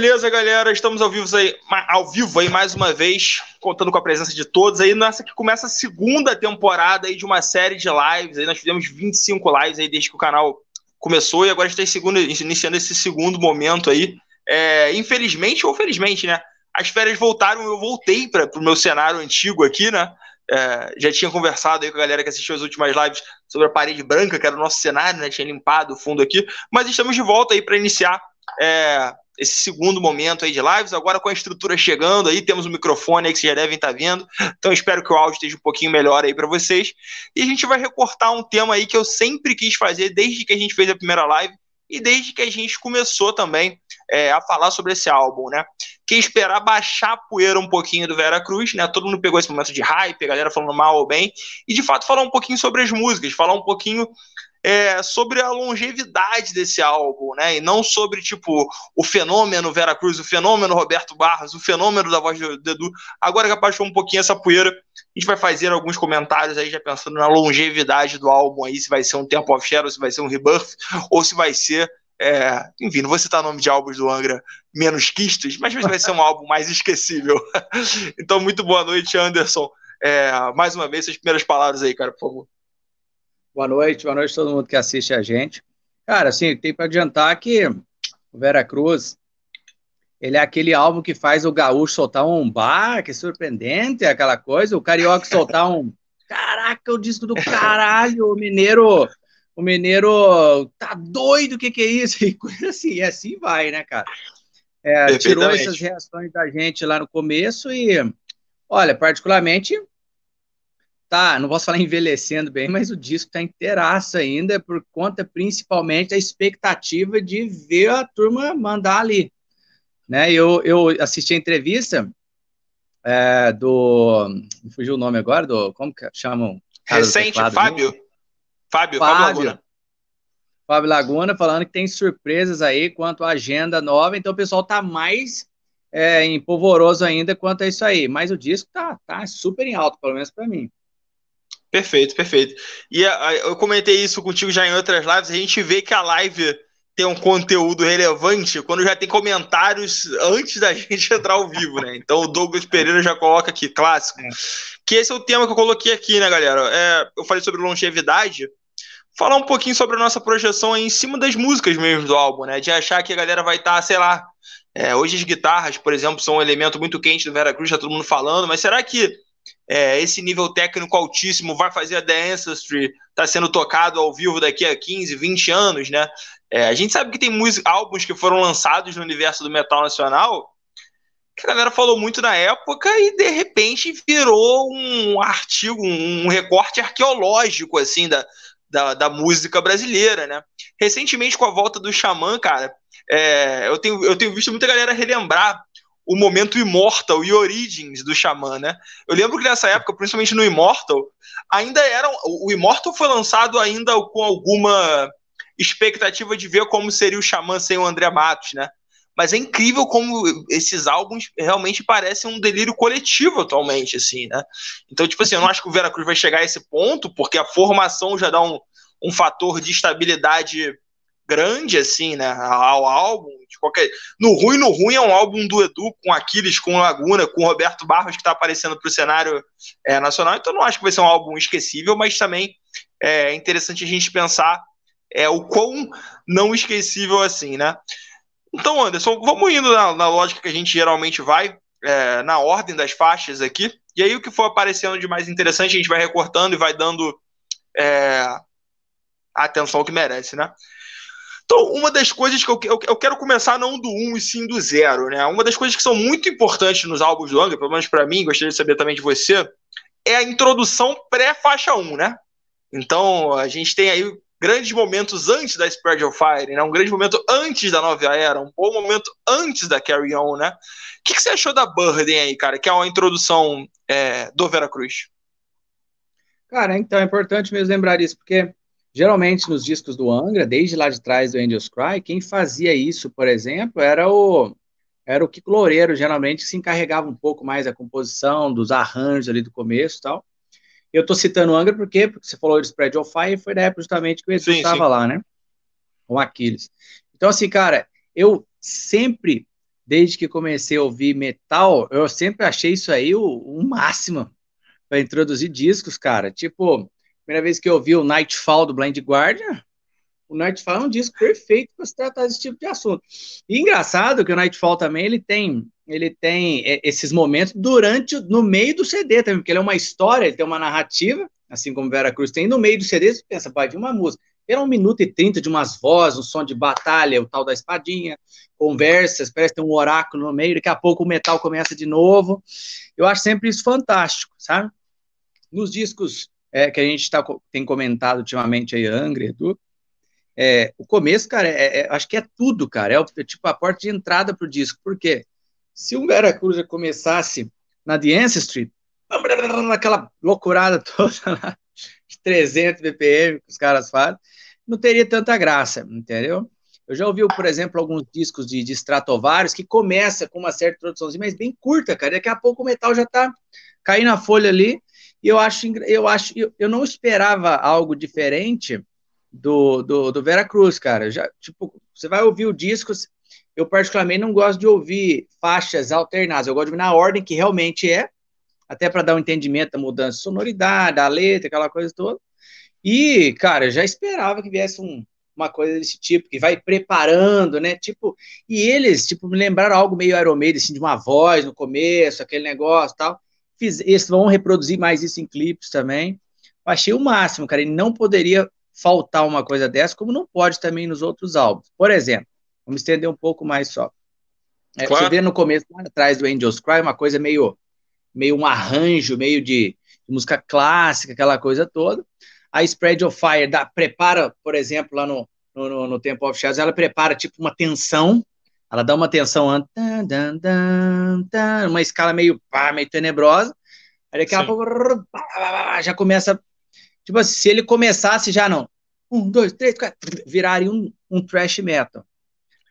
Beleza, galera, estamos ao vivo aí, ao vivo aí mais uma vez, contando com a presença de todos aí nessa que começa a segunda temporada aí de uma série de lives. Aí nós fizemos 25 lives aí desde que o canal começou e agora está iniciando esse segundo momento aí. É, infelizmente ou felizmente, né? As férias voltaram, eu voltei para o meu cenário antigo aqui, né? É, já tinha conversado aí com a galera que assistiu as últimas lives sobre a parede branca, que era o nosso cenário, né? Tinha limpado o fundo aqui, mas estamos de volta aí para iniciar é, esse segundo momento aí de lives, agora com a estrutura chegando aí, temos um microfone aí que vocês já devem estar vendo, então espero que o áudio esteja um pouquinho melhor aí para vocês, e a gente vai recortar um tema aí que eu sempre quis fazer desde que a gente fez a primeira live, e desde que a gente começou também é, a falar sobre esse álbum, né? Que esperar baixar a poeira um pouquinho do Vera Cruz, né? Todo mundo pegou esse momento de hype, a galera falando mal ou bem, e de fato falar um pouquinho sobre as músicas, falar um pouquinho é, sobre a longevidade desse álbum, né? E não sobre, tipo, o fenômeno Vera Cruz, o fenômeno Roberto Barros, o fenômeno da voz do Edu. Agora que abaixou um pouquinho essa poeira, a gente vai fazer alguns comentários aí, já pensando na longevidade do álbum aí, se vai ser um Tempo of Shadow, se vai ser um Rebirth, ou se vai ser é, enfim, não vou citar nome de álbuns do Angra menos quistos, mas vai ser um álbum mais esquecível. então, muito boa noite, Anderson. É, mais uma vez, suas primeiras palavras aí, cara, por favor. Boa noite, boa noite a todo mundo que assiste a gente. Cara, assim, tem para adiantar que o Vera Cruz, ele é aquele álbum que faz o gaúcho soltar um bar, que é surpreendente, aquela coisa, o carioca soltar um caraca, o disco do caralho, o mineiro o mineiro tá doido, o que, que é isso? E coisa assim, e assim vai, né, cara? É, tirou essas reações da gente lá no começo e, olha, particularmente, tá, não posso falar envelhecendo bem, mas o disco tá inteiraço ainda, por conta principalmente da expectativa de ver a turma mandar ali. Né, eu, eu assisti a entrevista é, do. Me fugiu o nome agora, do. Como que chamam? Recente, Fábio. Fábio, Fábio, Fábio Laguna. Fábio Laguna falando que tem surpresas aí quanto à agenda nova, então o pessoal tá mais é, empolvoroso ainda quanto a isso aí. Mas o disco tá, tá super em alto, pelo menos para mim. Perfeito, perfeito. E a, eu comentei isso contigo já em outras lives, a gente vê que a live tem um conteúdo relevante quando já tem comentários antes da gente entrar ao vivo, né? Então o Douglas Pereira já coloca aqui, clássico. É. Que esse é o tema que eu coloquei aqui, né, galera? É, eu falei sobre longevidade falar um pouquinho sobre a nossa projeção em cima das músicas mesmo do álbum, né? De achar que a galera vai estar, tá, sei lá. É, hoje as guitarras, por exemplo, são um elemento muito quente do Vera Cruz, tá todo mundo falando, mas será que é, esse nível técnico altíssimo vai fazer a The Ancestry tá sendo tocado ao vivo daqui a 15, 20 anos, né? É, a gente sabe que tem música, álbuns que foram lançados no universo do metal nacional que a galera falou muito na época e de repente virou um artigo, um recorte arqueológico assim da, da, da música brasileira, né? Recentemente, com a volta do Xamã, cara, é, eu, tenho, eu tenho visto muita galera relembrar o momento Immortal e Origins do Xamã, né? Eu lembro que nessa época, principalmente no Immortal, ainda era. O Immortal foi lançado ainda com alguma expectativa de ver como seria o Xamã sem o André Matos, né? Mas é incrível como esses álbuns realmente parecem um delírio coletivo atualmente, assim, né? Então, tipo assim, eu não acho que o Veracruz vai chegar a esse ponto, porque a formação já dá um, um fator de estabilidade grande, assim, né, ao álbum. De qualquer... No ruim, no ruim é um álbum do Edu com Aquiles, com Laguna, com Roberto Barros, que está aparecendo para o cenário é, nacional. Então, não acho que vai ser um álbum esquecível, mas também é interessante a gente pensar é, o quão não esquecível assim, né? Então, Anderson, vamos indo na, na lógica que a gente geralmente vai, é, na ordem das faixas aqui. E aí, o que for aparecendo de mais interessante, a gente vai recortando e vai dando é, a atenção que merece, né? Então, uma das coisas que eu, eu, quero começar não do 1 e sim do 0, né? Uma das coisas que são muito importantes nos álbuns do Angra, pelo menos para mim, gostaria de saber também de você, é a introdução pré-faixa 1, né? Então, a gente tem aí grandes momentos antes da Spread of Fire, né? um grande momento antes da Nova Era, um bom momento antes da Carry On, né? O que, que você achou da Burden aí, cara, que é uma introdução é, do Veracruz? Cara, então é importante mesmo lembrar isso, porque geralmente nos discos do Angra, desde lá de trás do Angels Cry, quem fazia isso, por exemplo, era o era o Kiko Loureiro, geralmente, que se encarregava um pouco mais da composição, dos arranjos ali do começo e tal. Eu estou citando o Angra por quê? Porque você falou de Spread of Fire, foi na época justamente que o Edu estava lá, né? Com Aquiles. Então, assim, cara, eu sempre desde que comecei a ouvir metal, eu sempre achei isso aí o, o máximo para introduzir discos, cara. Tipo, primeira vez que eu ouvi o Nightfall do Blind Guardian, o Nightfall é um disco perfeito para se tratar desse tipo de assunto. E engraçado que o Nightfall também ele tem ele tem é, esses momentos durante no meio do CD também, porque ele é uma história, ele tem uma narrativa, assim como Vera Cruz tem, no meio do CD você pensa, vai de uma música. Era um minuto e trinta de umas vozes, um som de batalha, o tal da espadinha, conversas, parece ter um oráculo no meio, daqui a pouco o metal começa de novo. Eu acho sempre isso fantástico, sabe? Nos discos é, que a gente tá, tem comentado ultimamente aí, Angra, Edu, é, o começo, cara, é, é, acho que é tudo, cara, é, tipo a porta de entrada pro disco, porque se o Vera Cruz começasse na The Ancestry, aquela loucurada toda lá, de 300 BPM que os caras fazem, não teria tanta graça, entendeu? Eu já ouvi, por exemplo, alguns discos de, de Stratovarius que começa com uma certa introduçãozinha, mas bem curta, cara. Daqui a pouco o metal já tá caindo na folha ali. E eu acho, eu acho, eu, não esperava algo diferente do, do, do Vera Cruz, cara. Já, tipo, você vai ouvir o disco. Eu, particularmente, não gosto de ouvir faixas alternadas. Eu gosto de ouvir na ordem que realmente é, até para dar um entendimento da mudança de sonoridade, da letra, aquela coisa toda. E, cara, eu já esperava que viesse um, uma coisa desse tipo, que vai preparando, né? Tipo, e eles, tipo, me lembraram algo meio Iron Maiden, assim, de uma voz no começo, aquele negócio tal. Fiz, eles vão reproduzir mais isso em clipes também. Achei o máximo, cara, e não poderia faltar uma coisa dessa, como não pode também nos outros álbuns. Por exemplo, vamos estender um pouco mais só. É, claro. Você vê no começo, lá atrás do Angels Cry, uma coisa meio, meio um arranjo, meio de, de música clássica, aquela coisa toda a Spread of Fire dá, prepara, por exemplo, lá no, no, no Temple of Shadows, ela prepara tipo uma tensão, ela dá uma tensão, uma escala meio, pá, meio tenebrosa, aí daqui a pouco já começa, tipo assim, se ele começasse já não, um, dois, três, quatro, viraria um, um trash metal,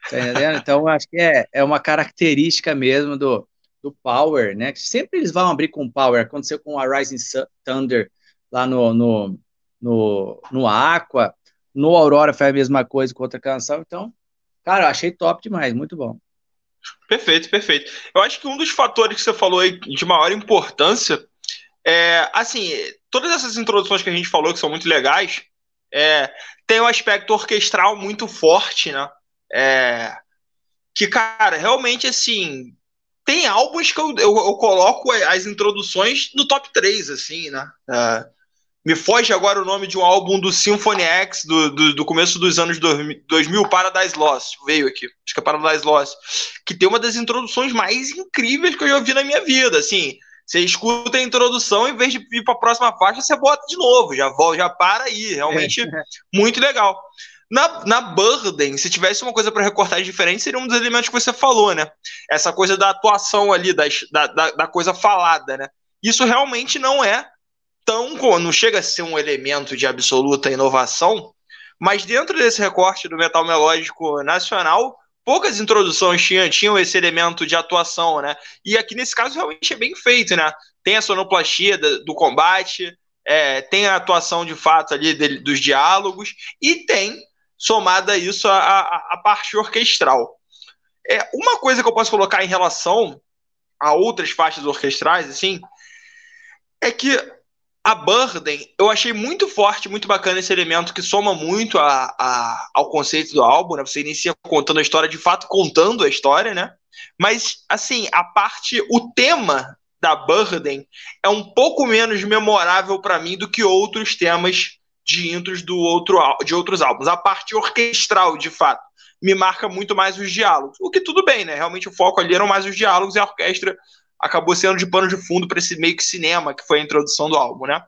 tá entendendo? Então, acho que é, é uma característica mesmo do, do Power, né, que sempre eles vão abrir com Power, aconteceu com a Rising Thunder lá no, no no, no Aqua, no Aurora foi a mesma coisa com outra canção, então, cara, eu achei top demais, muito bom. Perfeito, perfeito. Eu acho que um dos fatores que você falou aí de maior importância é, assim, todas essas introduções que a gente falou que são muito legais, é, tem um aspecto orquestral muito forte, né? É, que, cara, realmente, assim, tem álbuns que eu, eu, eu, coloco as introduções no top 3, assim, né? É, me foge agora o nome de um álbum do Symphony X do, do, do começo dos anos 2000, Paradise Lost. Veio aqui, acho que é Paradise Lost. Que tem uma das introduções mais incríveis que eu já vi na minha vida. Assim, você escuta a introdução, em vez de ir para a próxima faixa, você bota de novo, já, já para aí. Realmente é. muito legal. Na, na Burden, se tivesse uma coisa para recortar diferente, seria um dos elementos que você falou, né? Essa coisa da atuação ali, da, da, da coisa falada, né? Isso realmente não é tão. Não chega a ser um elemento de absoluta inovação, mas dentro desse recorte do metal melódico nacional, poucas introduções tinham, tinham esse elemento de atuação, né? E aqui nesse caso realmente é bem feito, né? Tem a sonoplastia do, do combate, é, tem a atuação de fato ali de, dos diálogos, e tem, somada a isso, a, a, a parte orquestral. É, uma coisa que eu posso colocar em relação a outras faixas orquestrais, assim, é que a Burden, eu achei muito forte, muito bacana esse elemento que soma muito a, a, ao conceito do álbum, né? Você inicia contando a história, de fato contando a história, né? Mas, assim, a parte, o tema da Burden é um pouco menos memorável para mim do que outros temas de intros do outro, de outros álbuns. A parte orquestral, de fato, me marca muito mais os diálogos. O que tudo bem, né? Realmente o foco ali eram mais os diálogos e a orquestra acabou sendo de pano de fundo para esse meio que cinema que foi a introdução do álbum, né?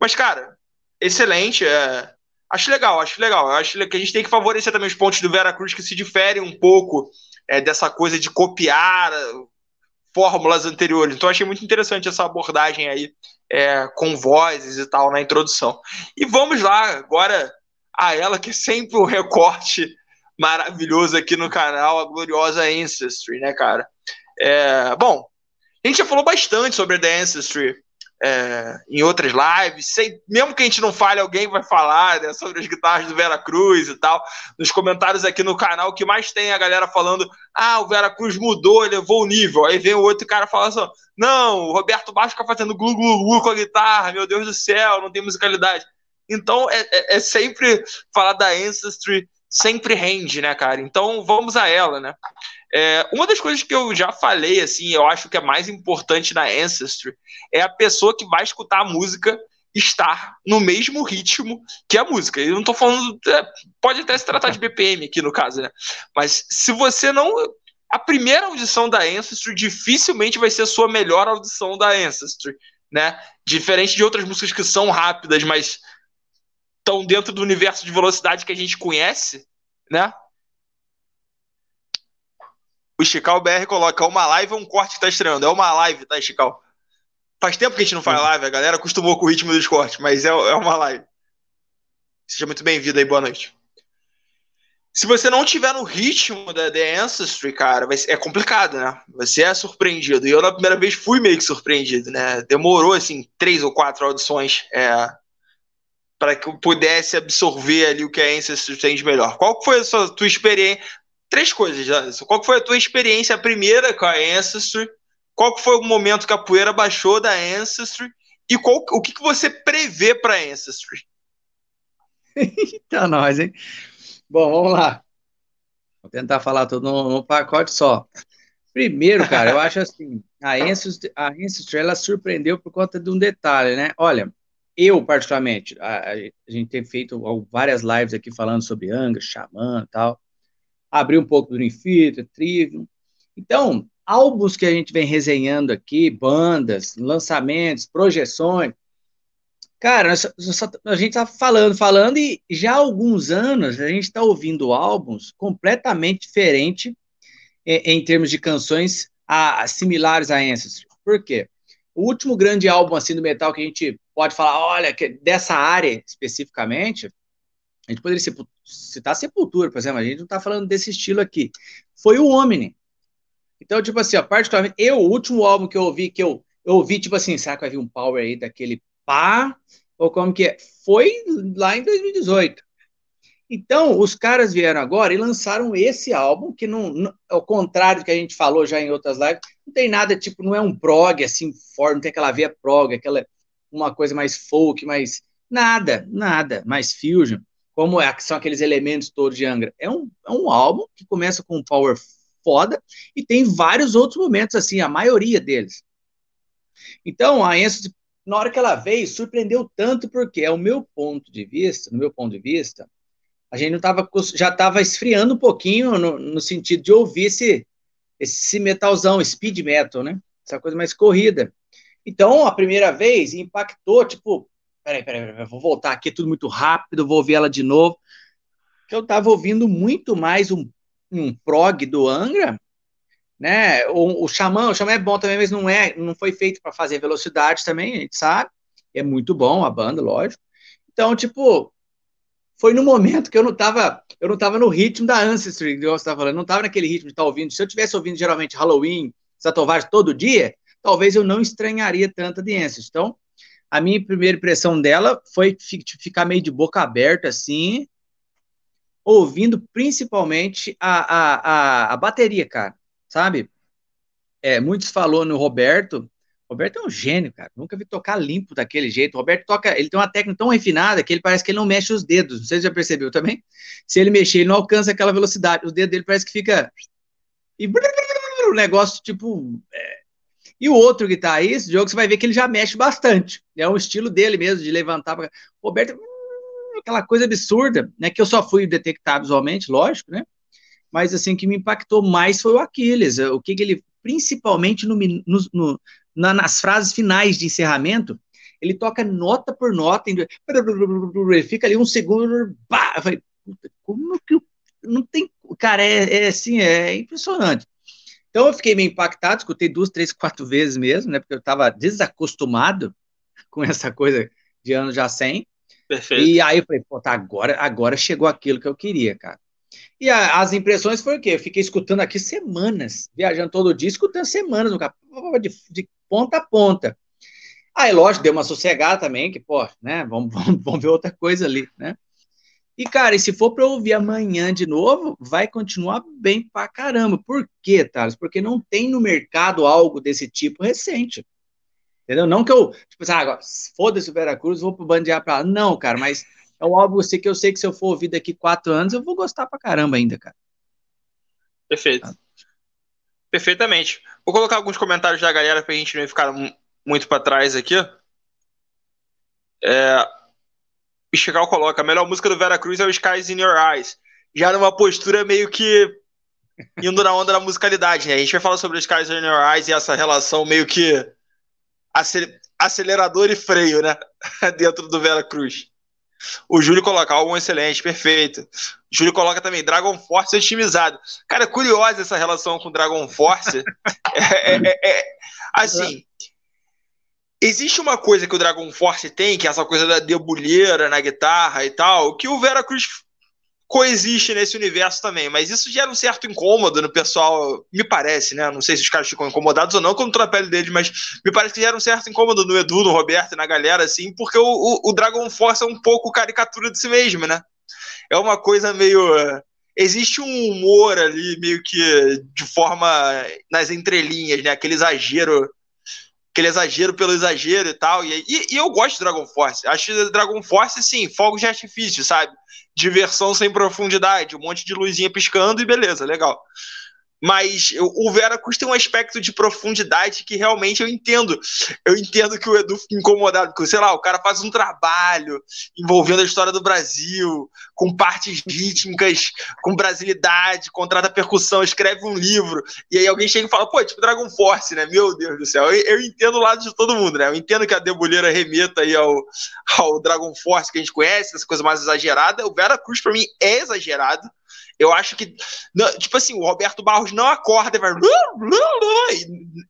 Mas, cara, excelente. É... Acho legal, acho legal. Acho que a gente tem que favorecer também os pontos do Vera Cruz que se diferem um pouco é, dessa coisa de copiar uh, fórmulas anteriores. Então, achei muito interessante essa abordagem aí é, com vozes e tal na introdução. E vamos lá agora a ela, que é sempre um recorte maravilhoso aqui no canal, a gloriosa Ancestry, né, cara? É, bom, a gente já falou bastante sobre The Ancestry é, em outras lives. Sem, mesmo que a gente não fale, alguém vai falar né, sobre as guitarras do Vera Cruz e tal. Nos comentários aqui no canal, o que mais tem a galera falando: ah, o Vera Cruz mudou, elevou o nível. Aí vem o outro cara falando assim: não, o Roberto Baixo fica fazendo glu glu glu com a guitarra, meu Deus do céu, não tem musicalidade. Então é, é, é sempre falar da Ancestry, sempre rende, né, cara? Então vamos a ela, né? É, uma das coisas que eu já falei, assim, eu acho que é mais importante na Ancestry é a pessoa que vai escutar a música estar no mesmo ritmo que a música. Eu não tô falando. É, pode até se tratar de BPM aqui no caso, né? Mas se você não. A primeira audição da Ancestry dificilmente vai ser a sua melhor audição da Ancestry, né? Diferente de outras músicas que são rápidas, mas estão dentro do universo de velocidade que a gente conhece, né? O Chical BR coloca: é uma live ou um corte que tá estreando? É uma live, tá, Chical? Faz tempo que a gente não faz live, a galera acostumou com o ritmo dos cortes, mas é, é uma live. Seja muito bem-vindo aí, boa noite. Se você não tiver no ritmo da The Ancestry, cara, vai é complicado, né? Você é surpreendido. E eu, na primeira vez, fui meio que surpreendido, né? Demorou, assim, três ou quatro audições é, para que eu pudesse absorver ali o que a Ancestry tem de melhor. Qual foi a sua, tua experiência? Três coisas, Anderson. Qual foi a tua experiência primeira com a Ancestry? Qual foi o momento que a poeira baixou da Ancestry? E qual, o que, que você prevê para a Ancestry? Eita, nós, hein? Bom, vamos lá. Vou tentar falar tudo num, pacote só. Primeiro, cara, eu acho assim, a Ancestry, a Ancestry, ela surpreendeu por conta de um detalhe, né? Olha, eu, particularmente, a, a gente tem feito várias lives aqui falando sobre Angra, Xamã e tal, abrir um pouco do Infinito, Trivium. Então, álbuns que a gente vem resenhando aqui, bandas, lançamentos, projeções. Cara, a gente está falando, falando, e já há alguns anos a gente está ouvindo álbuns completamente diferentes em, em, termos de canções a, a, similares a Ancestry. Por quê? O último grande álbum assim do metal que a gente pode falar, olha, que dessa área especificamente, a gente poderia citar Sepultura, por exemplo, a gente não está falando desse estilo aqui. Foi o Omni. Então, tipo assim, ó, particularmente, eu, o último álbum que eu ouvi, que eu, eu ouvi, tipo assim, será que vai vir um power aí daquele pá? Ou como que é? Foi lá em 2018. Então, os caras vieram agora e lançaram esse álbum, que não, não, ao contrário do que a gente falou já em outras lives, não tem nada, tipo, não é um prog, assim, forte, não tem aquela via prog, aquela, uma coisa mais folk, mais, nada, nada, mais fusion como é, são aqueles elementos todos de Angra. É um, é um álbum que começa com um power foda e tem vários outros momentos, assim, a maioria deles. Então, a Enzo, na hora que ela veio, surpreendeu tanto, porque é o meu ponto de vista, no meu ponto de vista, a gente não tava, já estava esfriando um pouquinho no, no, sentido de ouvir esse, esse metalzão, speed metal, né? Essa coisa mais corrida. Então, a primeira vez impactou, tipo, peraí, peraí, peraí, vou voltar aqui, tudo muito rápido, vou ouvir ela de novo. Que eu estava ouvindo muito mais um, um prog do Angra, né? O, o Xamã, o Xamã é bom também, mas não é, não foi feito para fazer velocidade também, a gente sabe. É muito bom a banda, lógico. Então, tipo, foi no momento que eu não estava eu não tava no ritmo da Ancestry, que você estava falando, não estava naquele ritmo de estar tá ouvindo. Se eu tivesse ouvindo geralmente Halloween, Satovage todo dia, talvez eu não estranharia tanto de Ancestry. Então, a minha primeira impressão dela foi ficar meio de boca aberta, assim, ouvindo principalmente a, a, a, a bateria, cara, sabe? É, muitos falou no Roberto, Roberto é um gênio, cara. Nunca vi tocar limpo daquele jeito. O Roberto toca, ele tem uma técnica tão refinada que ele parece que ele não mexe os dedos. Se já percebeu também. Se ele mexer, ele não alcança aquela velocidade. Os dedos dele parece que fica e o negócio tipo é, e o outro guitarrista, Diogo, você vai ver que ele já mexe bastante. É um estilo dele mesmo, de levantar. Pra... Roberto, hum, aquela coisa absurda, né? Que eu só fui detectar visualmente, lógico, né? Mas assim, que me impactou mais foi o Aquiles. O que, que ele, principalmente no, no, no na, nas frases finais de encerramento, ele toca nota por nota, ele fica ali um segundo, bah, eu falei, como que não tem, cara, é, é assim, é impressionante. Então eu fiquei meio impactado, escutei duas, três, quatro vezes mesmo, né? Porque eu estava desacostumado com essa coisa de anos já sem. Perfeito. E aí eu falei, pô, tá, agora, agora chegou aquilo que eu queria, cara. E a, as impressões foram o quê? Eu fiquei escutando aqui semanas, viajando todo dia, escutando semanas no carro, de, de ponta a ponta. Aí, lógico, deu uma sossegada também, que, pô, né, vamos, vamos, vamos ver outra coisa ali, né? E, cara, e se for para ouvir amanhã de novo, vai continuar bem pra caramba. Por quê, Thales? Porque não tem no mercado algo desse tipo recente. Entendeu? Não que eu, tipo assim, ah, foda-se o Veracruz, vou pro bandear pra lá. Não, cara, mas é um álbum assim, que eu sei que se eu for ouvir daqui quatro anos, eu vou gostar pra caramba ainda, cara. Perfeito. Perfeitamente. Vou colocar alguns comentários da galera pra gente não ficar muito para trás aqui. É, Pichigal coloca: a melhor música do Vera Cruz é o Skies in Your Eyes. Já numa postura meio que indo na onda da musicalidade, né? A gente vai falar sobre o Skies in Your Eyes e essa relação meio que acelerador e freio, né? Dentro do Vera Cruz. O Júlio coloca álbum excelente, perfeito. O Júlio coloca também Dragon Force otimizado. Cara, curiosa essa relação com Dragon Force. é, é, é, é assim, Existe uma coisa que o Dragon Force tem, que é essa coisa da debulheira na guitarra e tal, que o Vera Cruz coexiste nesse universo também, mas isso gera um certo incômodo no pessoal, me parece, né? Não sei se os caras ficam incomodados ou não quando tô na pele deles, mas me parece que gera um certo incômodo no Edu, no Roberto e na galera, assim, porque o, o, o Dragon Force é um pouco caricatura de si mesmo, né? É uma coisa meio. Existe um humor ali, meio que de forma nas entrelinhas, né? Aquele exagero aquele exagero pelo exagero e tal. E, e, e, eu gosto de Dragon Force. Acho Dragon Force, sim, fogos de artifício, sabe? Diversão sem profundidade, um monte de luzinha piscando e beleza, legal. Mas o Vera Cruz tem um aspecto de profundidade que realmente eu entendo. Eu entendo que o Edu fica incomodado, porque, sei lá, o cara faz um trabalho envolvendo a história do Brasil, com partes rítmicas, com brasilidade, contrata percussão, escreve um livro, e aí alguém chega e fala, pô, tipo Dragon Force, né? Meu Deus do céu. Eu, eu entendo o lado de todo mundo, né? Eu entendo que a debulheira remeta aí ao, ao Dragon Force que a gente conhece, essa coisa mais exagerada. O Vera Cruz, para mim, é exagerado. Eu acho que, tipo assim, o Roberto Barros não acorda e vai.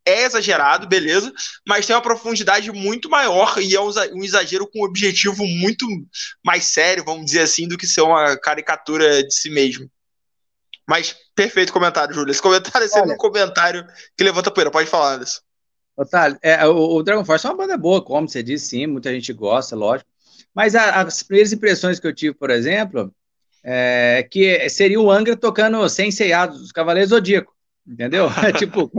É exagerado, beleza, mas tem uma profundidade muito maior e é um exagero com um objetivo muito mais sério, vamos dizer assim, do que ser uma caricatura de si mesmo. Mas perfeito comentário, Júlio. Esse comentário é sempre Olha, um comentário que levanta poeira. Pode falar, Anderson. Otário, é, o, o, Dragon Force é uma banda boa, como você disse, sim, muita gente gosta, lógico. Mas a, as primeiras impressões que eu tive, por exemplo, é, que seria o Angra tocando sem ceiados, os Cavaleiros Zodíaco, entendeu? É tipo,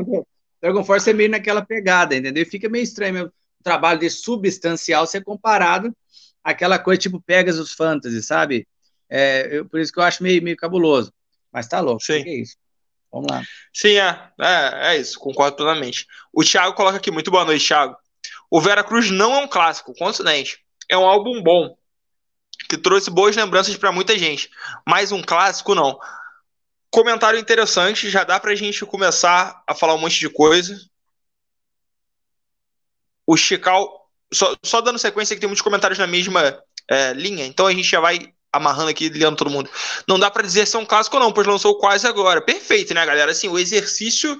Dragon Force é meio naquela pegada, entendeu? E fica meio estranho o trabalho de substancial ser comparado àquela coisa tipo Pegasus Fantasy, sabe? É, eu, por isso que eu acho meio, meio cabuloso. Mas tá louco, Sim. é isso. Vamos lá. Sim, é, é, é isso, concordo plenamente. O Thiago coloca aqui, muito boa noite, Thiago. O Vera Cruz não é um clássico, consonante. É um álbum bom, que trouxe boas lembranças para muita gente. Mas um clássico, não. Comentário interessante, já dá para a gente começar a falar um monte de coisa. O Chical, só, só dando sequência, que tem muitos comentários na mesma é, linha, então a gente já vai amarrando aqui, lendo todo mundo. Não dá para dizer se é um clássico ou não, pois lançou quase agora. Perfeito, né, galera? Assim, o exercício,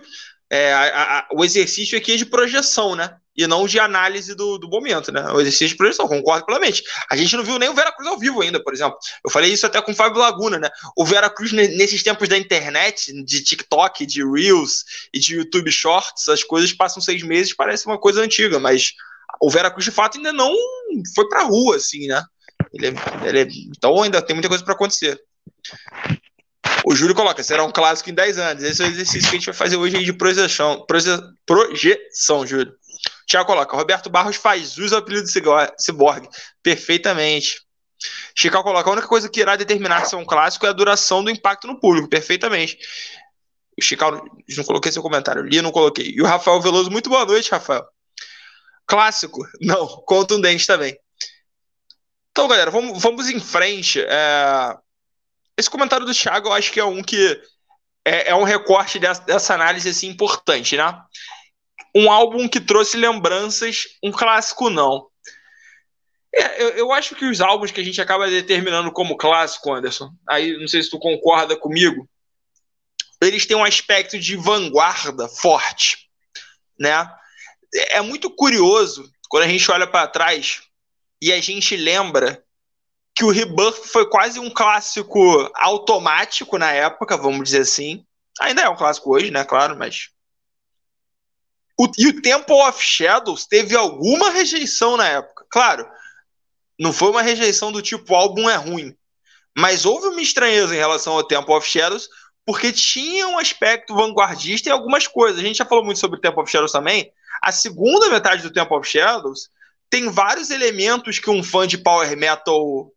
é, a, a, o exercício aqui é de projeção, né? E não de análise do, do momento, né? O exercício de projeção, concordo plenamente. A gente não viu nem o Veracruz ao vivo ainda, por exemplo. Eu falei isso até com o Fábio Laguna, né? O Veracruz, nesses tempos da internet, de TikTok, de Reels e de YouTube Shorts, as coisas passam seis meses, parece uma coisa antiga, mas o Veracruz, de fato, ainda não foi pra rua, assim, né? Ele, é, ele é, então ainda tem muita coisa para acontecer. O Júlio coloca, será um clássico em 10 anos. Esse é o exercício que a gente vai fazer hoje de projeção, projeção, Júlio. Tiago coloca, Roberto Barros faz uso do apelido Cyborg. Perfeitamente. Chical coloca, a única coisa que irá determinar se é um clássico é a duração do impacto no público. Perfeitamente. O Chical, não coloquei seu comentário, li, não coloquei. E o Rafael Veloso, muito boa noite, Rafael. Clássico? Não, contundente também. Então, galera, vamos, vamos em frente. É... Esse comentário do Thiago, eu acho que é um que é, é um recorte dessa, dessa análise assim, importante, né? Um álbum que trouxe lembranças, um clássico não. É, eu, eu, acho que os álbuns que a gente acaba determinando como clássico, Anderson, aí não sei se tu concorda comigo, eles têm um aspecto de vanguarda forte, né? É muito curioso quando a gente olha para trás e a gente lembra que o Rebirth foi quase um clássico automático na época, vamos dizer assim. Ainda é um clássico hoje, né? Claro, mas O, e o Temple of Shadows teve alguma rejeição na época. Claro, não foi uma rejeição do tipo o álbum é ruim. Mas houve uma estranheza em relação ao Temple of Shadows, porque tinha um aspecto vanguardista em algumas coisas. A gente já falou muito sobre o Temple of Shadows também. A segunda metade do Temple of Shadows tem vários elementos que um fã de power metal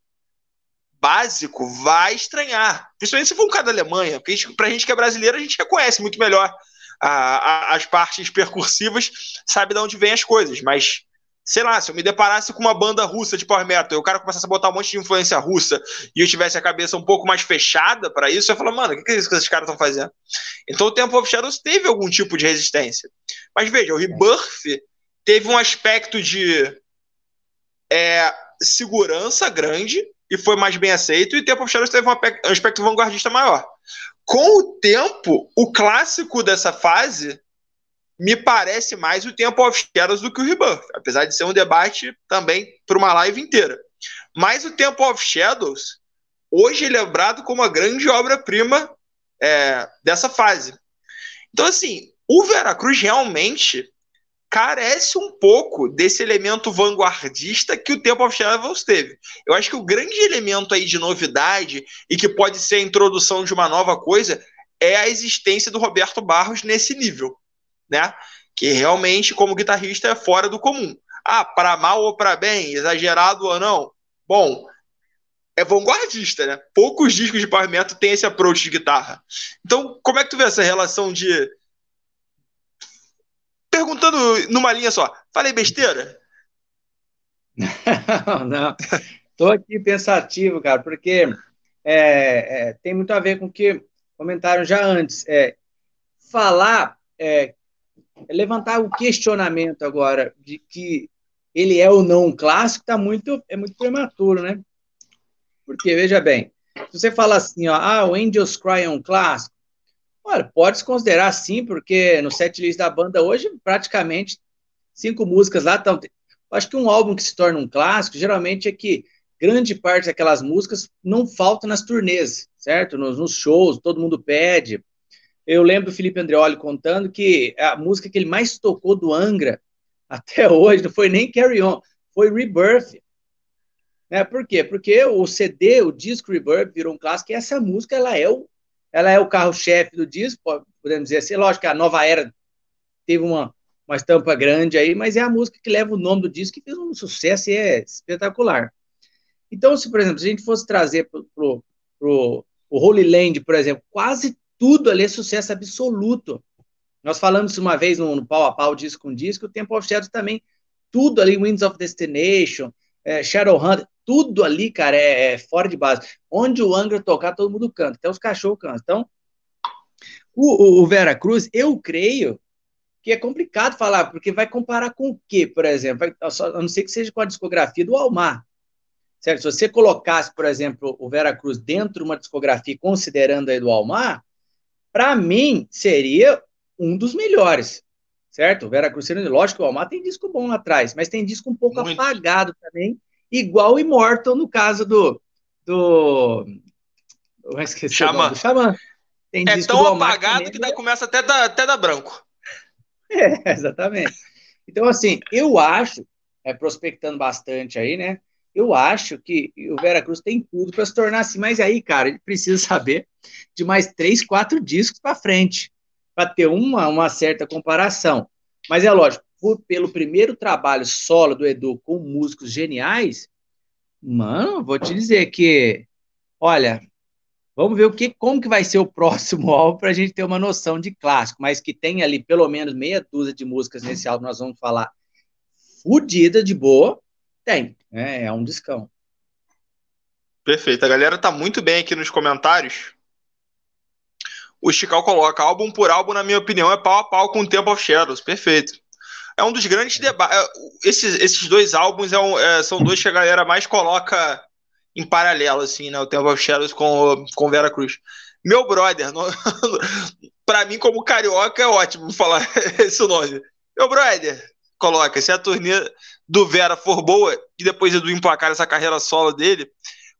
básico vai estranhar. Principalmente se for um cara da Alemanha, porque a gente, pra gente que é brasileiro, a gente reconhece muito melhor a, a, as partes percursivas, sabe de onde vem as coisas, mas sei lá, se eu me deparasse com uma banda russa de power metal e o cara começasse a botar um monte de influência russa e eu tivesse a cabeça um pouco mais fechada para isso, eu ia falar, mano, o que, que é isso que esses caras estão fazendo? Então o Temple of Shadows teve algum tipo de resistência. Mas veja, o Rebirth teve um aspecto de é, segurança grande e foi mais bem aceito, e o Temple of Shadows teve um aspecto vanguardista maior. Com o tempo, o clássico dessa fase me parece mais o Temple of Shadows do que o Rebirth, apesar de ser um debate também para uma live inteira. Mas o Temple of Shadows, hoje é lembrado como a grande obra-prima é, dessa fase. Então, assim, o Veracruz realmente carece um pouco desse elemento vanguardista que o Temple of Shadows teve. Eu acho que o grande elemento aí de novidade e que pode ser a introdução de uma nova coisa é a existência do Roberto Barros nesse nível né? Que realmente, como guitarrista, é fora do comum. Ah, para mal ou para bem, exagerado ou não. Bom, é vanguardista, né? Poucos discos de power metal têm esse approach de guitarra. Então, como é que tu vê essa relação de perguntando numa linha só, falei besteira? Não, não. Tô aqui pensativo, cara, porque é, é, tem muito a ver com o que comentaram já antes. É, falar é, é levantar o questionamento agora de que ele é ou não um clássico está muito é muito prematuro, né? Porque veja bem, se você fala assim, ó, ah, o Angels Cry é um clássico, olha, pode se considerar sim, porque no setlist da banda hoje praticamente cinco músicas lá estão. Acho que um álbum que se torna um clássico geralmente é que grande parte daquelas músicas não faltam nas turnês, certo? Nos, nos shows, todo mundo pede. Eu lembro do Felipe Andreoli contando que a música que ele mais tocou do Angra até hoje não foi nem Carry On, foi Rebirth. Né? Por quê? Porque o CD, o disco Rebirth virou um clássico e essa música ela é o, ela é o carro-chefe do disco, podemos dizer assim. Lógico que a nova era teve uma, uma estampa grande aí, mas é a música que leva o nome do disco que fez um sucesso e é espetacular. Então, se, por exemplo, se a gente fosse trazer para o Holy Land, por exemplo, quase tudo ali é sucesso absoluto. Nós falamos uma vez no, no pau a pau, disco com disco, o Temple of Shadows também, tudo ali, Winds of Destination, é, Shadowhunter, tudo ali, cara, é, é, fora de base. Onde o Angra tocar, todo mundo canta, até os cachorros cantam. Então, o, o, o Vera Cruz, eu creio que é complicado falar, porque vai comparar com o quê, por exemplo? Vai, a não ser que seja com a discografia do Almar. Certo? Se você colocasse, por exemplo, o Vera Cruz dentro de uma discografia, considerando aí do Almar, para mim, seria um dos melhores, certo? O Vera Cruz, lógico que o Almar tem disco bom lá atrás, mas tem disco um pouco Muito. apagado também, igual o Immortal no caso do. do eu esqueci Xamã. Xamã. Tem é tão apagado que daí começa até da, até da branco. É, exatamente. Então, assim, eu acho, é, prospectando bastante aí, né? eu acho que o Veracruz tem tudo para se tornar assim, mas aí, cara, ele precisa saber de mais três, quatro discos para frente, para ter uma, uma certa comparação. Mas é lógico, por, pelo primeiro trabalho solo do Edu com músicos geniais, mano, vou te dizer que, olha, vamos ver o que, como que vai ser o próximo álbum para a gente ter uma noção de clássico, mas que tem ali pelo menos meia dúzia de músicas nesse álbum, nós vamos falar fodida de boa, tem, é, é um discão. Perfeito. A galera tá muito bem aqui nos comentários. O Chical coloca álbum por álbum, na minha opinião, é pau a pau com o Temple of Shadows. Perfeito. É um dos grandes debates. É, esses, esses dois álbuns é um, é, são dois que a galera mais coloca em paralelo, assim, né? O Temple of Shadows com, com Vera Cruz. Meu brother, no... para mim, como carioca, é ótimo falar esse nome. Meu brother, coloca, se a turnê do Vera for boa e depois Edu emplacar essa carreira solo dele,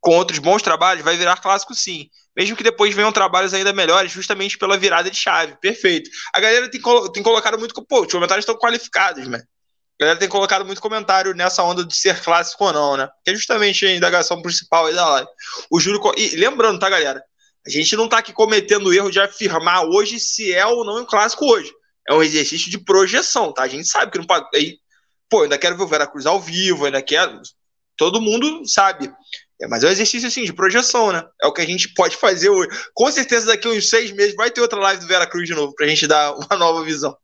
com outros bons trabalhos, vai virar clássico sim. Mesmo que depois venham trabalhos ainda melhores, justamente pela virada de chave. Perfeito. A galera tem, tem colocado muito. Pô, os comentários estão qualificados, né? A galera tem colocado muito comentário nessa onda de ser clássico ou não, né? Que é justamente a indagação principal aí da live. O Júlio. E lembrando, tá, galera? A gente não tá aqui cometendo o erro de afirmar hoje se é ou não um clássico hoje. É um exercício de projeção, tá? A gente sabe que não pode. Aí, pô, ainda quero ver o Veracruz ao vivo, ainda quero. Todo mundo sabe. É, mas é um exercício assim de projeção, né? É o que a gente pode fazer hoje. Com certeza, daqui a uns seis meses vai ter outra live do Veracruz de novo, pra gente dar uma nova visão.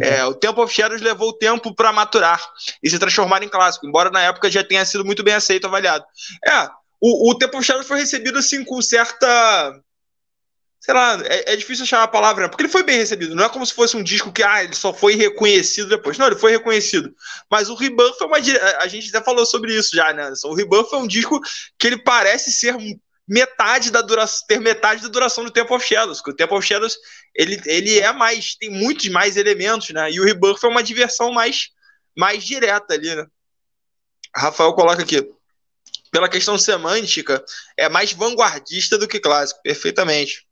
É. é, o Temple of Shadows levou tempo para maturar e se transformar em clássico, embora na época já tenha sido muito bem aceito, avaliado. É, o, o Temple of Shadows foi recebido assim com certa. Sei lá, é, é, difícil achar a palavra, porque ele foi bem recebido. Não é como se fosse um disco que ah, ele só foi reconhecido depois. Não, ele foi reconhecido. Mas o Rebirth foi uma. A gente já falou sobre isso já, né? O Rebirth é um disco que ele parece ser metade da duração, ter metade da duração do Temple of Shadows, que o Temple of Shadows ele, ele é mais, tem muitos mais elementos, né? E o Rebirth é uma diversão mais, mais direta ali, né? Rafael coloca aqui. Pela questão semântica, é mais vanguardista do que clássico, perfeitamente.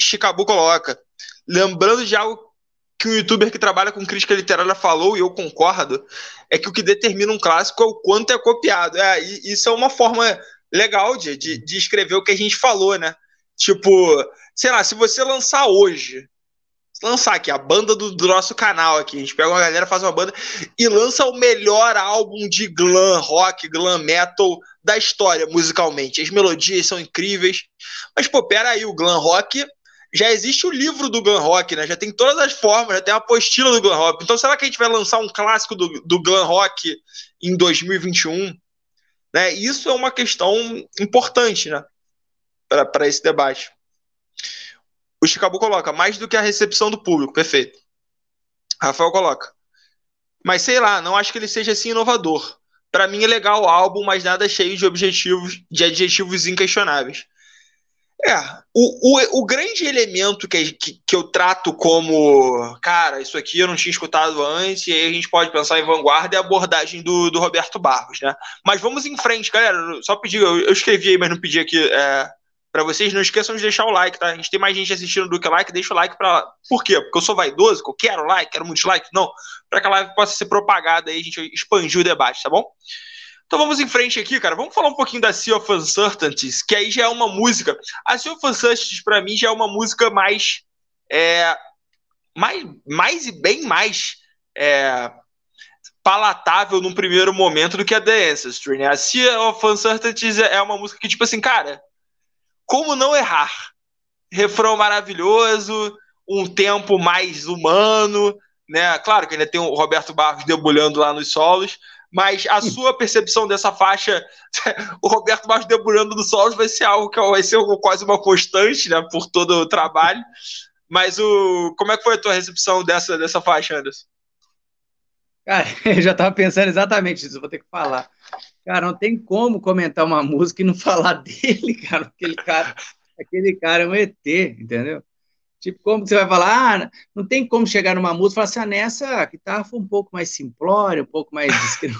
Chicabu coloca. Lembrando de algo que um youtuber que trabalha com crítica literária falou, e eu concordo, é que o que determina um clássico é o quanto é copiado. É, isso é uma forma legal de, de, de escrever o que a gente falou, né? Tipo, sei lá, se você lançar hoje, lançar aqui a banda do, do, nosso canal aqui, a gente pega uma galera, faz uma banda e lança o melhor álbum de glam rock, glam metal da história musicalmente. As melodias são incríveis, mas pô, aí, o glam rock já existe o livro do glam rock, né? Já tem todas as formas, já tem a apostila do glam rock. Então será que a gente vai lançar um clássico do, do glam rock em 2021? Né? Isso é uma questão importante né? para esse debate. O Chicabu coloca, mais do que a recepção do público, perfeito. Rafael coloca. Mas sei lá, não acho que ele seja assim inovador. Para mim é legal o álbum, mas nada cheio de objetivos, de adjetivos inquestionáveis. É, o, o, o grande elemento que, que, que, eu trato como, cara, isso aqui eu não tinha escutado antes, e aí a gente pode pensar em vanguarda, é a abordagem do, do Roberto Barros, né? Mas vamos em frente, galera. Só pedir, eu, eu escrevi aí, mas não pedi aqui é, para vocês. Não esqueçam de deixar o like, tá? A gente tem mais gente assistindo do que like, deixa o like para. Por quê? Porque eu sou vaidoso, que eu quero like, quero muitos likes? Não. Para que a live possa ser propagada aí, a gente expandir o debate, tá bom? Então vamos em frente aqui, cara. Vamos falar um pouquinho da Sea of Uncertainties, que aí já é uma música. A Sea of Uncertainties, para mim, já é uma música mais. É, mais, mais e bem mais. É, palatável num primeiro momento do que a The Ancestry, né? A Sea of Uncertainties é uma música que, tipo assim, cara, como não errar? Refrão maravilhoso, um tempo mais humano, né? Claro que ainda tem o Roberto Barros debulhando lá nos solos, mas a sua percepção dessa faixa, o Roberto Barros debulhando no solos vai ser algo que vai ser quase uma constante, né, por todo o trabalho. Mas o, como é que foi a tua recepção dessa, dessa faixa, Anderson? Cara, eu já estava pensando exatamente isso, vou ter que falar. Cara, não tem como comentar uma música e não falar dele, cara. Aquele cara, aquele cara é um ET, entendeu? Tipo, como você vai falar? Ah, não tem como chegar numa música e falar assim, ah, nessa guitarra foi um pouco mais simplória, um pouco mais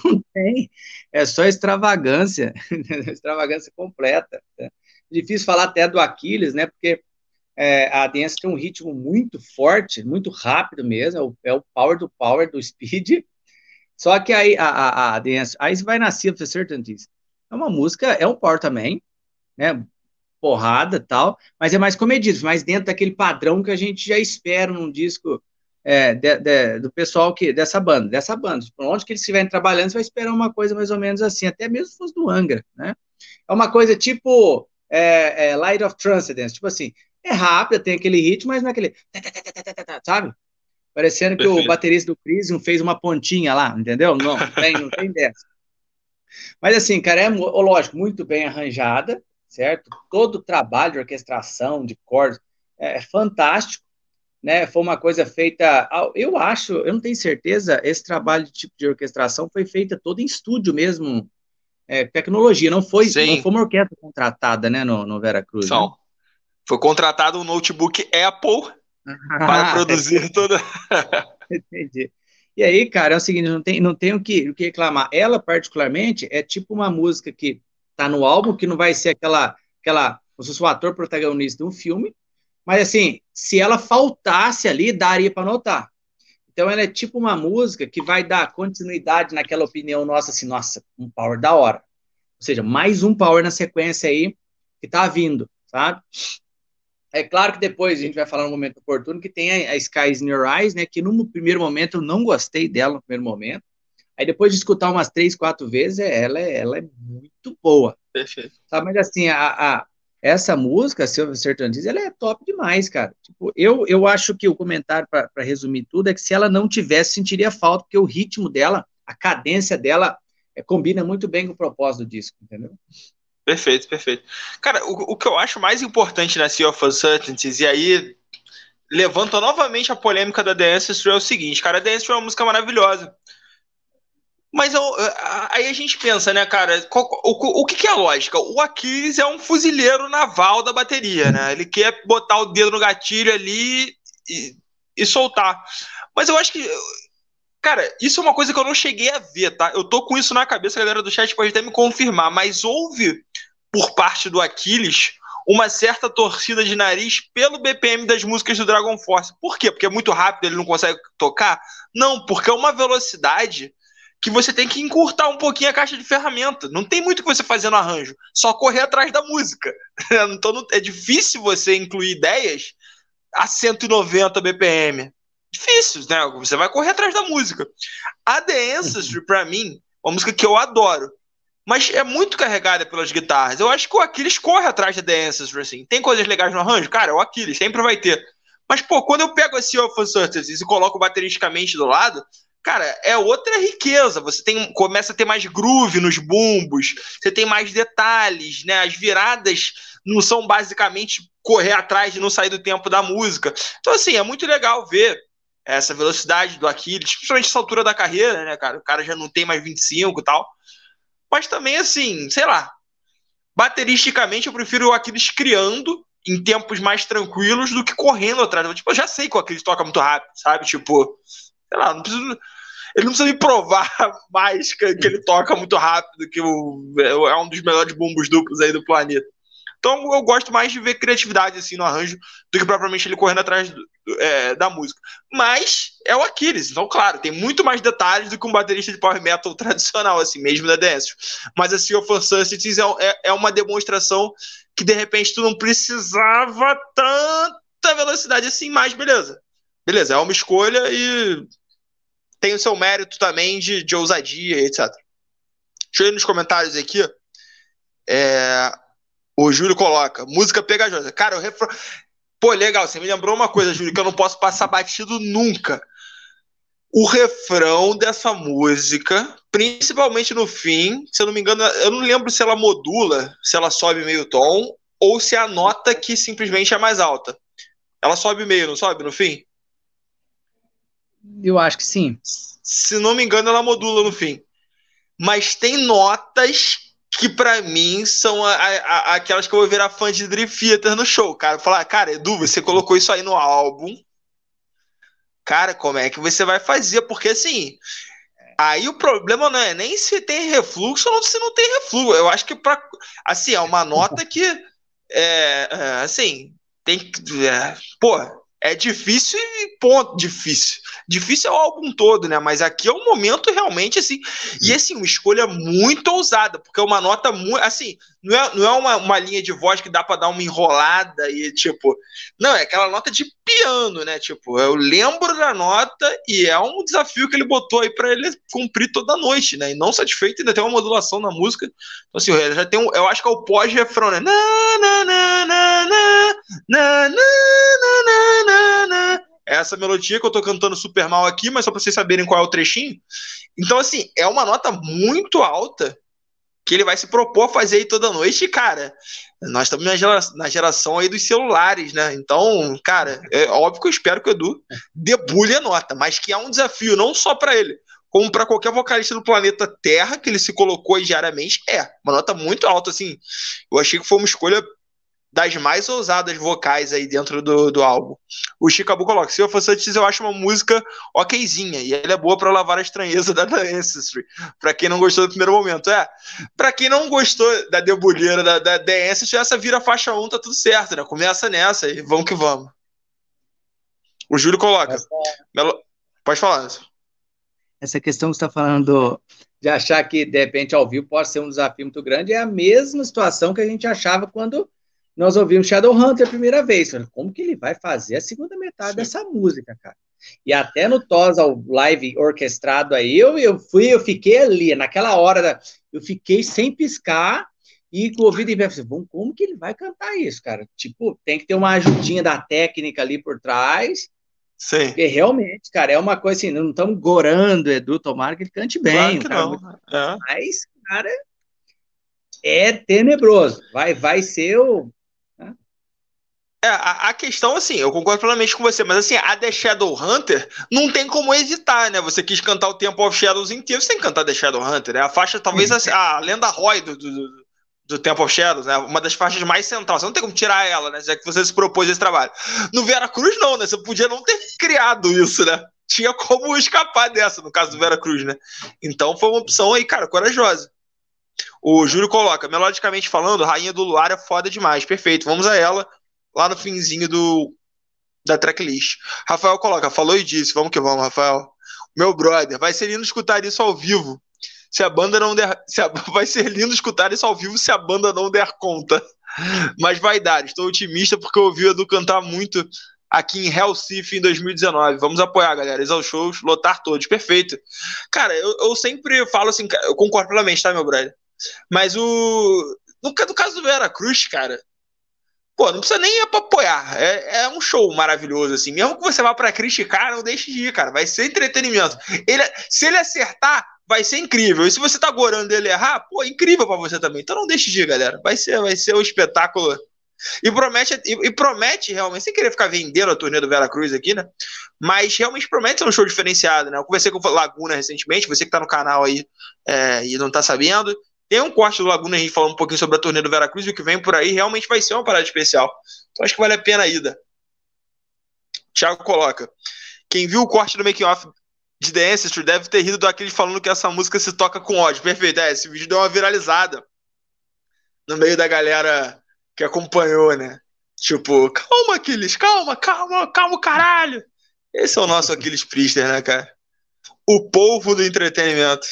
Não tem. É só extravagância, extravagância completa. Né? Difícil falar até do Aquiles, né? Porque é, a dance tem um ritmo muito forte, muito rápido mesmo, é o, é o power do power do speed. Só que aí a, a, a aí você vai nascer for Certainties. É uma música, é um power também, né? Porrada tal, mas é mais comedido, mais dentro daquele padrão que a gente já espera num disco é, de, de, do pessoal que dessa banda, dessa banda. Por onde que eles estiverem trabalhando, você vai esperar uma coisa mais ou menos assim, até mesmo se fosse do Angra, né? É uma coisa tipo é, é, Light of Transcendence, tipo assim, é rápida, tem aquele ritmo, mas não é aquele, sabe? Parecendo que Perfeito. o baterista do Crisium fez uma pontinha lá, entendeu? Não, não tem, não tem dessa. Mas assim, cara, é lógico, muito bem arranjada, certo? Todo o trabalho de orquestração, de cordas, é, é fantástico, né? Foi uma coisa feita, eu acho, eu não tenho certeza, esse trabalho de tipo de orquestração foi feita todo em estúdio mesmo, é, tecnologia, não foi, não foi uma orquestra contratada, né, no, no Vera Cruz. Né? Foi contratado um notebook Apple para produzir toda. Entendi. E aí, cara, é o seguinte, não tem, não tem o, que, o que reclamar. Ela, particularmente, é tipo uma música que tá no álbum, que não vai ser aquela, aquela, como se fosse o ator protagonista de um filme, mas assim, se ela faltasse ali, daria para notar. Então ela é tipo uma música que vai dar continuidade naquela opinião nossa, assim, nossa, um power da hora. Ou seja, mais um power na sequência aí que tá vindo, sabe? É claro que depois a gente vai falar no momento oportuno que tem a, a Skies in Your Eyes, né? Que no primeiro momento eu não gostei dela no primeiro momento. Aí depois de escutar umas três, quatro vezes, é, ela, é, ela é muito boa. Perfeito. Sabe? Mas assim, a, a essa música, Silver Certain Diz, ela é top demais, cara. Tipo, eu, eu acho que o comentário, para resumir tudo, é que se ela não tivesse, sentiria falta, porque o ritmo dela, a cadência dela, é, combina muito bem com o propósito do disco, entendeu? Perfeito, perfeito. Cara, o, o que eu acho mais importante na Sea of Uncertainties, e aí levanta novamente a polêmica da The Ancestry, é o seguinte, cara, a The Ancestry é uma música maravilhosa. Mas eu, aí a gente pensa, né, cara, qual, o, o que, que, é a lógica? O Aquiles é um fuzileiro naval da bateria, né? Ele quer botar o dedo no gatilho ali e, e soltar. Mas eu acho que Cara, isso é uma coisa que eu não cheguei a ver, tá? Eu tô com isso na cabeça, a galera do chat pode até me confirmar, mas houve, por parte do Aquiles, uma certa torcida de nariz pelo BPM das músicas do Dragon Force. Por quê? Porque é muito rápido, ele não consegue tocar? Não, porque é uma velocidade que você tem que encurtar um pouquinho a caixa de ferramenta. Não tem muito o que você fazer no arranjo, só correr atrás da música. Então é difícil você incluir ideias a 190 BPM difícil, né? Você vai correr atrás da música. A The Ancestry, uhum. pra mim, é uma música que eu adoro. Mas é muito carregada pelas guitarras. Eu acho que o Aquiles corre atrás da The Ancestry, assim. Tem coisas legais no arranjo? Cara, é o Aquiles, sempre vai ter. Mas, pô, quando eu pego esse Of Uncertainties e coloco bateristicamente do lado, cara, é outra riqueza. Você tem, começa a ter mais groove nos bumbos, você tem mais detalhes, né? As viradas não são basicamente correr atrás de não sair do tempo da música. Então, assim, é muito legal ver essa velocidade do Aquiles, principalmente essa altura da carreira, né, cara? O cara já não tem mais 25 e tal. Mas também, assim, sei lá. Bateristicamente, eu prefiro o Aquiles criando em tempos mais tranquilos do que correndo atrás. Tipo, eu já sei que o Aquiles toca muito rápido, sabe? Tipo, sei lá, não preciso. Ele não precisa me provar mais que, que ele toca muito rápido, que o, é um dos melhores bumbos duplos aí do planeta. Então eu gosto mais de ver criatividade assim no arranjo do que propriamente ele correndo atrás do, é, da música. Mas é o Aquiles, então claro, tem muito mais detalhes do que um baterista de power metal tradicional, assim, mesmo da dance. Mas a Sea of Uncertainties é, é, é uma demonstração que de repente tu não precisava tanta velocidade assim, mas beleza. Beleza, é uma escolha e tem o seu mérito também de, de ousadia, etc. Deixa eu ir nos comentários aqui. É, o Júlio coloca, música pegajosa. Cara, o refrão. Pô, legal, você me lembrou uma coisa, Júlio, que eu não posso passar batido nunca. O refrão dessa música, principalmente no fim, se eu não me engano, eu não lembro se ela modula, se ela sobe meio tom, ou se a nota que simplesmente é mais alta. Ela sobe meio, não sobe no fim? Eu acho que sim. Se não me engano, ela modula no fim. Mas tem notas que para mim são a, a, aquelas que eu vou virar fã de Dream Theater no show, cara. Falar, cara, Edu, você colocou isso aí no álbum. Cara, como é que você vai fazer? Porque assim, aí o problema não é nem se tem refluxo ou se não tem refluxo. Eu acho que para assim, é uma nota que é, é assim, tem que é, pô, é difícil e ponto difícil. Difícil é o álbum todo, né? Mas aqui é um momento realmente assim. E assim, uma escolha muito ousada, porque é uma nota muito. Assim, não é, não é uma, uma linha de voz que dá para dar uma enrolada e tipo. Não, é aquela nota de piano, né? Tipo, eu lembro da nota e é um desafio que ele botou aí para ele cumprir toda noite, né? E não satisfeito, ainda tem uma modulação na música. Então, assim, já tem um. Eu acho que é o pós-refrão, né? Na, na, na, na, na, na, na, na, na, na. Essa melodia que eu tô cantando super mal aqui, mas só pra vocês saberem qual é o trechinho. Então, assim, é uma nota muito alta que ele vai se propor a fazer aí toda noite, cara, nós estamos na geração, na geração aí dos celulares, né? Então, cara, é óbvio que eu espero que o Edu debulhe a nota, mas que é um desafio não só para ele, como para qualquer vocalista do planeta Terra que ele se colocou aí diariamente, é uma nota muito alta, assim. Eu achei que foi uma escolha das mais ousadas vocais aí dentro do, do álbum. O Chicabu coloca: se eu fosse antes, eu acho uma música okzinha, e ela é boa para lavar a estranheza da The Ancestry. Pra quem não gostou do primeiro momento. É, pra quem não gostou da debulheira da, da The Ancestry, essa vira faixa 1, tá tudo certo, né? Começa nessa e vamos que vamos. O Júlio coloca. Essa... Pode falar. Essa questão que você está falando de achar que, de repente, ao vivo pode ser um desafio muito grande, é a mesma situação que a gente achava quando nós ouvimos Shadowhunter a primeira vez. Como que ele vai fazer a segunda metade Sim. dessa música, cara? E até no Tosa, o live orquestrado aí, eu, eu fui, eu fiquei ali, naquela hora, da, eu fiquei sem piscar e com o ouvido em pé, bom, como que ele vai cantar isso, cara? Tipo, tem que ter uma ajudinha da técnica ali por trás. Sim. Porque realmente, cara, é uma coisa assim, não estamos gorando Edu, tomara que ele cante bem. Claro cara, é. Mas, cara, é tenebroso. Vai, vai ser o é, a, a, questão, assim, eu concordo plenamente com você, mas assim, a The Shadow Hunter não tem como evitar, né? Você quis cantar o Temple of Shadows inteiro, você tem que cantar The Shadow Hunter, né? A faixa, talvez, a, a lenda Roy do, do, do Temple of Shadows, né? Uma das faixas mais centrais. Você não tem como tirar ela, né? Já que você se propôs esse trabalho. No Vera Cruz, não, né? Você podia não ter criado isso, né? Tinha como escapar dessa, no caso do Vera Cruz, né? Então foi uma opção aí, cara, corajosa. O Júlio coloca, melodicamente falando, Rainha do Luar é foda demais. Perfeito, vamos a ela lá no finzinho do, da tracklist. Rafael coloca, falou e disse, vamos que vamos, Rafael. Meu brother, vai ser lindo escutar isso ao vivo. Se a banda não der. A, vai ser lindo escutar isso ao vivo se a banda não der conta. Mas vai dar, estou otimista porque eu ouvi o Edu cantar muito aqui em Recife em 2019. Vamos apoiar, galera. Exaus shows, lotar todos. Perfeito. Cara, eu, eu sempre falo assim, eu concordo plenamente, tá, meu brother? Mas o. No, no caso do Vera Cruz, cara, pô, não precisa nem ir pra apoiar. É, é um show maravilhoso, assim. Mesmo que você vá para criticar, não deixe de ir, cara. Vai ser entretenimento. Ele, se ele acertar, vai ser incrível. E se você tá gorando ele errar, pô, incrível para você também. Então não deixe de ir, galera. Vai ser, vai ser um espetáculo. E promete, e, e, promete realmente, sem querer ficar vendendo a turnê do Vera Cruz aqui, né? Mas realmente promete ser um show diferenciado, né? Eu conversei com o Laguna recentemente, você que tá no canal aí é, e não tá sabendo. Tem um corte do Laguna gente falando um pouquinho sobre a turnê do Veracruz e o que vem por aí realmente vai ser uma parada especial. Então acho que vale a pena a ida. Thiago coloca. Quem viu o corte do making off de The Ancestry deve ter rido daquele falando que essa música se toca com ódio. Perfeito. É, esse vídeo deu uma viralizada no meio da galera que acompanhou, né? Tipo, calma, Aquiles, calma, calma, calma, caralho. Esse é o nosso Aquiles Priester, né, cara? O povo do entretenimento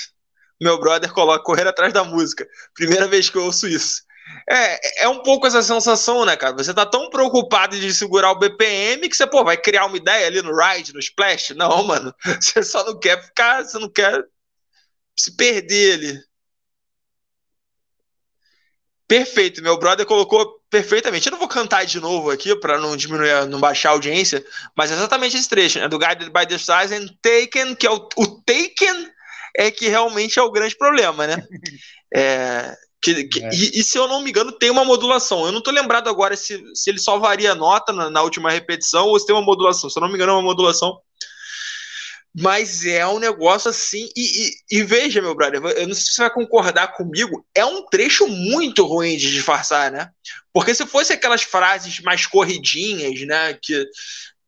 meu brother coloca correr atrás da música. Primeira vez que eu ouço isso. É, é um pouco essa sensação, né, cara? Você tá tão preocupado de segurar o BPM que você, pô, vai criar uma ideia ali no ride, no splash. Não, mano. Você só não quer ficar, você não quer se perder ali. Perfeito, meu brother colocou perfeitamente. Eu não vou cantar de novo aqui para não diminuir, não baixar a audiência, mas é exatamente esse trecho, né? Do Guided by the Stars and Taken, que é o, o Taken é que realmente é o grande problema, né? É, que, que, é. E, e, se eu não me engano, tem uma modulação. Eu não tô lembrado agora se, se ele só varia a nota na, na, última repetição ou se tem uma modulação. Se eu não me engano, é uma modulação. Mas é um negócio assim. E, e, e, veja, meu brother, eu não sei se você vai concordar comigo, é um trecho muito ruim de disfarçar, né? Porque se fosse aquelas frases mais corridinhas, né? Que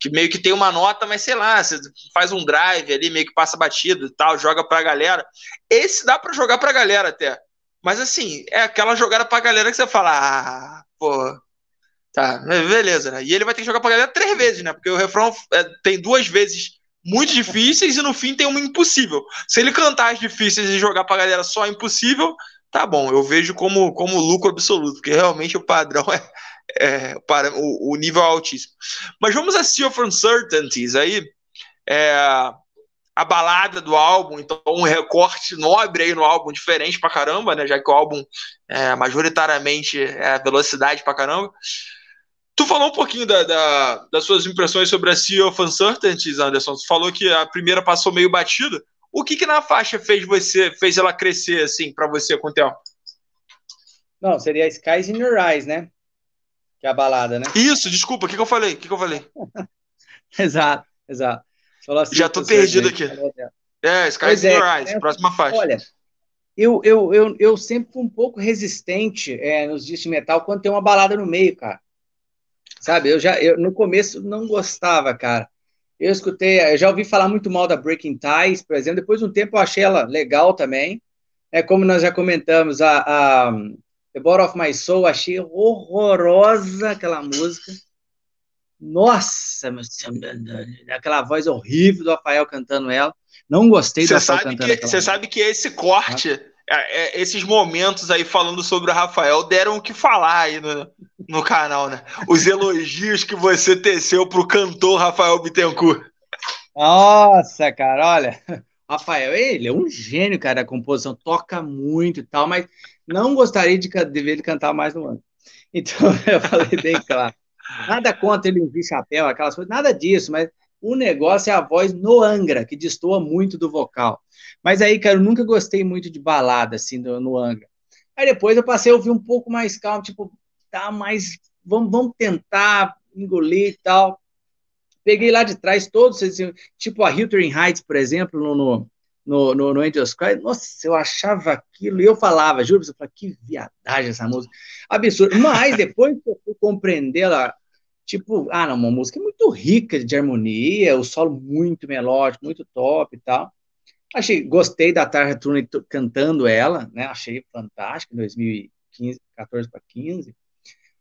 que meio que tem uma nota, mas sei lá, você faz um drive ali, meio que passa batido e tal, joga pra galera. Esse dá para jogar pra galera até. Mas assim, é aquela jogada pra galera que você fala, ah, pô, tá, beleza, né? E ele vai ter que jogar pra galera três vezes, né? Porque o refrão é, tem duas vezes muito difíceis e no fim tem uma impossível. Se ele cantar as difíceis e jogar pra galera só impossível, tá bom, eu vejo como, como lucro absoluto, porque realmente o padrão é, é, para o, o, nível altíssimo. Mas vamos a Sea of Uncertainties aí, é, a balada do álbum, então um recorte nobre aí no álbum, diferente pra caramba, né, já que o álbum é, majoritariamente é velocidade pra caramba. Tu falou um pouquinho da, da, das suas impressões sobre a Sea of Uncertainties, Anderson. Tu falou que a primeira passou meio batida. O que que na faixa fez você, fez ela crescer assim para você com o tempo? Não, seria Skies in Your Eyes, né? Que é a balada, né? Isso, desculpa, o que, que eu falei? O que, que eu falei? exato, exato. Assim, Já tô perdido aqui. É, in é, Your Eyes, é, próxima faixa. Olha, eu, eu, eu, eu sempre fui um pouco resistente é, nos discos de metal quando tem uma balada no meio, cara. Sabe, eu já eu, no começo não gostava, cara. Eu escutei, eu já ouvi falar muito mal da Breaking Ties, por exemplo. Depois de um tempo eu achei ela legal também. É como nós já comentamos, a, a The Bottom of My Soul, achei horrorosa aquela música. Nossa, aquela voz horrível do Rafael cantando ela. Não gostei do Rafael cantando Você sabe que esse corte, ah. é, esses momentos aí falando sobre o Rafael deram o que falar aí no, no canal, né? Os elogios que você teceu pro cantor Rafael Bittencourt. Nossa, cara, olha. Rafael, ele é um gênio, cara, da composição, toca muito e tal, mas não gostaria de, de ver ele cantar mais no ano. Então, eu falei bem claro. Nada contra ele ouvir chapéu, aquelas coisas, nada disso, mas o negócio é a voz no Angra, que destoa muito do vocal. Mas aí, cara, eu nunca gostei muito de balada, assim, no, no Angra. Aí depois eu passei a ouvir um pouco mais calmo, tipo, tá mais, vamos, vamos tentar engolir e tal. Peguei lá de trás todos, tipo a Hilton Heights, por exemplo, no, no, no, no, no Angels Cry. Nossa, eu achava aquilo, e eu falava, juro, eu falava, que viadagem essa música. Absurdo. Mas depois que eu fui compreender ela, tipo, ah, não, uma música muito rica de harmonia, o solo muito melódico, muito top e tal. Achei, gostei da Tarja Turner cantando ela, né? Achei fantástico, em 2015, 14 para 15.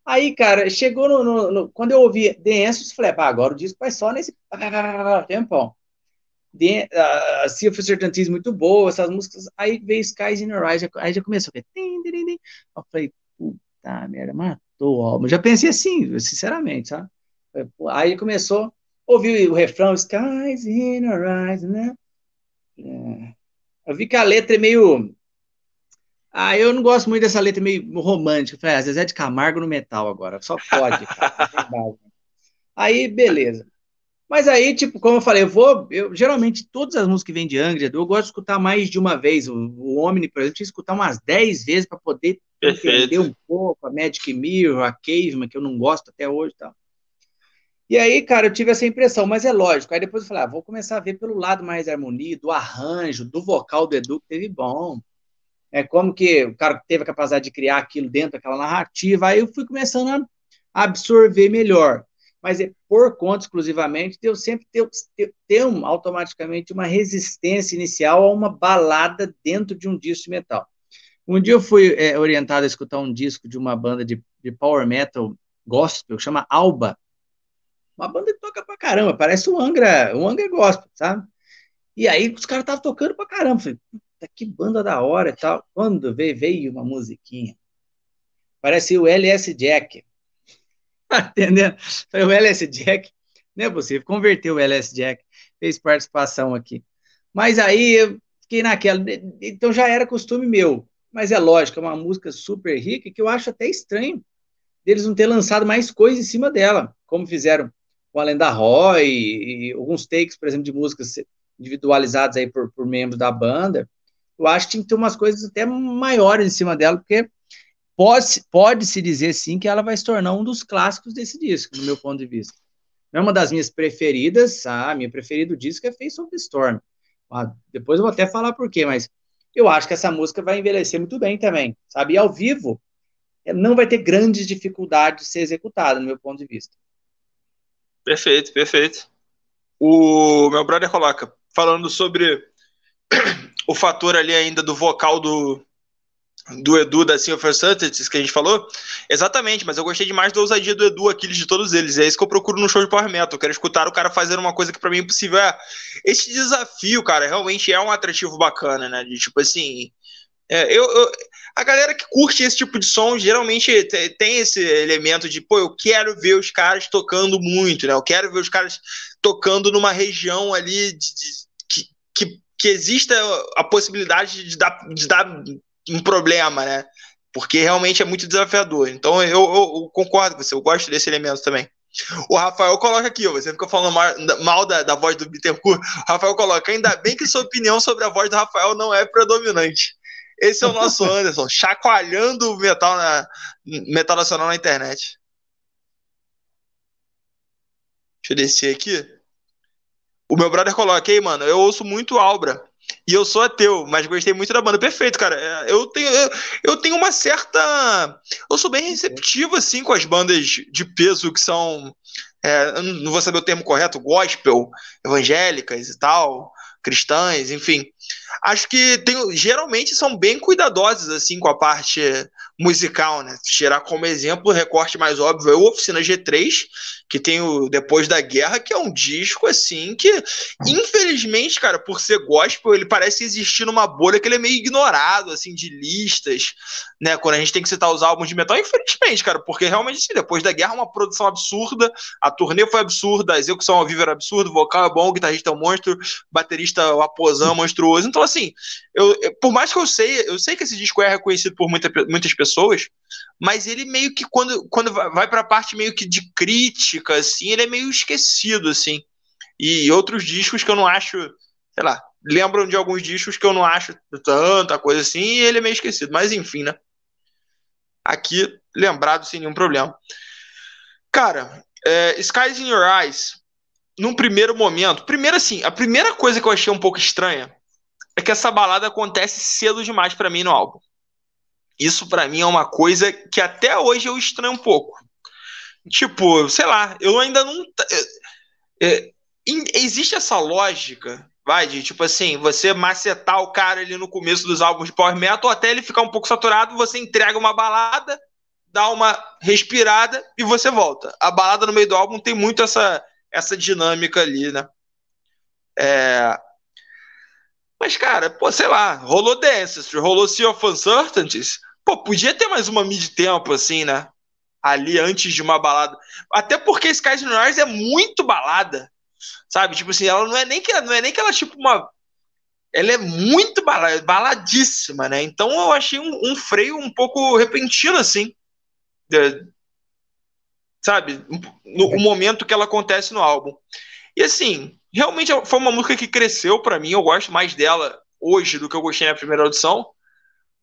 Aí, cara, chegou no, no, no, Quando eu ouvi The Answers, falei, pá, agora o disco vai só nesse tempão. The, uh, Sea of Certainties muito boa, essas músicas. Aí veio Skies in Your Eyes, aí já começou. Eu falei, puta merda, matou o álbum. Já pensei assim, sinceramente, sabe? Aí começou, ouvi o refrão, Skies in Your Eyes, né? É. Eu vi que a letra é meio ah, eu não gosto muito dessa letra meio romântica. Falei, ah, Zezé de Camargo no metal agora, só pode. aí, beleza. Mas aí, tipo, como eu falei, eu vou. Eu, geralmente, todas as músicas que vêm de Angra, eu gosto de escutar mais de uma vez. O, o Omni, por exemplo, tinha que escutar umas 10 vezes para poder Perfeito. entender um pouco a Magic Mirror, a Caveman, que eu não gosto até hoje e tal. E aí, cara, eu tive essa impressão, mas é lógico. Aí depois eu falei, ah, vou começar a ver pelo lado mais da harmonia, do arranjo, do vocal do Edu, que teve bom é, como que o cara teve a capacidade de criar aquilo dentro daquela narrativa, aí eu fui começando a absorver melhor. Mas é por conta exclusivamente de eu sempre ter, ter, ter um, automaticamente uma resistência inicial a uma balada dentro de um disco de metal. Um dia eu fui é, orientado a escutar um disco de uma banda de, de power metal gospel, chama Alba. Uma banda que toca pra caramba, parece um Angra, um Angra gospel, sabe? E aí os caras estavam tocando pra caramba. Falei, que banda da hora e tal. Quando veio, veio uma musiquinha. Parece o LS Jack. Entendeu? O LS Jack, não é possível, converteu o LS Jack, fez participação aqui. Mas aí eu fiquei naquela. Então já era costume meu. Mas é lógico, é uma música super rica que eu acho até estranho deles não ter lançado mais coisa em cima dela, como fizeram com a Lenda Roy e, e alguns takes, por exemplo, de músicas individualizadas aí por, por membros da banda eu acho que tinha que ter umas coisas até maiores em cima dela, porque pode-se pode -se dizer sim que ela vai se tornar um dos clássicos desse disco, do meu ponto de vista. É uma das minhas preferidas, ah, minha preferida disco é Face of the Storm. Ah, depois eu vou até falar por quê, mas eu acho que essa música vai envelhecer muito bem também, sabe? E ao vivo, não vai ter grandes dificuldades de ser executada, no meu ponto de vista. Perfeito, perfeito. O meu brother coloca, falando sobre o fator ali ainda do vocal do, do Edu da of Uncertainties que a gente falou. Exatamente, mas eu gostei demais da ousadia do Edu, Aquiles de todos eles. É isso que eu procuro no show de Power Metal. Eu quero escutar o cara fazendo uma coisa que para mim é impossível. É, esse desafio, cara, realmente é um atrativo bacana, né? De tipo assim. É, eu, eu, a galera que curte esse tipo de som geralmente tem esse elemento de, pô, eu quero ver os caras tocando muito, né? Eu quero ver os caras tocando numa região ali de, de, que, que que exista a possibilidade de dar, de dar um problema, né? Porque realmente é muito desafiador. Então eu, eu, eu concordo com você, eu gosto desse elemento também. O Rafael coloca aqui, ó, você fica falando mal, mal da, da, voz do Bittencourt. O Rafael coloca, ainda bem que sua opinião sobre a voz do Rafael não é predominante. Esse é o nosso Anderson, chacoalhando o metal, na, metal nacional na internet. Deixa eu descer aqui. O meu brother coloca, aí, mano, eu ouço muito Albra. E eu sou ateu, mas gostei muito da banda. Perfeito, cara. É, eu tenho, eu, eu tenho uma certa. Eu sou bem receptivo, assim, com as bandas de peso que são. É, não vou saber o termo correto, gospel, evangélicas e tal, cristãs, enfim. Acho que tem, geralmente são bem cuidadosos, assim, com a parte musical, né? Tirar como exemplo o recorte mais óbvio é o Oficina G3, que tem o Depois da Guerra, que é um disco assim que, infelizmente, cara, por ser gospel, ele parece existir numa bolha que ele é meio ignorado, assim, de listas, né? Quando a gente tem que citar os álbuns de metal, infelizmente, cara, porque realmente, assim, Depois da Guerra é uma produção absurda, a turnê foi absurda, a execução ao vivo era absurda, o vocal é bom, o guitarrista é um monstro, baterista o aposão monstruoso. Então, assim, eu, por mais que eu sei, eu sei que esse disco é reconhecido por muita, muitas pessoas, mas ele meio que quando, quando vai para a parte meio que de crítica, assim, ele é meio esquecido, assim. E outros discos que eu não acho, sei lá, lembram de alguns discos que eu não acho tanta coisa assim, e ele é meio esquecido. Mas enfim, né? Aqui, lembrado sem nenhum problema. Cara, é, Skies in Your Eyes, num primeiro momento, primeiro assim, a primeira coisa que eu achei um pouco estranha é que essa balada acontece cedo demais para mim no álbum. Isso para mim é uma coisa que até hoje eu estranho um pouco. Tipo, sei lá, eu ainda não. É, existe essa lógica, vai, de tipo assim, você macetar o cara ali no começo dos álbuns de Power Metal até ele ficar um pouco saturado, você entrega uma balada, dá uma respirada e você volta. A balada no meio do álbum tem muito essa, essa dinâmica ali, né? É, mas, cara, pô, sei lá, rolou Dances, rolou Sea of Uncertainties. Pô, podia ter mais uma mid-tempo, assim, né? Ali antes de uma balada. Até porque Skies Noise é muito balada. Sabe? Tipo assim, ela não é nem que, não é nem que ela, tipo, uma. Ela é muito balada, baladíssima, né? Então eu achei um, um freio um pouco repentino, assim. De, sabe? No, no momento que ela acontece no álbum. E assim, realmente foi uma música que cresceu para mim. Eu gosto mais dela hoje do que eu gostei na primeira audição,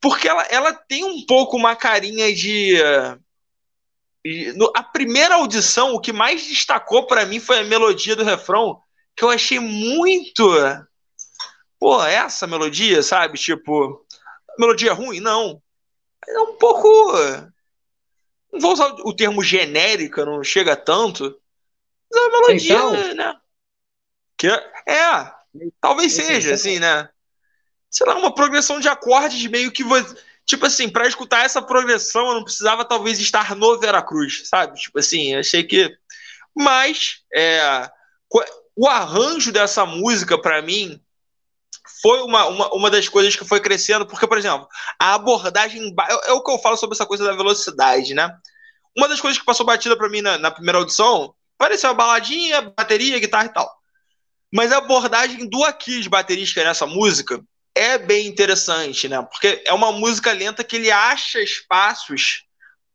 porque ela, ela tem um pouco uma carinha de. de no, a primeira audição, o que mais destacou para mim foi a melodia do refrão, que eu achei muito. Pô, essa melodia, sabe? Tipo, melodia ruim? Não. É um pouco. Não vou usar o termo genérica, não chega tanto. Mas é uma melodia, então, né? Que é, talvez seja, assim, né? Sei lá, uma progressão de acordes meio que você. Tipo assim, para escutar essa progressão, eu não precisava talvez estar no Veracruz, sabe? Tipo assim, achei que. Mas é, o arranjo dessa música, para mim, foi uma, uma, uma das coisas que foi crescendo, porque, por exemplo, a abordagem. É, é o que eu falo sobre essa coisa da velocidade, né? Uma das coisas que passou batida para mim na, na, primeira audição pareceu uma baladinha, bateria, guitarra e tal. Mas a abordagem do Aquiles baterista nessa música é bem interessante, né? Porque é uma música lenta que ele acha espaços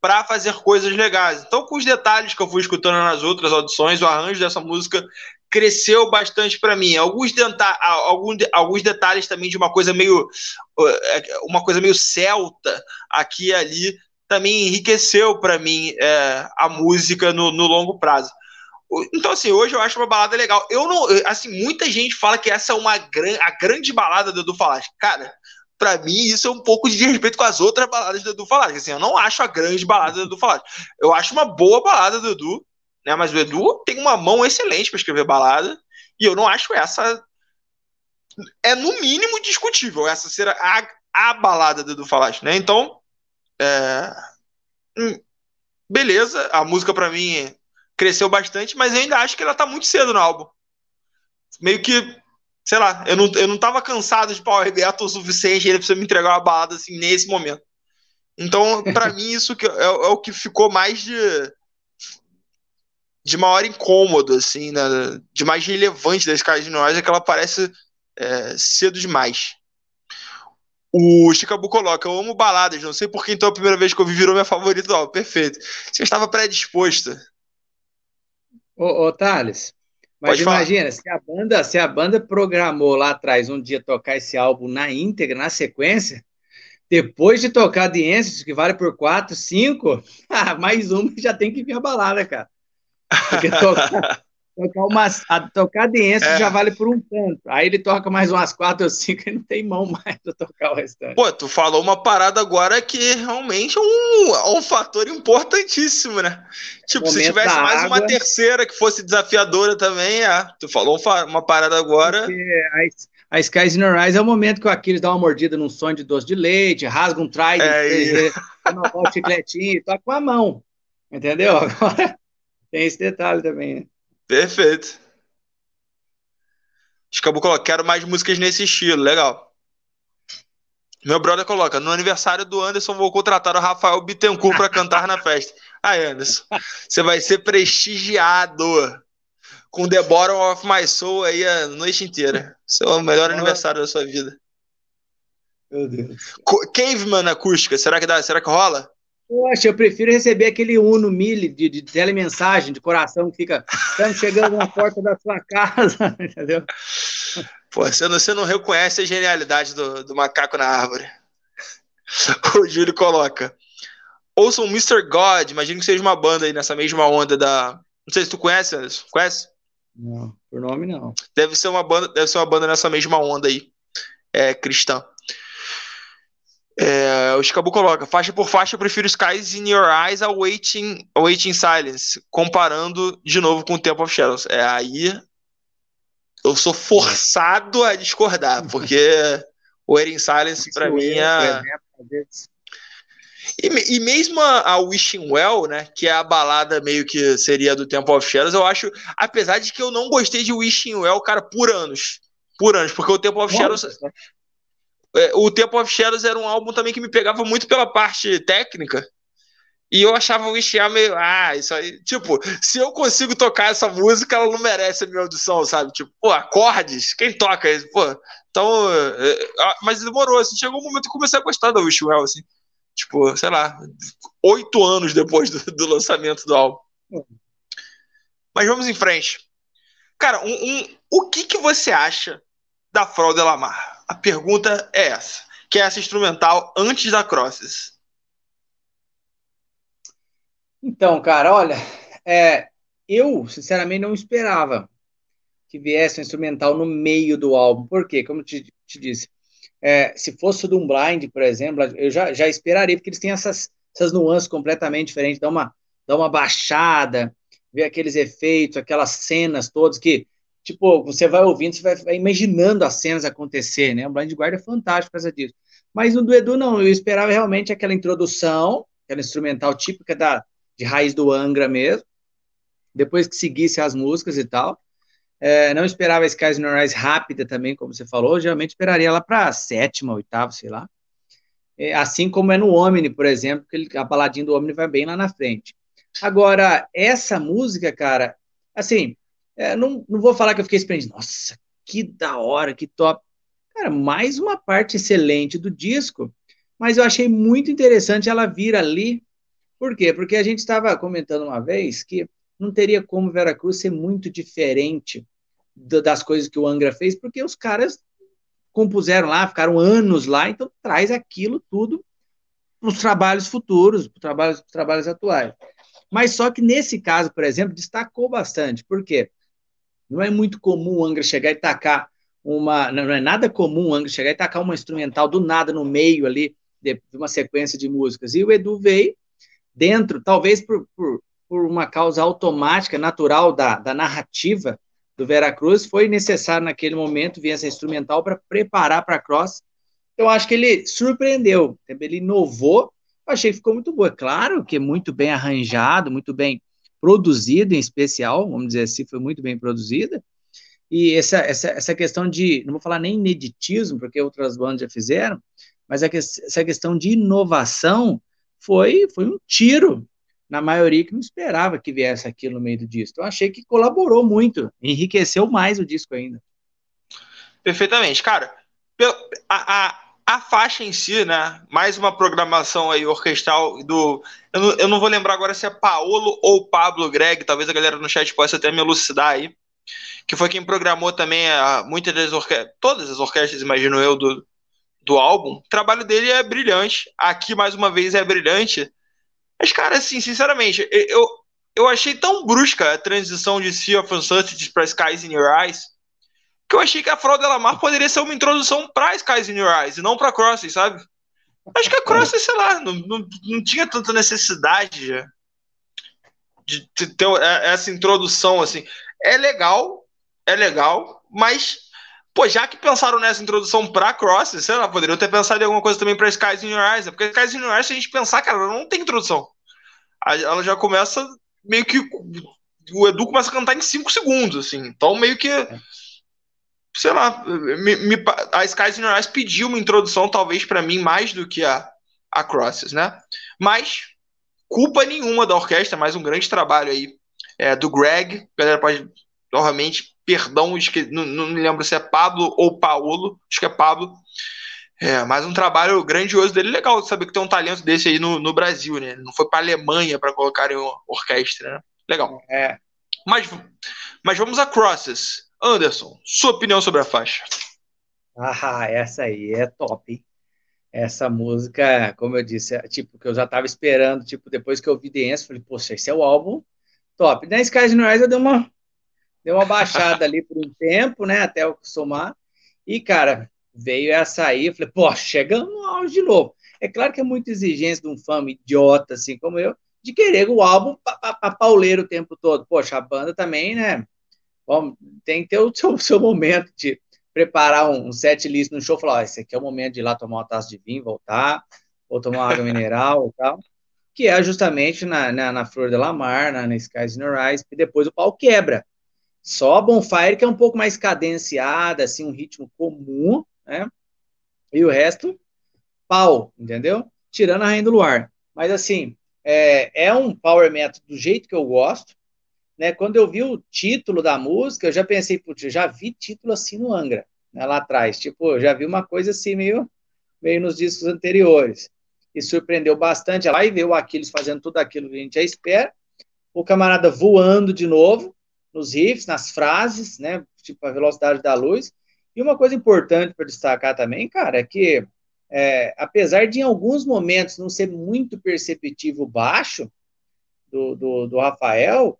para fazer coisas legais. Então, com os detalhes que eu fui escutando nas outras audições, o arranjo dessa música cresceu bastante para mim. Alguns, alguns, alguns detalhes também de uma coisa meio é, uma coisa meio celta aqui e ali também enriqueceu para mim é, a música no, no longo prazo. Então, assim, hoje eu acho uma balada legal. Eu não. Assim, muita gente fala que essa é uma gran, a grande balada do Edu Falaschi. Cara, pra mim, isso é um pouco de respeito com as outras baladas do Edu Falaschi. Assim, eu não acho a grande balada do Edu Falaschi. Eu acho uma boa balada do Edu, né? Mas o Edu tem uma mão excelente para escrever balada. E eu não acho essa. É no mínimo discutível essa ser a, a balada do Edu Falaschi, né? Então. É... Hum, beleza, a música para mim cresceu bastante, mas eu ainda acho que ela tá muito cedo no álbum. Meio que, sei lá, eu não, eu não tava cansado de Power Metal o suficiente ele precisa me entregar uma balada assim nesse momento. Então, para mim, isso que é, é, o que ficou mais de de maior incômodo, assim, né? de mais relevante das caras de nós é que ela parece é, cedo demais. O Chicabu coloca, eu amo baladas, não sei por que então a primeira vez que eu vi virou minha favorita. Ó, perfeito. Você estava predisposta. Ô, ô Thales, mas Pode imagina, se a, banda, se a banda programou lá atrás um dia tocar esse álbum na íntegra, na sequência, depois de tocar The Answers, que vale por 4, 5, mais uma já tem que vir a balada, cara. Porque tocar, tocar, umas, a, tocar dance é. já vale por um tanto. Aí ele toca mais umas quatro ou cinco e não tem mão mais pra tocar o restante. Pô, tu falou uma parada agora que realmente é um, é um fator importantíssimo, né? Tipo, se tivesse mais água, uma terceira que fosse desafiadora também, é. Tu falou uma parada agora. A, a Skies in Your Eyes é o momento que o Aquiles dá uma mordida num sonho de doce de leite, rasga um trident, é, toma um chicletinho, toca com a mão. Entendeu? Agora tem esse detalhe também, né? Perfeito. Escabu coloca, quero mais músicas nesse estilo, legal. Meu brother coloca, no aniversário do Anderson vou contratar o Rafael Bittencourt para cantar na festa. Aí, Anderson, você vai ser prestigiado com The Bottom of My Soul aí a noite inteira. Esse é o melhor aniversário da sua vida. Meu Deus. Caveman acústica, será que dá? Será que rola? Poxa, eu prefiro receber aquele Uno Mille de, de telemensagem, de coração, que fica estamos chegando na porta da sua casa, entendeu? Pô, você não, você não reconhece a genialidade do, do macaco na árvore. O Júlio coloca. Ouçam Mr. God, imagino que seja uma banda aí nessa mesma onda da. Não sei se tu conhece, Anderson. Conhece? Não, por nome não. Deve ser uma banda, deve ser uma banda nessa mesma onda aí. É, cristã. É, o Chicabu coloca, faixa por faixa, eu prefiro Skies in Your Eyes a Waiting, Waiting Silence, comparando de novo com o Temple of Shadows. É, aí eu sou forçado a discordar, porque o Waiting Silence para mim é... E, e mesmo a, a, Wishing Well, né, que é a balada meio que seria do Temple of Shadows, eu acho, apesar de que eu não gostei de Wishing Well, cara, por anos. Por anos, porque o Temple of Shadows é, o Temple of Shadows era um álbum também que me pegava muito pela parte técnica. E eu achava o Wishiar meio. Ah, isso aí. Tipo, se eu consigo tocar essa música, ela não merece a minha audição, sabe? Tipo, pô, acordes? Quem toca isso? Pô. Então. É, é, mas demorou, assim. Chegou um momento que eu comecei a gostar da Wish Well, assim. Tipo, sei lá, oito anos depois do, do, lançamento do álbum. Mas vamos em frente. Cara, um, um, o que, que você acha da Fraude Lamar? A pergunta é essa, que é essa instrumental antes da Crosses. Então, cara, olha, é, eu sinceramente não esperava que viesse um instrumental no meio do álbum. Por quê? Como eu te, te disse, é, se fosse do um blind, por exemplo, eu já, já esperaria, porque eles têm essas, essas nuances completamente diferentes, dá uma, dá uma baixada, ver aqueles efeitos, aquelas cenas todas que tipo, você vai ouvindo, você vai, vai, imaginando as cenas acontecer, né? O Blind Guard é fantástico por causa disso. Mas no do Edu, não, eu esperava realmente aquela introdução, aquela instrumental típica da, de raiz do Angra mesmo, depois que seguisse as músicas e tal. É, não esperava a Skies No Rise rápida também, como você falou, geralmente esperaria ela para sétima, oitava, sei lá. É, assim como é no Omni, por exemplo, que ele, a baladinha do Omni vai bem lá na frente. Agora, essa música, cara, assim, é, não, não vou falar que eu fiquei surpreendido. Nossa, que da hora, que top. Cara, mais uma parte excelente do disco, mas eu achei muito interessante ela vir ali. Por quê? Porque a gente estava comentando uma vez que não teria como Veracruz ser muito diferente do, das coisas que o Angra fez, porque os caras compuseram lá, ficaram anos lá, então traz aquilo tudo para os trabalhos futuros, para os trabalhos, trabalhos atuais. Mas só que nesse caso, por exemplo, destacou bastante. Por quê? Não é muito comum o Angra chegar e tacar uma. Não é nada comum o Angra chegar e tacar uma instrumental do nada no meio ali de uma sequência de músicas. E o Edu veio dentro, talvez por, por, por uma causa automática, natural da, da narrativa do Veracruz, foi necessário naquele momento vir essa instrumental para preparar para a cross. Eu acho que ele surpreendeu, ele inovou. Eu achei que ficou muito boa. Claro que é muito bem arranjado, muito bem produzida em especial, vamos dizer assim, foi muito bem produzida. E essa, essa, essa questão de, não vou falar nem ineditismo, porque outras bandas já fizeram, mas que, essa questão de inovação foi, foi um tiro na maioria que não esperava que viesse aquilo no meio do disco. Eu achei que colaborou muito, enriqueceu mais o disco ainda. Perfeitamente. Cara, a, a, a faixa em si, né? Mais uma programação aí orquestral do. Eu não, eu não, vou lembrar agora se é Paolo ou Pablo Greg, talvez a galera no chat possa até me elucidar aí. Que foi quem programou também a, muitas das orquestras, todas as orquestras, imagino eu, do, do álbum. O trabalho dele é brilhante. Aqui, mais uma vez, é brilhante. Mas, cara, assim, sinceramente, eu, eu achei tão brusca a transição de Sea of Uncertainty para Skies in Your Eyes que eu achei que a Fraude Lamar poderia ser uma introdução para Skies in Your Eyes e não para Crossing, sabe? Acho que a Crossing, sei lá, não, não, não tinha tanta necessidade já de ter essa introdução assim. É legal, é legal, mas pô, já que pensaram nessa introdução para Crossing, sei lá, poderiam ter pensado em alguma coisa também para Skies in Your Eyes, né? porque Skies in Your Eyes, se a gente pensar, cara, ela não tem introdução. Ela já começa meio que o Edu começa a cantar em 5 segundos, assim. Então, meio que sei lá, me, me, a Your Eyes pediu uma introdução, talvez para mim, mais do que a, a Crosses, né? Mas, culpa nenhuma da orquestra, mais um grande trabalho aí é, do Greg. A galera pode, novamente, perdão, não, não me lembro se é Pablo ou Paulo, acho que é Pablo. É, mais um trabalho grandioso dele, legal saber que tem um talento desse aí no, no Brasil, né? Não foi para Alemanha para colocar em orquestra, né? Legal. É. Mas, mas vamos a Crosses. Anderson, sua opinião sobre a faixa? Ah, essa aí é top, hein? Essa música, como eu disse, é, tipo, que eu já tava esperando, tipo, depois que eu vi The Answer, falei, poxa, esse é o álbum top. Na Skies No Eyes eu dei uma, dei uma baixada ali por um tempo, né, até eu acostumar, e, cara, veio essa aí, eu falei, pô, chegando no auge de novo. É claro que é muita exigência de um fã idiota, assim como eu, de querer o álbum para pauleiro o tempo todo. Poxa, a banda também, né, Bom, tem que ter o seu, seu momento de preparar um, set list no show, falar, esse aqui é o momento de ir lá tomar uma taça de vinho, voltar, ou tomar uma água mineral e tal, que é justamente na, na, na Flor de Lamar, na, na Skies in Rise, e depois o pau quebra. Só a Bonfire, que é um pouco mais cadenciada, assim, um ritmo comum, né? E o resto, pau, entendeu? Tirando a Rainha do Luar. Mas, assim, é, é um power metal do jeito que eu gosto, né, quando eu vi o título da música, eu já pensei, putz, já vi título assim no Angra, né, lá atrás. Tipo, já vi uma coisa assim meio, meio nos discos anteriores. E surpreendeu bastante. Lá e ver o Aquiles fazendo tudo aquilo que a gente já espera. O camarada voando de novo nos riffs, nas frases, né? Tipo, a velocidade da luz. E uma coisa importante para destacar também, cara, é que é, apesar de em alguns momentos não ser muito perceptível baixo do, do, do Rafael,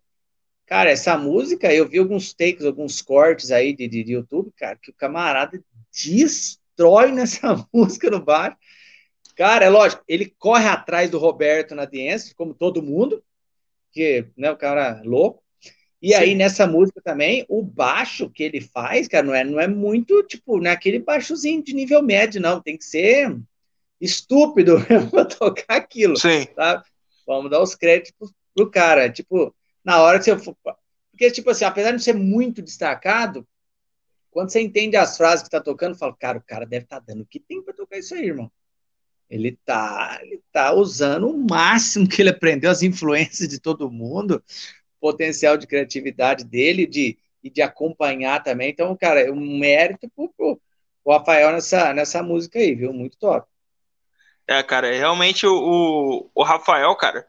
Cara, essa música, eu vi alguns takes, alguns cortes aí de, de, de YouTube, cara, que o camarada destrói nessa música no bar. Cara, é lógico, ele corre atrás do Roberto na dance, como todo mundo, que, né, o cara é louco. E Sim. aí, nessa música também, o baixo que ele faz, cara, não é, não é muito, tipo, não é aquele baixozinho de nível médio, não. Tem que ser estúpido pra tocar aquilo. Sim. Tá? Vamos dar os créditos pro cara. Tipo, na hora que você for. Porque, tipo assim, apesar de ser muito destacado, quando você entende as frases que tá tocando, fala, cara, o cara deve estar tá dando o que tem para tocar isso aí, irmão. Ele tá, ele tá usando o máximo que ele aprendeu, as influências de todo mundo, potencial de criatividade dele, de, e de acompanhar também. Então, cara, é um mérito pro, pro, pro Rafael nessa, nessa música aí, viu? Muito top. É, cara, é realmente o, o, o Rafael, cara,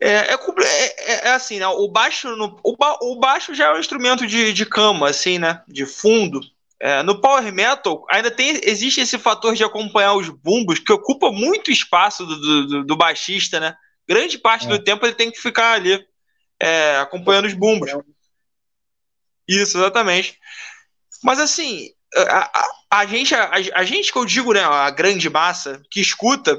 é, é, é, é, assim, né? O baixo, no, o, ba, o, baixo já é um instrumento de, de cama, assim, né? De fundo. É, no power metal ainda tem existe esse fator de acompanhar os bumbos que ocupa muito espaço do, do, do baixista, né? Grande parte do é. tempo ele tem que ficar ali é, acompanhando os bumbos. Isso, exatamente. Mas assim, a, a, a gente, a, a, gente que eu digo, né? A grande massa que escuta,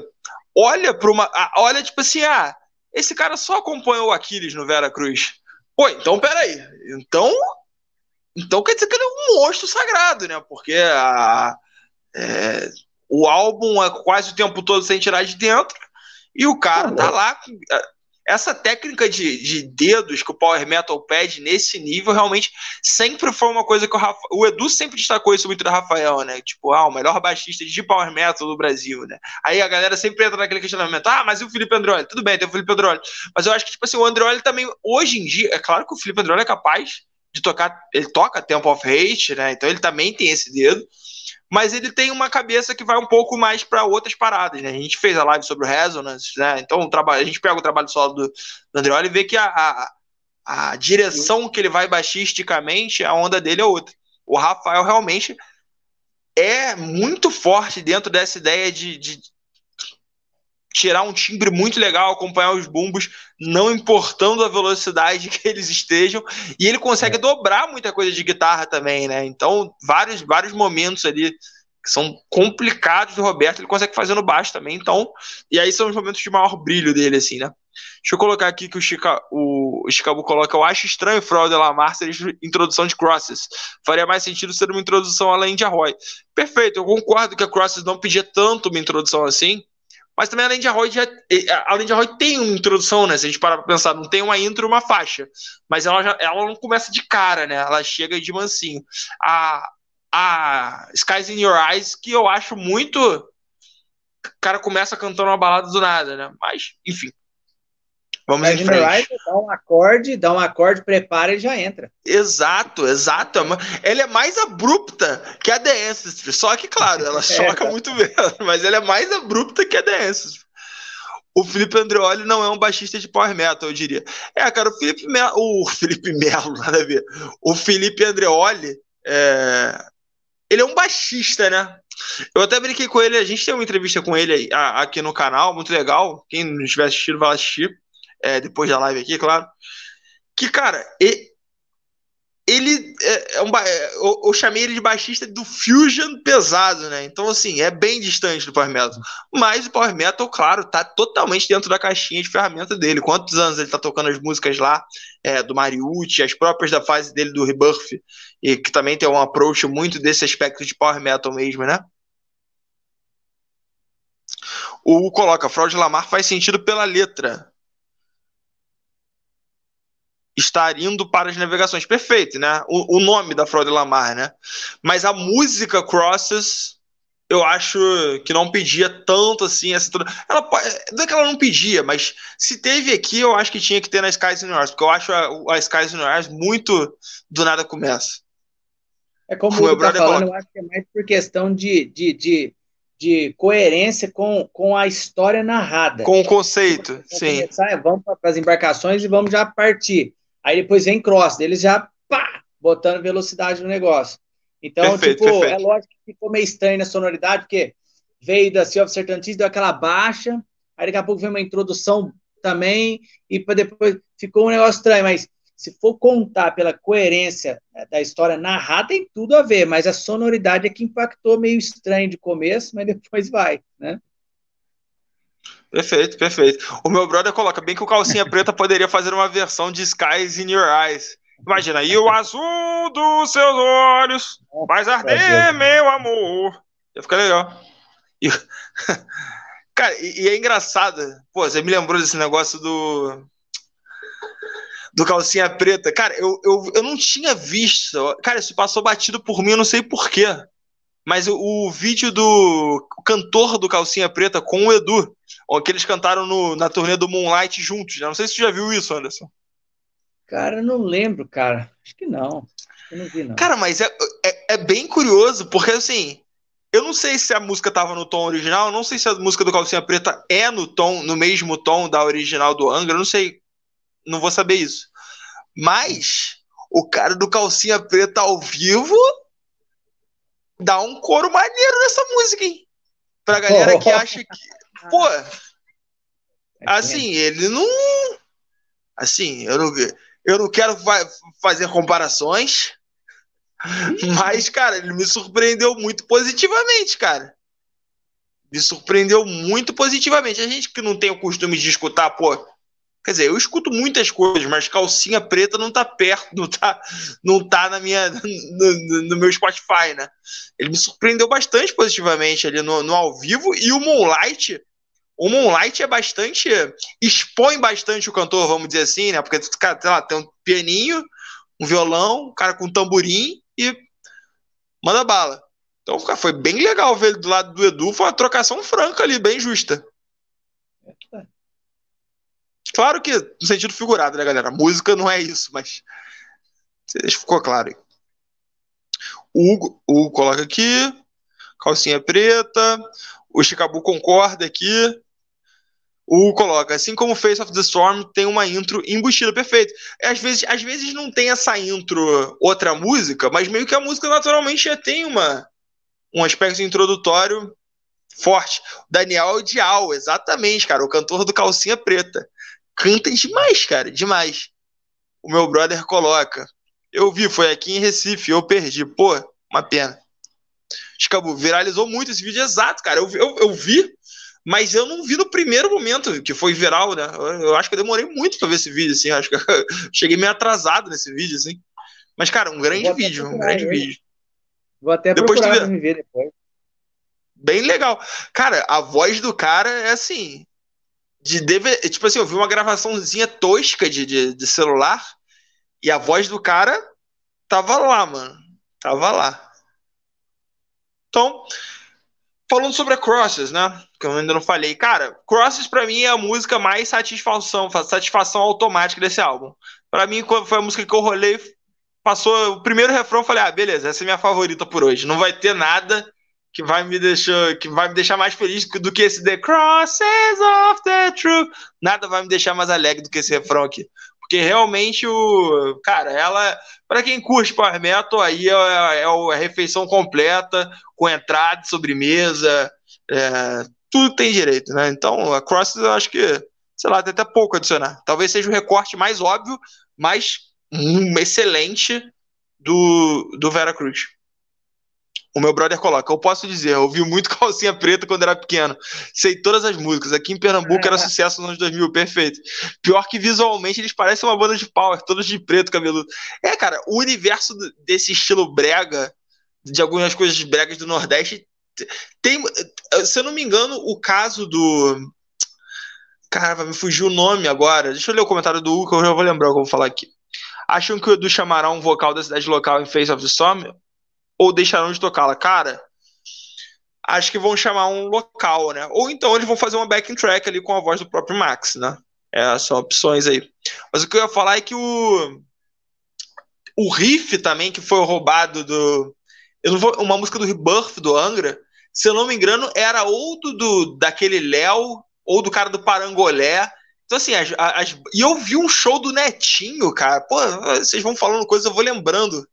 olha para uma, olha tipo assim, ah esse cara só acompanhou o Aquiles no Vera Cruz. Pô, então peraí. Então. Então quer dizer que ele é um monstro sagrado, né? Porque a, é, o álbum é quase o tempo todo sem tirar de dentro. E o cara tá lá essa técnica de, de dedos que o Power Metal pede nesse nível realmente sempre foi uma coisa que o, Rafa, o Edu sempre destacou isso muito da Rafael, né? Tipo, ah, o melhor baixista de Power Metal do Brasil, né? Aí a galera sempre entra naquele questionamento, ah, mas e o Felipe Androli? Tudo bem, tem o Felipe Androli. Mas eu acho que, tipo assim, o Androli também, hoje em dia, é claro que o Felipe Androli é capaz de tocar, ele toca Temple of Hate, né? Então ele também tem esse dedo mas ele tem uma cabeça que vai um pouco mais para outras paradas, né? A gente fez a live sobre o Resonance, né? Então a gente pega o trabalho solo do, do Andreoli e vê que a, a, a direção que ele vai baixisticamente, a onda dele é outra. O Rafael realmente é muito forte dentro dessa ideia de, de tirar um timbre muito legal, acompanhar os bumbos, não importando a velocidade que eles estejam, e ele consegue é. dobrar muita coisa de guitarra também, né? Então, vários, vários momentos ali que são complicados do Roberto, ele consegue fazer no baixo também, então, e aí são os momentos de maior brilho dele, assim, né? Deixa eu colocar aqui que o, Chica, o, o Chicago coloca, eu acho estranho o Fraude Lamar ser introdução de Crosses, faria mais sentido ser uma introdução além de Arroy. Perfeito, eu concordo que a Crosses não pedia tanto uma introdução assim, mas também além de Arroy, já, além de Arroy tem uma introdução, né? Se a gente parar pra pensar, não tem uma intro uma faixa. Mas ela, já, ela não começa de cara, né? Ela chega de mansinho. A, a Skies in Your Eyes, que eu acho muito. O cara começa cantando uma balada do nada, né? Mas, enfim. Vamos Skies em frente. Eyes, dá um acorde, dá um acorde, prepara e já entra. Exato, exato. Ela é mais abrupta que a The Ancestry. Só que, claro, ela choca é, muito mesmo, mas ela é mais abrupta que a The Ancestry. O Felipe Andreoli não é um baixista de power metal, eu diria. É, cara, o Felipe Melo, o Felipe Melo, nada a ver. O Felipe Andreoli, é, ele é um baixista, né? Eu até brinquei com ele, a gente tem uma entrevista com ele aqui no canal, muito legal. Quem não estiver assistindo, vai assistir. É, depois da live aqui, claro. Que, cara, ele, é, é um, é, eu, eu, chamei ele de baixista do fusion pesado, né? Então, assim, é bem distante do Power Metal. Mas o Power Metal, claro, tá totalmente dentro da caixinha de ferramenta dele. Quantos anos ele tá tocando as músicas lá é, do Mariucci, as próprias da fase dele do Rebirth, e que também tem um approach muito desse aspecto de Power Metal mesmo, né? O coloca, Fraud Lamar faz sentido pela letra estar indo para as navegações. Perfeito, né? O, o nome da Fraude Lamar, né? Mas a música Crosses, eu acho que não pedia tanto assim essa ela não é que ela não pedia, mas se teve aqui, eu acho que tinha que ter na Skies Universe, porque eu acho a, a Skies Universe muito do nada começa. É como o tá falando, eu acho que é mais por questão de, de, de, de coerência com, com a história narrada. Com o conceito, vamos sim. Começar, vamos para as embarcações e vamos já partir. Aí depois vem cross, eles já pá, botando velocidade no negócio. Então, perfeito, tipo, perfeito. é lógico que ficou meio estranho na sonoridade, porque veio da Sea of Certainties, deu aquela baixa, aí daqui a pouco vem uma introdução também, e depois ficou um negócio estranho, mas se for contar pela coerência né, da história narrada, tem tudo a ver, mas a sonoridade é que impactou meio estranho de começo, mas depois vai, né? Perfeito, perfeito. O meu brother coloca bem que o calcinha preta poderia fazer uma versão de Skies in Your Eyes. Imagina, e o azul dos seus olhos faz arder, meu amor. Ia ficar legal. E... Cara, e, e, é engraçado. Pô, você me lembrou desse negócio do. Do calcinha preta. Cara, eu, eu, eu não tinha visto. Cara, isso passou batido por mim, eu não sei porquê. Mas o, o vídeo do cantor do Calcinha Preta com o Edu, que eles cantaram no, na turnê do Moonlight juntos. Né? Não sei se você já viu isso, Anderson. Cara, não lembro, cara. Acho que não. Eu não vi, não. Cara, mas é, é, é, bem curioso, porque assim, eu não sei se a música tava no tom original, não sei se a música do Calcinha Preta é no tom, no mesmo tom da original do Angra, não sei. Não vou saber isso. Mas o cara do Calcinha Preta ao vivo dá um coro maneiro nessa música, hein? Pra galera que acha que. Pô. É assim, ele não. Assim, eu não, eu não quero fazer comparações. Mas, cara, ele me surpreendeu muito positivamente, cara. Me surpreendeu muito positivamente. A gente que não tem o costume de escutar, pô, Quer dizer, eu escuto muitas coisas, mas calcinha preta não tá perto, não tá, não tá na minha, no, no meu Spotify, né? Ele me surpreendeu bastante positivamente ali no, no ao vivo e o Moonlight, o Moonlight é bastante, expõe bastante o cantor, vamos dizer assim, né? Porque, cara, sei lá, tem um pianinho, um violão, um cara com um tamborim e manda bala. Então, cara, foi bem legal ver ele do lado do Edu, foi uma trocação franca ali, bem justa. É. Claro que no sentido figurado, né, galera? música não é isso, mas ficou claro aí. O Hugo, o Hugo coloca aqui, calcinha preta, o Chicabu concorda aqui. O Hugo coloca, assim como Face of the Storm tem uma intro embutida, perfeito. Às vezes, às vezes não tem essa intro outra música, mas meio que a música naturalmente já tem uma, um aspecto introdutório Forte. Daniel Dial, exatamente, cara. O cantor do Calcinha Preta. Canta demais, cara. Demais. O meu brother coloca. Eu vi, foi aqui em Recife, eu perdi. Pô, uma pena. Escabu, viralizou muito esse vídeo exato, cara. Eu, eu, eu vi, mas eu não vi no primeiro momento que foi viral, né? Eu, eu acho que eu demorei muito pra ver esse vídeo, assim. Acho que cheguei meio atrasado nesse vídeo, assim. Mas, cara, um grande vídeo, um grande ele. vídeo. Vou até depois procurar me ver depois. Bem legal. Cara, a voz do cara é assim. De deve... Tipo assim, eu vi uma gravaçãozinha tosca de, de, de celular e a voz do cara tava lá, mano. Tava lá. Então, falando sobre a Crosses, né? Que eu ainda não falei. Cara, Crosses pra mim é a música mais satisfação, satisfação automática desse álbum. Pra mim, foi a música que eu rolei, passou o primeiro refrão, eu falei, ah, beleza, essa é minha favorita por hoje. Não vai ter nada que vai me deixar, que vai me deixar mais feliz do que esse The Crosses of the True. Nada vai me deixar mais alegre do que esse refrão aqui. Porque realmente o. Cara, ela. Para quem curte Power Metal, aí é, é, é, a refeição completa, com entrada, sobremesa, é, tudo tem direito, né? Então, a Crosses eu acho que, sei lá, tem até pouco adicionar. Talvez seja o recorte mais óbvio, mas um excelente do, do Vera Cruz. O meu brother coloca, eu posso dizer, eu ouvi muito calcinha preta quando era pequeno. Sei todas as músicas. Aqui em Pernambuco era sucesso nos anos 2000, perfeito. Pior que visualmente eles parecem uma banda de power, todos de preto, cabeludo. É, cara, o universo desse estilo brega, de algumas coisas bregas do Nordeste, tem, se eu não me engano, o caso do. Cara, me fugiu o nome agora. Deixa eu ler o comentário do Uca, eu já vou lembrar o que eu vou falar aqui. Acham que o Edu chamará um vocal da cidade local em Face of the Storm? Ou deixarão de tocá-la? Cara, acho que vão chamar um local, né? Ou então eles vão fazer uma backing track ali com a voz do próprio Max, né? É, são opções aí. Mas o que eu ia falar é que o o riff também que foi roubado do eu não vou, uma música do Rebirth do Angra, se eu não me engano, era ou do, do daquele Léo ou do cara do Parangolé. Então, assim, as, as, e eu vi um show do Netinho, cara. Pô, vocês vão falando coisas, eu vou lembrando.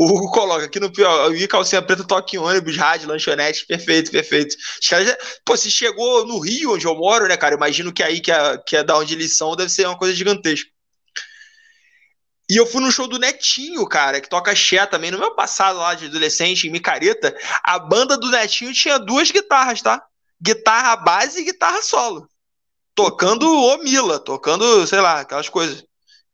O Hugo coloca aqui no pior, e calcinha preta toque em ônibus, rádio, lanchonete, perfeito, perfeito. Os caras já, pô, se chegou no Rio, onde eu moro, né, cara? Imagino que aí, que é, que é da onde eles são, deve ser uma coisa gigantesca. E eu fui no show do Netinho, cara, que toca Xé também. No meu passado lá de adolescente, em Micareta, a banda do Netinho tinha duas guitarras, tá? Guitarra base e guitarra solo. Tocando o Mila, tocando, sei lá, aquelas coisas.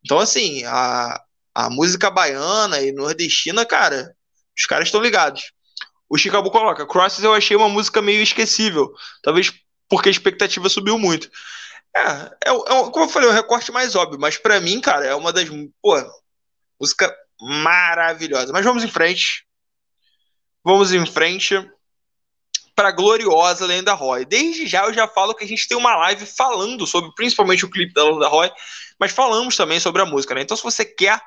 Então, assim, a, a música baiana e nordestina, cara, os caras estão ligados. O Chicago coloca, Crosses eu achei uma música meio esquecível, talvez porque a expectativa subiu muito. É, é, é como eu falei, é o recorte mais óbvio, mas para mim, cara, é uma das, pô, música maravilhosa. Mas vamos em frente. Vamos em frente para gloriosa Lenda Roy. Desde já eu já falo que a gente tem uma live falando sobre principalmente o clipe da Lenda Roy, mas falamos também sobre a música, né? Então se você quer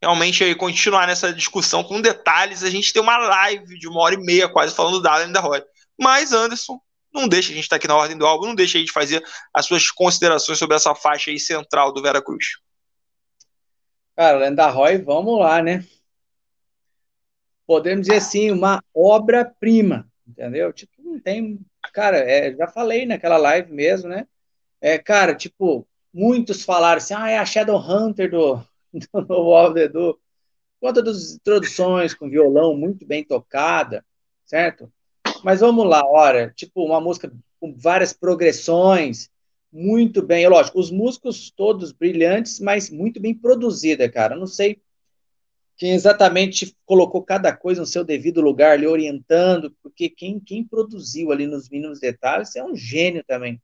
realmente aí continuar nessa discussão com detalhes. A gente tem uma live de uma hora e meia quase falando da Allen da Roy. Mas, Anderson, não deixa a gente estar tá aqui na ordem do álbum, não deixa a gente fazer as suas considerações sobre essa faixa aí central do Vera Cruz. Cara, Lenda Roy, vamos lá, né? Podemos dizer assim, uma obra-prima, entendeu? Tipo, não tem. Cara, é, já falei naquela live mesmo, né? É, cara, tipo, muitos falaram assim, ah, é a Shadow Hunter do, do novo álbum do Edu, conta das introduções com violão muito bem tocada, certo? Mas vamos lá, olha, tipo uma música com várias progressões, muito bem, é lógico, os músicos todos brilhantes, mas muito bem produzida, cara. não sei quem exatamente colocou cada coisa no seu devido lugar, ali orientando, porque quem, quem produziu ali nos mínimos detalhes é um gênio também.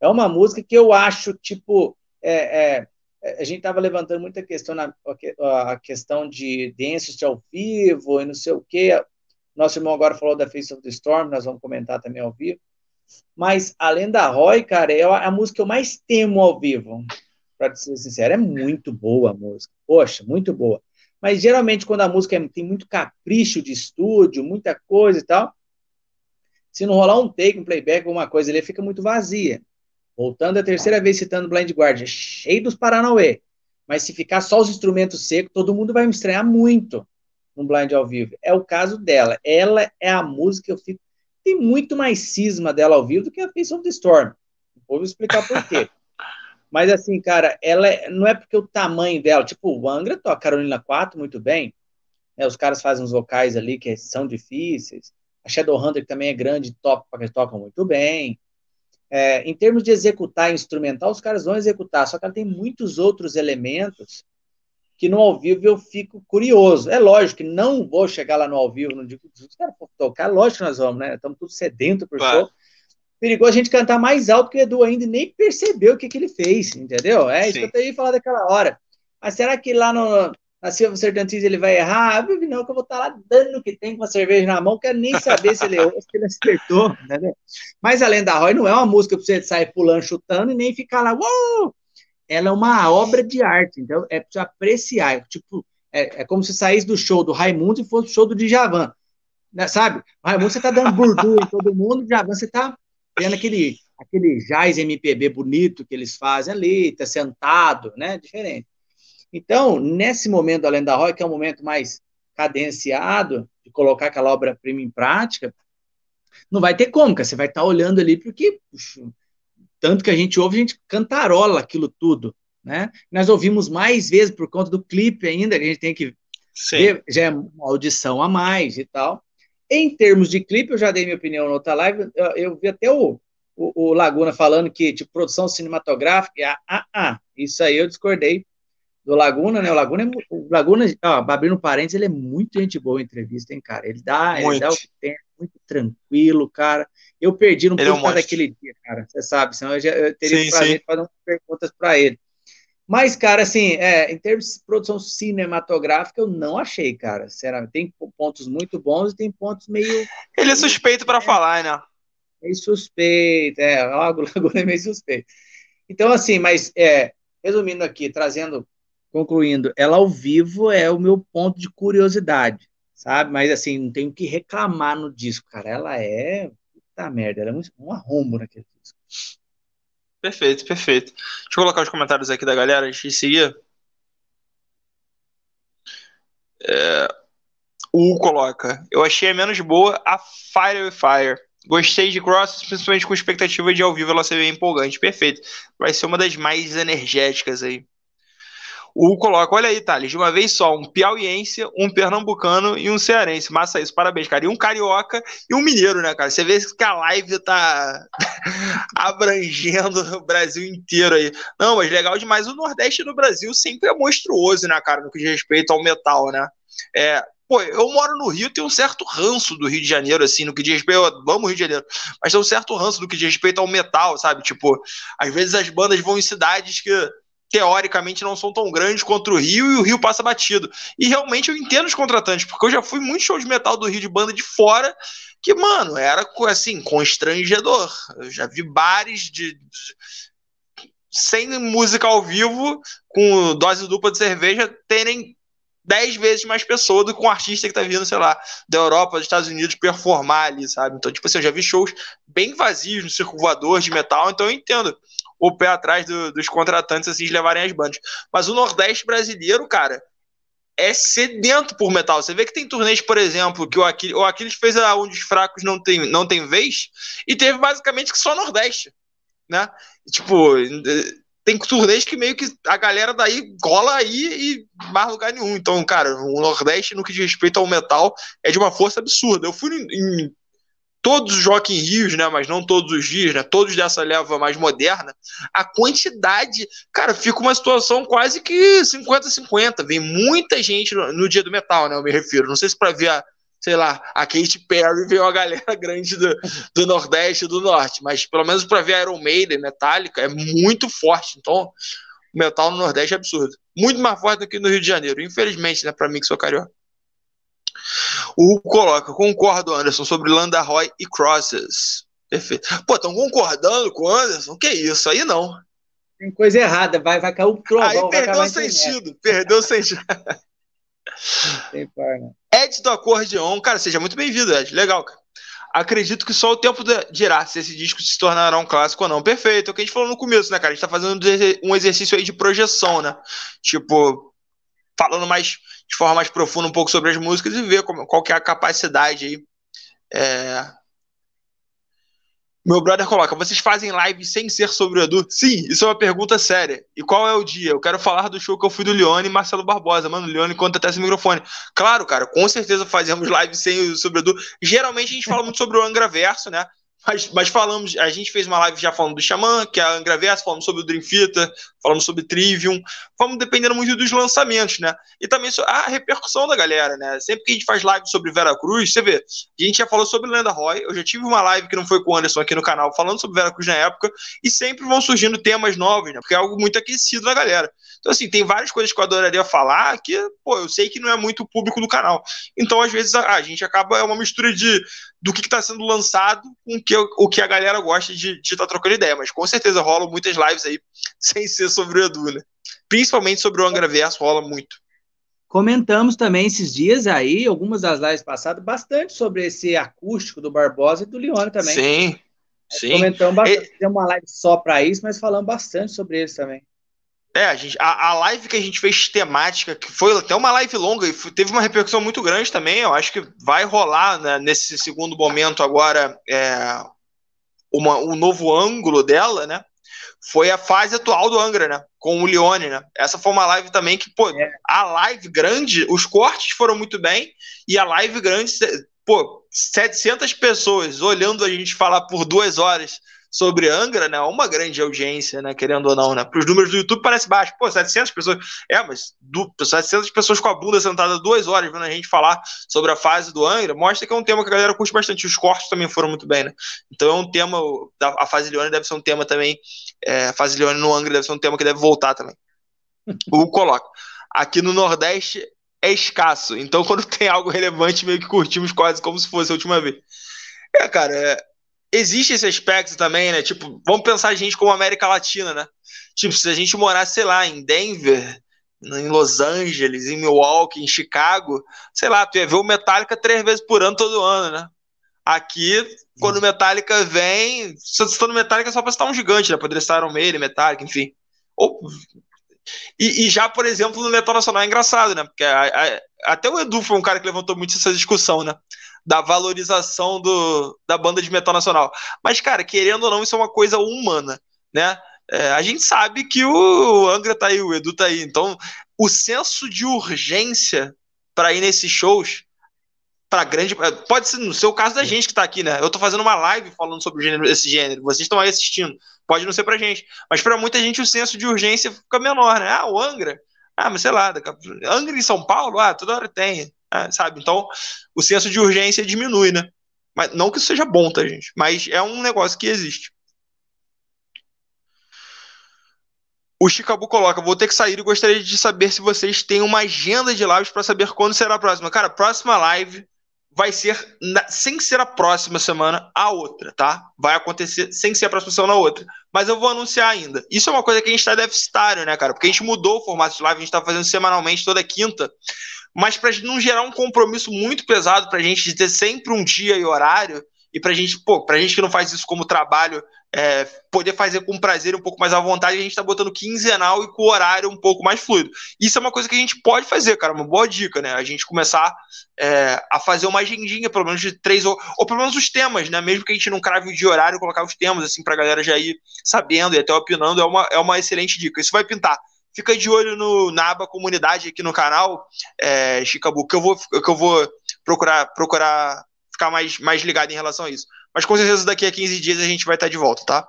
É uma música que eu acho, tipo, é, é, a gente estava levantando muita questão na a questão de density ao vivo e não sei o quê. Nosso irmão agora falou da Face of the Storm, nós vamos comentar também ao vivo. Mas além da Roy, cara, é a música que eu mais temo ao vivo. Para ser sincero, é muito boa a música. Poxa, muito boa. Mas geralmente quando a música é, tem muito capricho de estúdio, muita coisa e tal, se não rolar um take, um playback, alguma coisa, ele fica muito vazia. Voltando a terceira vez citando Blind Guardian, cheio dos Paranauê. Mas se ficar só os instrumentos secos, todo mundo vai me estranhar muito no Blind ao vivo. É o caso dela. Ela é a música que eu fico tem muito mais cisma dela ao vivo do que a Face of the Storm. Vou explicar por quê. Mas assim, cara, ela é, não é porque o tamanho dela, tipo, o Angra toca Carolina 4 muito bem, né, os caras fazem uns vocais ali que são difíceis, a Shadowhunter também é grande, toca, porque tocam muito bem. É, em termos de executar instrumental, os caras vão executar, só que ela tem muitos outros elementos que no ao vivo eu fico curioso. É lógico que não vou chegar lá no ao vivo, não digo que os caras vão tocar, lógico que nós vamos, né? Estamos tudo sedento por show. Perigou a gente cantar mais alto que o Edu ainda nem percebeu o que, que ele fez, entendeu? É Sim. isso que eu tenho falar daquela hora. Mas será que lá no, na Silva Sertantins ele vai errar? Não, que eu vou estar tá lá dando o que tem com a cerveja na mão, quero nem saber se ele errou, se ele acertou? Mas além da Roy, não é uma música para você sair pulando, chutando e nem ficar lá, uou! ela é uma obra de arte, então é para apreciar. É, tipo, é, é, como se saísse do show do Raimundo e fosse o show do Djavan. Né, sabe? O Raimundo você tá dando burdu em todo mundo, o Djavan você tá vendo aquele, aquele jazz MPB bonito que eles fazem ali, tá sentado, né? Diferente. Então, nesse momento Além da Roy, que é um momento mais cadenciado, de colocar aquela obra-prima em prática, não vai ter como, cara. Você vai estar tá olhando ali, porque puxa, tanto que a gente ouve, a gente cantarola aquilo tudo, né? Nós ouvimos mais vezes por conta do clipe ainda, que a gente tem que Sim. ver, já é uma audição a mais e tal. Em termos de clipe, eu já dei minha opinião na outra live, eu, eu vi até o, o, o, Laguna falando que, tipo, produção cinematográfica, ah, ah, ah, isso aí eu discordei do Laguna, né? O Laguna, é, o Laguna, ó, abrindo parênteses, ele é muito gente boa em entrevista, hein, cara? Ele dá, ele dá o tempo, muito tranquilo, cara. Eu perdi no pouco é um daquele dia, cara. Você sabe, senão eu, já, eu teria sim, prazer de fazer umas perguntas para ele. Mas, cara, assim, é, em termos de produção cinematográfica, eu não achei, cara. Tem pontos muito bons e tem pontos meio. Ele é suspeito para é, falar, né? Meio suspeito, é. O Laguna é meio suspeito. Então, assim, mas, é, resumindo aqui, trazendo, concluindo, ela ao vivo é o meu ponto de curiosidade sabe? Mas assim, não tenho que reclamar no disco, cara. Ela é. Puta merda, ela é um, um arrombo naquele disco. Perfeito, perfeito. Deixa eu colocar os comentários aqui da galera antes de seguir. É, o coloca. Eu achei a menos boa a Fire with Fire. Gostei de Cross, principalmente com expectativa de ao vivo ela ser bem empolgante. Perfeito. Vai ser uma das mais energéticas aí. O coloca, olha aí, Thales, de uma vez só, um piauiense, um pernambucano e um cearense. Massa isso, parabéns, cara. E um carioca e um mineiro, né, cara? Você vê que a live tá abrangendo o Brasil inteiro aí. Não, mas legal demais. O Nordeste do Brasil sempre é monstruoso, né, cara, no que diz respeito ao metal, né? É, pô, eu moro no Rio, tenho um certo ranço do Rio de Janeiro, assim, no que diz respeito. Eu amo o Rio de Janeiro, mas tem um certo ranço do que diz respeito ao metal, sabe? Tipo, às vezes as bandas vão em cidades que teoricamente não são tão grandes contra o Rio e o Rio passa batido. E realmente eu entendo os contratantes, porque eu já fui muito show de metal do Rio de banda de fora que, mano, era assim, constrangedor. Eu já vi bares de, de sem música ao vivo, com dose dupla de cerveja, terem dez vezes mais pessoas do que um artista que tá vindo, sei lá, da Europa, dos Estados Unidos, performar ali, sabe? Então, tipo assim, eu já vi shows bem vazios no circo voador de metal, então eu entendo o pé atrás do, dos contratantes assim, de levarem as bandas. Mas o Nordeste brasileiro, cara, é sedento por metal. Você vê que tem turnês, por exemplo, que o Aquiles, o Aquiles fez a Onde os Fracos Não Tem, não tem Vez, e teve basicamente que só Nordeste, né? Tipo, tem turnês que meio que a galera daí cola aí e mais lugar nenhum. Então, cara, o Nordeste, no que diz respeito ao metal, é de uma força absurda. Eu fui em todos os Rock in Rios, né, mas não todos os dias, né, todos dessa leva mais moderna, a quantidade, cara, fica uma situação quase que 50-50, vem muita gente no, no, dia do metal, né, eu me refiro, não sei se para ver a, sei lá, a Katy Perry veio uma galera grande do, do Nordeste e do Norte, mas pelo menos para ver a Iron Maiden, Metallica, é muito forte, então o metal no Nordeste é absurdo, muito mais forte do que no Rio de Janeiro, infelizmente, né, para mim que sou carioca. O Hugo coloca, concordo, Anderson, sobre Landa Roy e Crosses. Perfeito. Pô, estão concordando com o Anderson? Que isso, aí não. Tem coisa errada, vai, vai cair o trovão. Aí perdeu o sentido, perdeu o sentido. Ed do Acordeon, cara, seja muito bem-vindo, Ed. Legal, cara. Acredito que só o tempo dirá se esse disco se tornará um clássico ou não. Perfeito, é o que a gente falou no começo, né, cara? A gente tá fazendo um exercício aí de projeção, né? Tipo, falando mais de forma mais profunda um pouco sobre as músicas e ver como, qual que é a capacidade aí, é, Meu brother coloca: vocês fazem live sem ser sobre o Edu? Sim, isso é uma pergunta séria. E qual é o dia? Eu quero falar do show que eu fui do Leone e Marcelo Barbosa. Mano, o Leone conta até esse microfone. Claro, cara, com certeza fazemos live sem sobre o Edu. Geralmente a gente fala muito sobre o Angra Verso, né? Mas, mas falamos, a gente fez uma live já falando do Xamã, que é a Angraverso, falamos sobre o Dream Theater, falamos sobre Trivium, vamos dependendo muito dos lançamentos, né? E também a repercussão da galera, né? Sempre que a gente faz live sobre Vera Cruz, você vê, a gente já falou sobre Lenda Roy, eu já tive uma live que não foi com o Anderson aqui no canal, falando sobre Vera Cruz na época, e sempre vão surgindo temas novos, né? Porque é algo muito aquecido na galera. Então, assim, tem várias coisas que eu adoraria falar que, pô, eu sei que não é muito público do canal. Então, às vezes, a, a gente acaba, é uma mistura de do que está sendo lançado com que, o que a galera gosta de estar tá trocando ideia. Mas com certeza rolam muitas lives aí sem ser sobre o Edu, né? Principalmente sobre o Angra Verso, rola muito. Comentamos também esses dias aí, algumas das lives passadas, bastante sobre esse acústico do Barbosa e do Leone também. Sim, sim. Comentamos bastante. E... Uma live só para isso, mas falamos bastante sobre eles também. É, a, gente, a, a, live que a gente fez temática, que foi até uma live longa e teve uma repercussão muito grande também. Eu acho que vai rolar né, nesse segundo momento agora é, uma, um novo ângulo dela, né? Foi a fase atual do Angra, né? Com o Leone, né? Essa foi uma live também que, pô, é. a live grande, os cortes foram muito bem e a live grande, pô, 700 pessoas olhando a gente falar por duas horas sobre Angra, né? Uma grande audiência, né? Querendo ou não, né? Para os números do YouTube parece baixo. Pô, 700 pessoas. É, mas do, 700 pessoas com a bunda sentada duas horas vendo a gente falar sobre a fase do Angra mostra que é um tema que a galera curte bastante. Os cortes também foram muito bem, né? Então é um tema. A fase Leone deve ser um tema também. É, a fase Leone no Angra deve ser um tema que deve voltar também. o coloco. Aqui no Nordeste é escasso. Então, quando tem algo relevante, meio que curtimos quase como se fosse a última vez. É, cara, é, existe esse aspecto também, né? Tipo, vamos pensar a gente como América Latina, né? Tipo, se a gente morasse, sei lá, em Denver, em Los Angeles, em Milwaukee, em Chicago, sei lá, tu ia ver o Metallica três vezes por ano todo ano, né? Aqui, quando o Metallica vem, se eu estou no Metallica só para estar um gigante, né? Poderia estar Iron Maiden, Metallica, enfim. Ou, e, e, já, por exemplo, no Metal Nacional é engraçado, né? Porque a, a, até o Edu foi um cara que levantou muito essa discussão, né? Da valorização do, da banda de metal nacional. Mas, cara, querendo ou não, isso é uma coisa humana, né? É, a gente sabe que o Angra tá aí, o Edu tá aí. Então, o senso de urgência para ir nesses shows, para grande. Pode ser no seu caso da gente que tá aqui, né? Eu tô fazendo uma live falando sobre gênero, esse gênero, vocês estão aí assistindo. Pode não ser pra gente. Mas para muita gente o senso de urgência fica menor, né? Ah, o Angra. Ah, mas sei lá, Angra em São Paulo? Ah, toda hora tem. É, sabe? Então, o senso de urgência diminui, né? Mas, não que isso seja bom, tá, gente? Mas é um negócio que existe. O Chicabu coloca: Vou ter que sair e gostaria de saber se vocês têm uma agenda de lives para saber quando será a próxima. Cara, próxima live vai ser, na, sem ser a próxima semana, a outra, tá? Vai acontecer sem ser a próxima semana a outra. Mas eu vou anunciar ainda. Isso é uma coisa que a gente está deficitário, né, cara? Porque a gente mudou o formato de live, a gente está fazendo semanalmente toda quinta mas para não gerar um compromisso muito pesado para a gente de ter sempre um dia e horário, e para gente, pô, pra gente que não faz isso como trabalho, é, poder fazer com prazer um pouco mais à vontade, a gente está botando quinzenal e com horário um pouco mais fluido. Isso é uma coisa que a gente pode fazer, cara, uma boa dica, né? A gente começar é, a fazer uma agendinha, pelo menos de três, ou, ou pelo menos os temas, né? Mesmo que a gente não crave o dia horário, colocar os temas, assim, pra galera já ir sabendo e até opinando, é uma, é uma excelente dica. Isso vai pintar fica de olho no, na aba comunidade aqui no canal, é, Chicabu, que eu vou, que eu vou procurar, procurar ficar mais, mais ligado em relação a isso. Mas com certeza daqui a 15 dias a gente vai estar de volta, tá?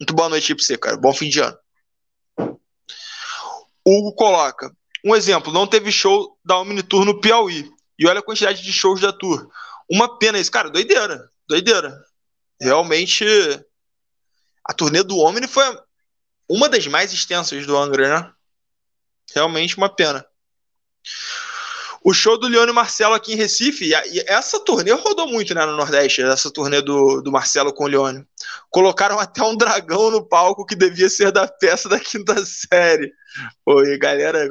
Muito boa noite pra você, cara. Bom fim de ano. Hugo coloca. Um exemplo, não teve show da Omnitour no Piauí. E olha a quantidade de shows da Tour. Uma pena isso, cara. Doideira. Doideira. Realmente. A turnê do Omni foi uma das mais extensas do Angra, né? Realmente uma pena. O show do Leone Marcelo aqui em Recife, e essa turnê rodou muito né, no Nordeste, essa turnê do, do Marcelo com o Leone. Colocaram até um dragão no palco que devia ser da peça da quinta série. E galera,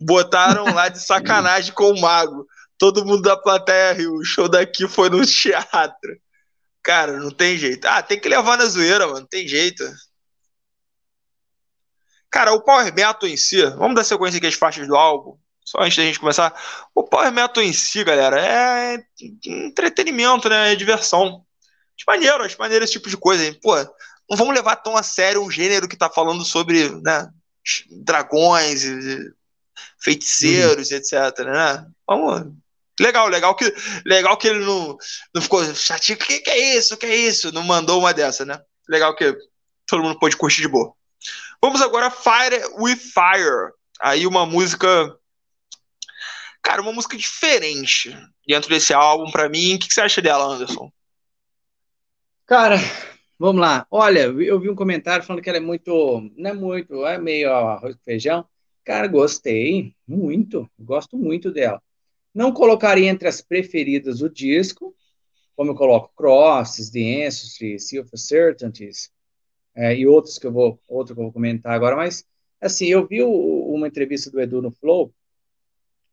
botaram lá de sacanagem com o mago. Todo mundo da plateia riu. O show daqui foi no teatro. Cara, não tem jeito. Ah, tem que levar na zoeira, mano. Não tem jeito. Cara, o Power Metal em si, vamos dar sequência aqui às faixas do álbum, só antes da gente começar. O Power Metal em si, galera, é entretenimento, né? É diversão. Acho maneiro, acho maneiro esse tipo de coisa. Hein? Pô, não vamos levar tão a sério um gênero que tá falando sobre né, dragões, feiticeiros, uhum. etc. Né? Vamos. Legal, legal que, legal que ele não, não ficou chateado. O que, que é isso? O que é isso? Não mandou uma dessa, né? Legal que todo mundo pôde curtir de boa. Vamos agora Fire with Fire. Aí uma música. Cara, uma música diferente dentro desse álbum para mim. O que, você acha dela, Anderson? Cara, vamos lá. Olha, eu vi um comentário falando que ela é muito. Não é muito, é meio arroz com feijão. Cara, gostei muito, gosto muito dela. Não colocaria entre as preferidas do disco, como eu coloco Crosses, The Ancestry, Sea of Certainties, é, e outros que eu vou, outro que eu vou comentar agora, mas assim, eu vi o, uma entrevista do Edu no Flow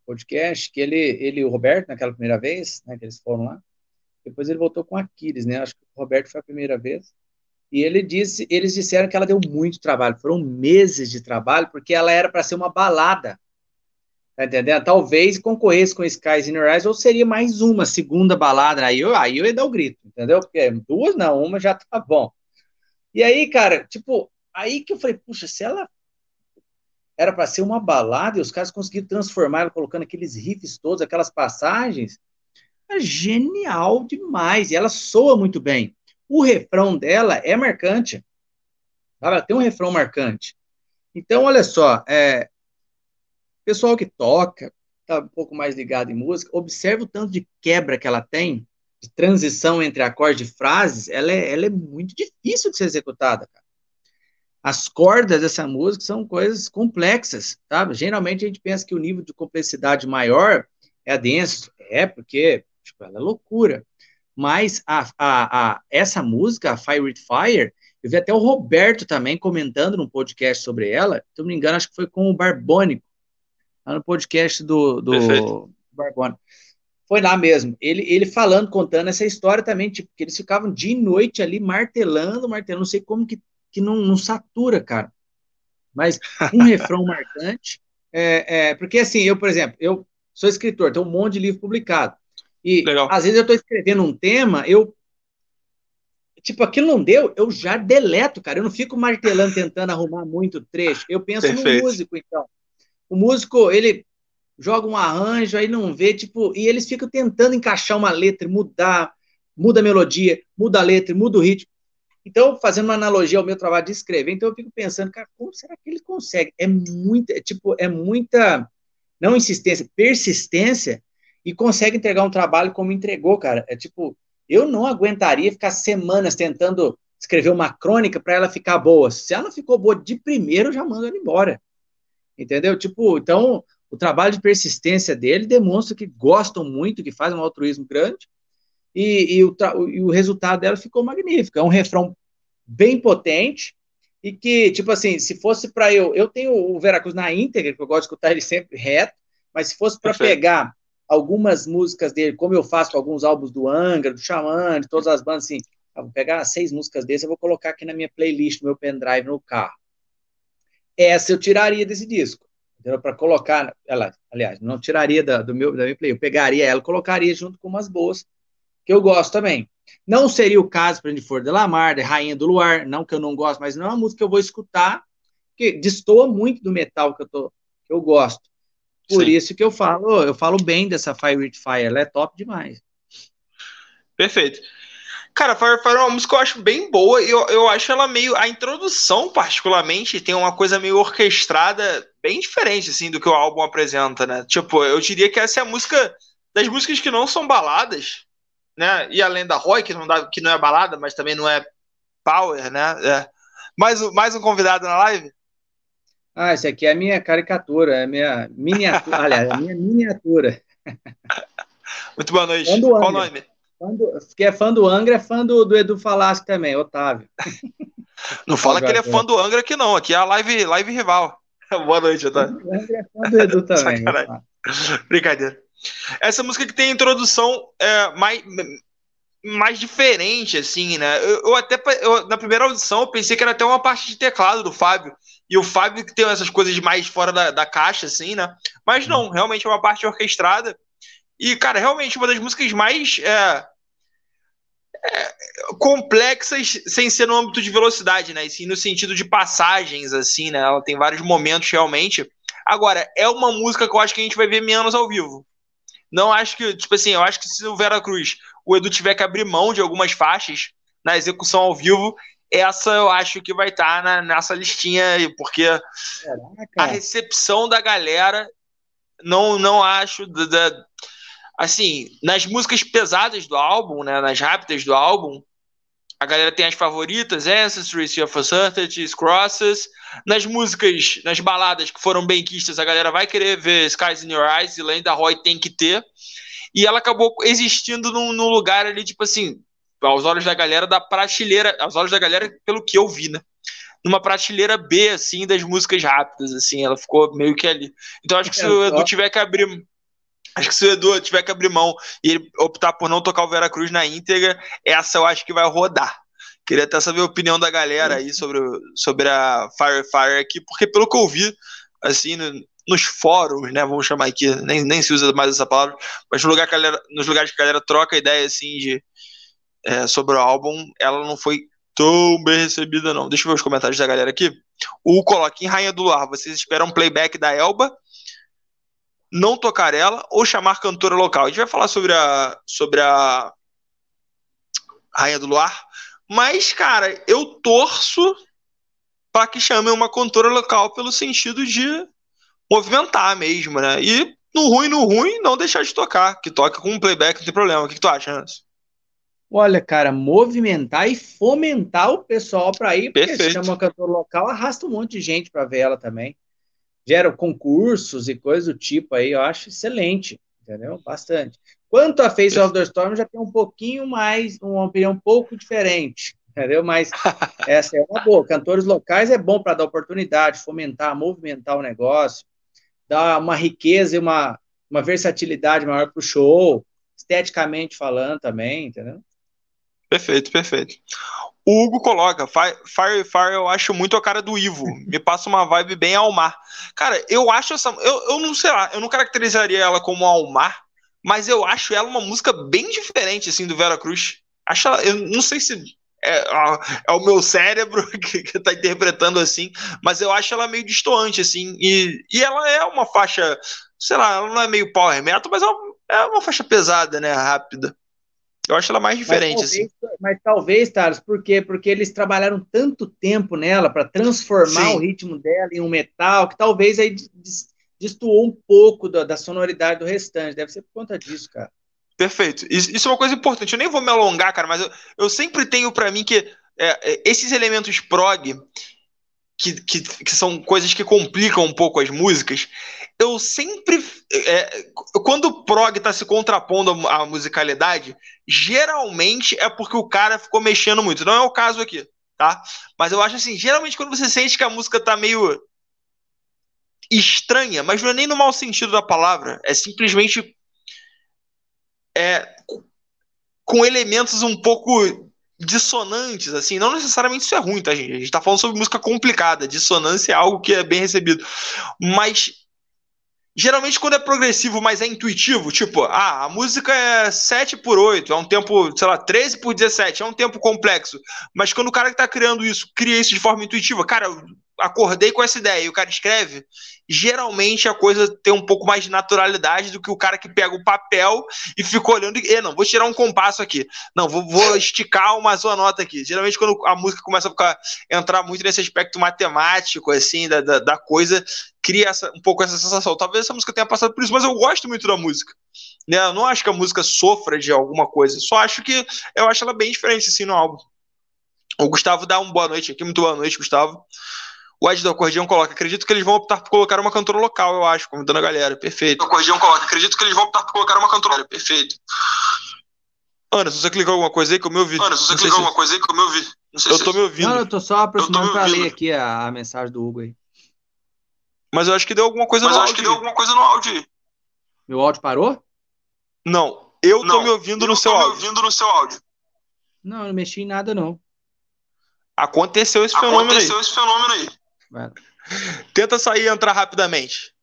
podcast, que ele, ele o Roberto, naquela primeira vez, né, que eles foram lá, depois ele voltou com Aquiles, né, acho que o Roberto foi a primeira vez, e ele disse, eles disseram que ela deu muito trabalho, foram meses de trabalho, porque ela era para ser uma balada. Tá entendendo? Talvez concorresse com Skies in Eyes, ou seria mais uma segunda balada. Aí eu, aí eu ia dar o grito, entendeu? Porque duas não, uma já tá bom. E aí, cara, tipo, aí que eu falei, puxa, se ela era para ser uma balada e os caras conseguiram transformar ela colocando aqueles riffs todos, aquelas passagens, é genial demais. E ela soa muito bem o refrão dela é marcante. Ela tem um refrão marcante. Então, olha só, é, pessoal que toca, está um pouco mais ligado em música, observa o tanto de quebra que ela tem, de transição entre acordes e frases, ela é, ela é muito difícil de ser executada, cara. As cordas dessa música são coisas complexas, sabe? Geralmente a gente pensa que o nível de complexidade maior é a denso, é porque tipo, ela é loucura. Mas a, a, a, essa música, Fire with Fire, eu vi até o Roberto também comentando num podcast sobre ela. Se eu não me engano, acho que foi com o Barbônico, lá no podcast do, do Barbônico. Foi lá mesmo. Ele, ele falando, contando essa história também, tipo, que eles ficavam dia e noite ali martelando, martelando. Não sei como que, que não, não satura, cara. Mas um refrão marcante. É, é, porque assim, eu, por exemplo, eu sou escritor, tenho um monte de livro publicado. E Legal. às vezes eu estou escrevendo um tema, eu. Tipo, aquilo não deu, eu já deleto, cara. Eu não fico martelando, tentando arrumar muito trecho. Eu penso Perfeito. no músico, então. O músico, ele joga um arranjo, aí não vê, tipo, e eles ficam tentando encaixar uma letra, mudar, muda a melodia, muda a letra, muda o ritmo. Então, fazendo uma analogia ao meu trabalho de escrever, então eu fico pensando, cara, como será que ele consegue? É muita, é, tipo, é muita, não insistência, persistência e consegue entregar um trabalho como entregou, cara. É tipo, eu não aguentaria ficar semanas tentando escrever uma crônica para ela ficar boa. Se ela não ficou boa de primeiro, eu já mando ela embora. Entendeu? Tipo, então, o trabalho de persistência dele demonstra que gostam muito, que faz um altruísmo grande, e, e, o, e o resultado dela ficou magnífico. É um refrão bem potente, e que, tipo assim, se fosse para eu. Eu tenho o Veracruz na íntegra, que eu gosto de escutar ele sempre reto, mas se fosse para pegar algumas músicas dele, como eu faço com alguns álbuns do Angra, do Xamã, de todas as bandas, assim, ah, vou pegar seis músicas desse, eu vou colocar aqui na minha playlist, no meu pendrive no carro. Essa eu tiraria desse disco, para colocar, ela, aliás, não tiraria da, do meu, da minha play, eu pegaria ela, colocaria junto com umas boas, que eu gosto também. Não seria o caso para For de Lamar, de Rainha do Luar, não que eu não gosto, mas não é uma música que eu vou escutar, que destoa muito do metal que eu, tô, que eu gosto. Por Sim. isso que eu falo, eu falo bem dessa Fire with Fire, ela é top demais. Perfeito. Cara, Fire Fire é uma música que eu acho bem boa, eu, eu acho ela meio. A introdução, particularmente, tem uma coisa meio orquestrada, bem diferente, assim, do que o álbum apresenta, né? Tipo, eu diria que essa é a música das músicas que não são baladas, né? E além da Roy, que não, dá, que não é balada, mas também não é power, né? É. Mais, mais um convidado na live? Ah, esse aqui é a minha caricatura, é a minha miniatura, aliás, a minha miniatura. Muito boa noite. Qual o nome? que é fã do Angra, é fã do, do Edu Falasco também, Otávio. Não fala que ele é fã do Angra aqui não, aqui é a live, live rival. Boa noite, Otávio. É do Edu também. Brincadeira. Essa música que tem introdução é, mais, mais diferente, assim, né? Eu, eu até, eu, na primeira audição, eu pensei que era até uma parte de teclado do Fábio. E o Fábio que tem essas coisas mais fora da, da caixa, assim, né? Mas não, uhum. realmente é uma parte orquestrada. E, cara, realmente uma das músicas mais. É, é, complexas sem ser no âmbito de velocidade, né? E sim no sentido de passagens, assim, né? Ela tem vários momentos realmente. Agora, é uma música que eu acho que a gente vai ver menos ao vivo. Não acho que, tipo assim, eu acho que se o Vera Cruz, o Edu tiver que abrir mão de algumas faixas na execução ao vivo, essa eu acho que vai estar tá nessa listinha aí, porque Caraca. a recepção da galera não não acho da, da, assim, nas músicas pesadas do álbum, né, nas rápidas do álbum, a galera tem as favoritas, Ancestry, Sea of Uncertainties, Crosses. Nas músicas, nas baladas que foram benquistas, a galera vai querer ver Skies in Your Eyes e Lane da Roy tem que ter. E ela acabou existindo num, num, lugar ali, tipo assim, aos olhos da galera, da prateleira, aos olhos da galera, pelo que eu vi, né? Numa prateleira B, assim, das músicas rápidas, assim, ela ficou meio que ali. Então acho que se o Edu tiver que abrir Acho que se o Edu tiver que abrir mão e ele optar por não tocar o Veracruz na íntegra, essa eu acho que vai rodar. Queria até saber a opinião da galera aí sobre, sobre a Fire Fire aqui, porque pelo que eu vi, assim, no, nos fóruns, né, vamos chamar aqui, nem, nem se usa mais essa palavra, mas no lugar que galera, nos lugares que a galera troca ideia, assim, de, é, sobre o álbum, ela não foi tão bem recebida, não. Deixa eu ver os comentários da galera aqui. O Coloquinho Rainha do Lar, vocês esperam um playback da Elba não tocar ela ou chamar cantora local. A gente vai falar sobre a sobre a Rainha do Luar, mas cara, eu torço para que chamem uma cantora local pelo sentido de movimentar mesmo, né? E no ruim, no ruim, não deixar de tocar, que toca com um playback, não tem problema. O que, que tu acha, Anderson? Olha, cara, movimentar e fomentar o pessoal para ir, porque Perfeito. se chama uma cantora local, arrasta um monte de gente para ver ela também geram concursos e coisas do tipo aí, eu acho excelente, entendeu? Bastante. Quanto a Face of the Storm, já tem um pouquinho mais, uma opinião um pouco diferente, entendeu? Mas essa é uma boa. Cantores locais é bom para dar oportunidade, fomentar, movimentar o negócio, dar uma riqueza e uma, uma versatilidade maior para o show, esteticamente falando também, entendeu? Perfeito, perfeito. O Hugo coloca, Fire Fire eu acho muito a cara do Ivo. Me passa uma vibe bem Almar. Cara, eu acho essa. Eu, eu não sei lá, eu não caracterizaria ela como Almar, mas eu acho ela uma música bem diferente, assim, do Vera Cruz. Acho ela, eu não sei se é, é, o meu cérebro que, que tá interpretando assim, mas eu acho ela meio distoante, assim. E, e ela é uma faixa, sei lá, ela não é meio power metal, mas é uma, é uma faixa pesada, né? Rápida. Eu acho ela mais diferente, mas talvez, assim. Mas talvez, Thales, por quê? Porque eles trabalharam tanto tempo nela para transformar Sim. o ritmo dela em um metal, que talvez aí destoou um pouco da, da, sonoridade do restante. Deve ser por conta disso, cara. Perfeito. Isso, isso é uma coisa importante. Eu nem vou me alongar, cara, mas eu, eu sempre tenho para mim que é, é, esses elementos prog que, que, que, são coisas que complicam um pouco as músicas, eu sempre. É, quando o prog está se contrapondo à musicalidade, geralmente é porque o cara ficou mexendo muito. Não é o caso aqui, tá? Mas eu acho assim, geralmente quando você sente que a música tá meio estranha, mas não é nem no mau sentido da palavra, é simplesmente é, com elementos um pouco dissonantes, assim, não necessariamente isso é ruim, tá, gente? A gente tá falando sobre música complicada, dissonância é algo que é bem recebido, mas geralmente quando é progressivo, mas é intuitivo, tipo, ah, a música é 7 por 8, é um tempo, sei lá, 13 por 17, é um tempo complexo, mas quando o cara que tá criando isso, cria isso de forma intuitiva, cara, acordei com essa ideia e o cara escreve, geralmente a coisa tem um pouco mais de naturalidade do que o cara que pega o papel e fica olhando e, não, vou tirar um compasso aqui, não, vou, vou esticar uma sua nota aqui. Geralmente quando a música começa a ficar, entrar muito nesse aspecto matemático, assim, da, da, da coisa, cria essa, um pouco essa sensação. Talvez essa música tenha passado por isso, mas eu gosto muito da música. Né? Eu não acho que a música sofra de alguma coisa, só acho que eu acho ela bem diferente, assim, no álbum. O Gustavo dá uma boa noite aqui, muito boa noite, Gustavo. O Ed do Acordeão coloca: acredito que eles vão optar por colocar uma cantora local, eu acho, convidando a galera. Perfeito. O Acordeão coloca: acredito que eles vão optar por colocar uma cantora. Perfeito. Ana, se você clicou alguma coisa aí que eu me ouvi. Ana, se você clicou se... alguma coisa aí que eu me ouvi. Não sei eu se tô me ouvindo. Não, eu tô só aproximando pra ler aqui a, a, mensagem do Hugo aí. Mas eu acho que deu alguma coisa Mas no áudio. Mas eu acho que deu alguma coisa no áudio. Meu áudio parou? Não, eu não, tô me ouvindo no seu áudio. ouvindo no seu áudio. Não, eu não mexi em nada não. Aconteceu esse Aconteceu fenômeno aí. Aconteceu esse fenômeno aí. Tenta sair e entrar rapidamente.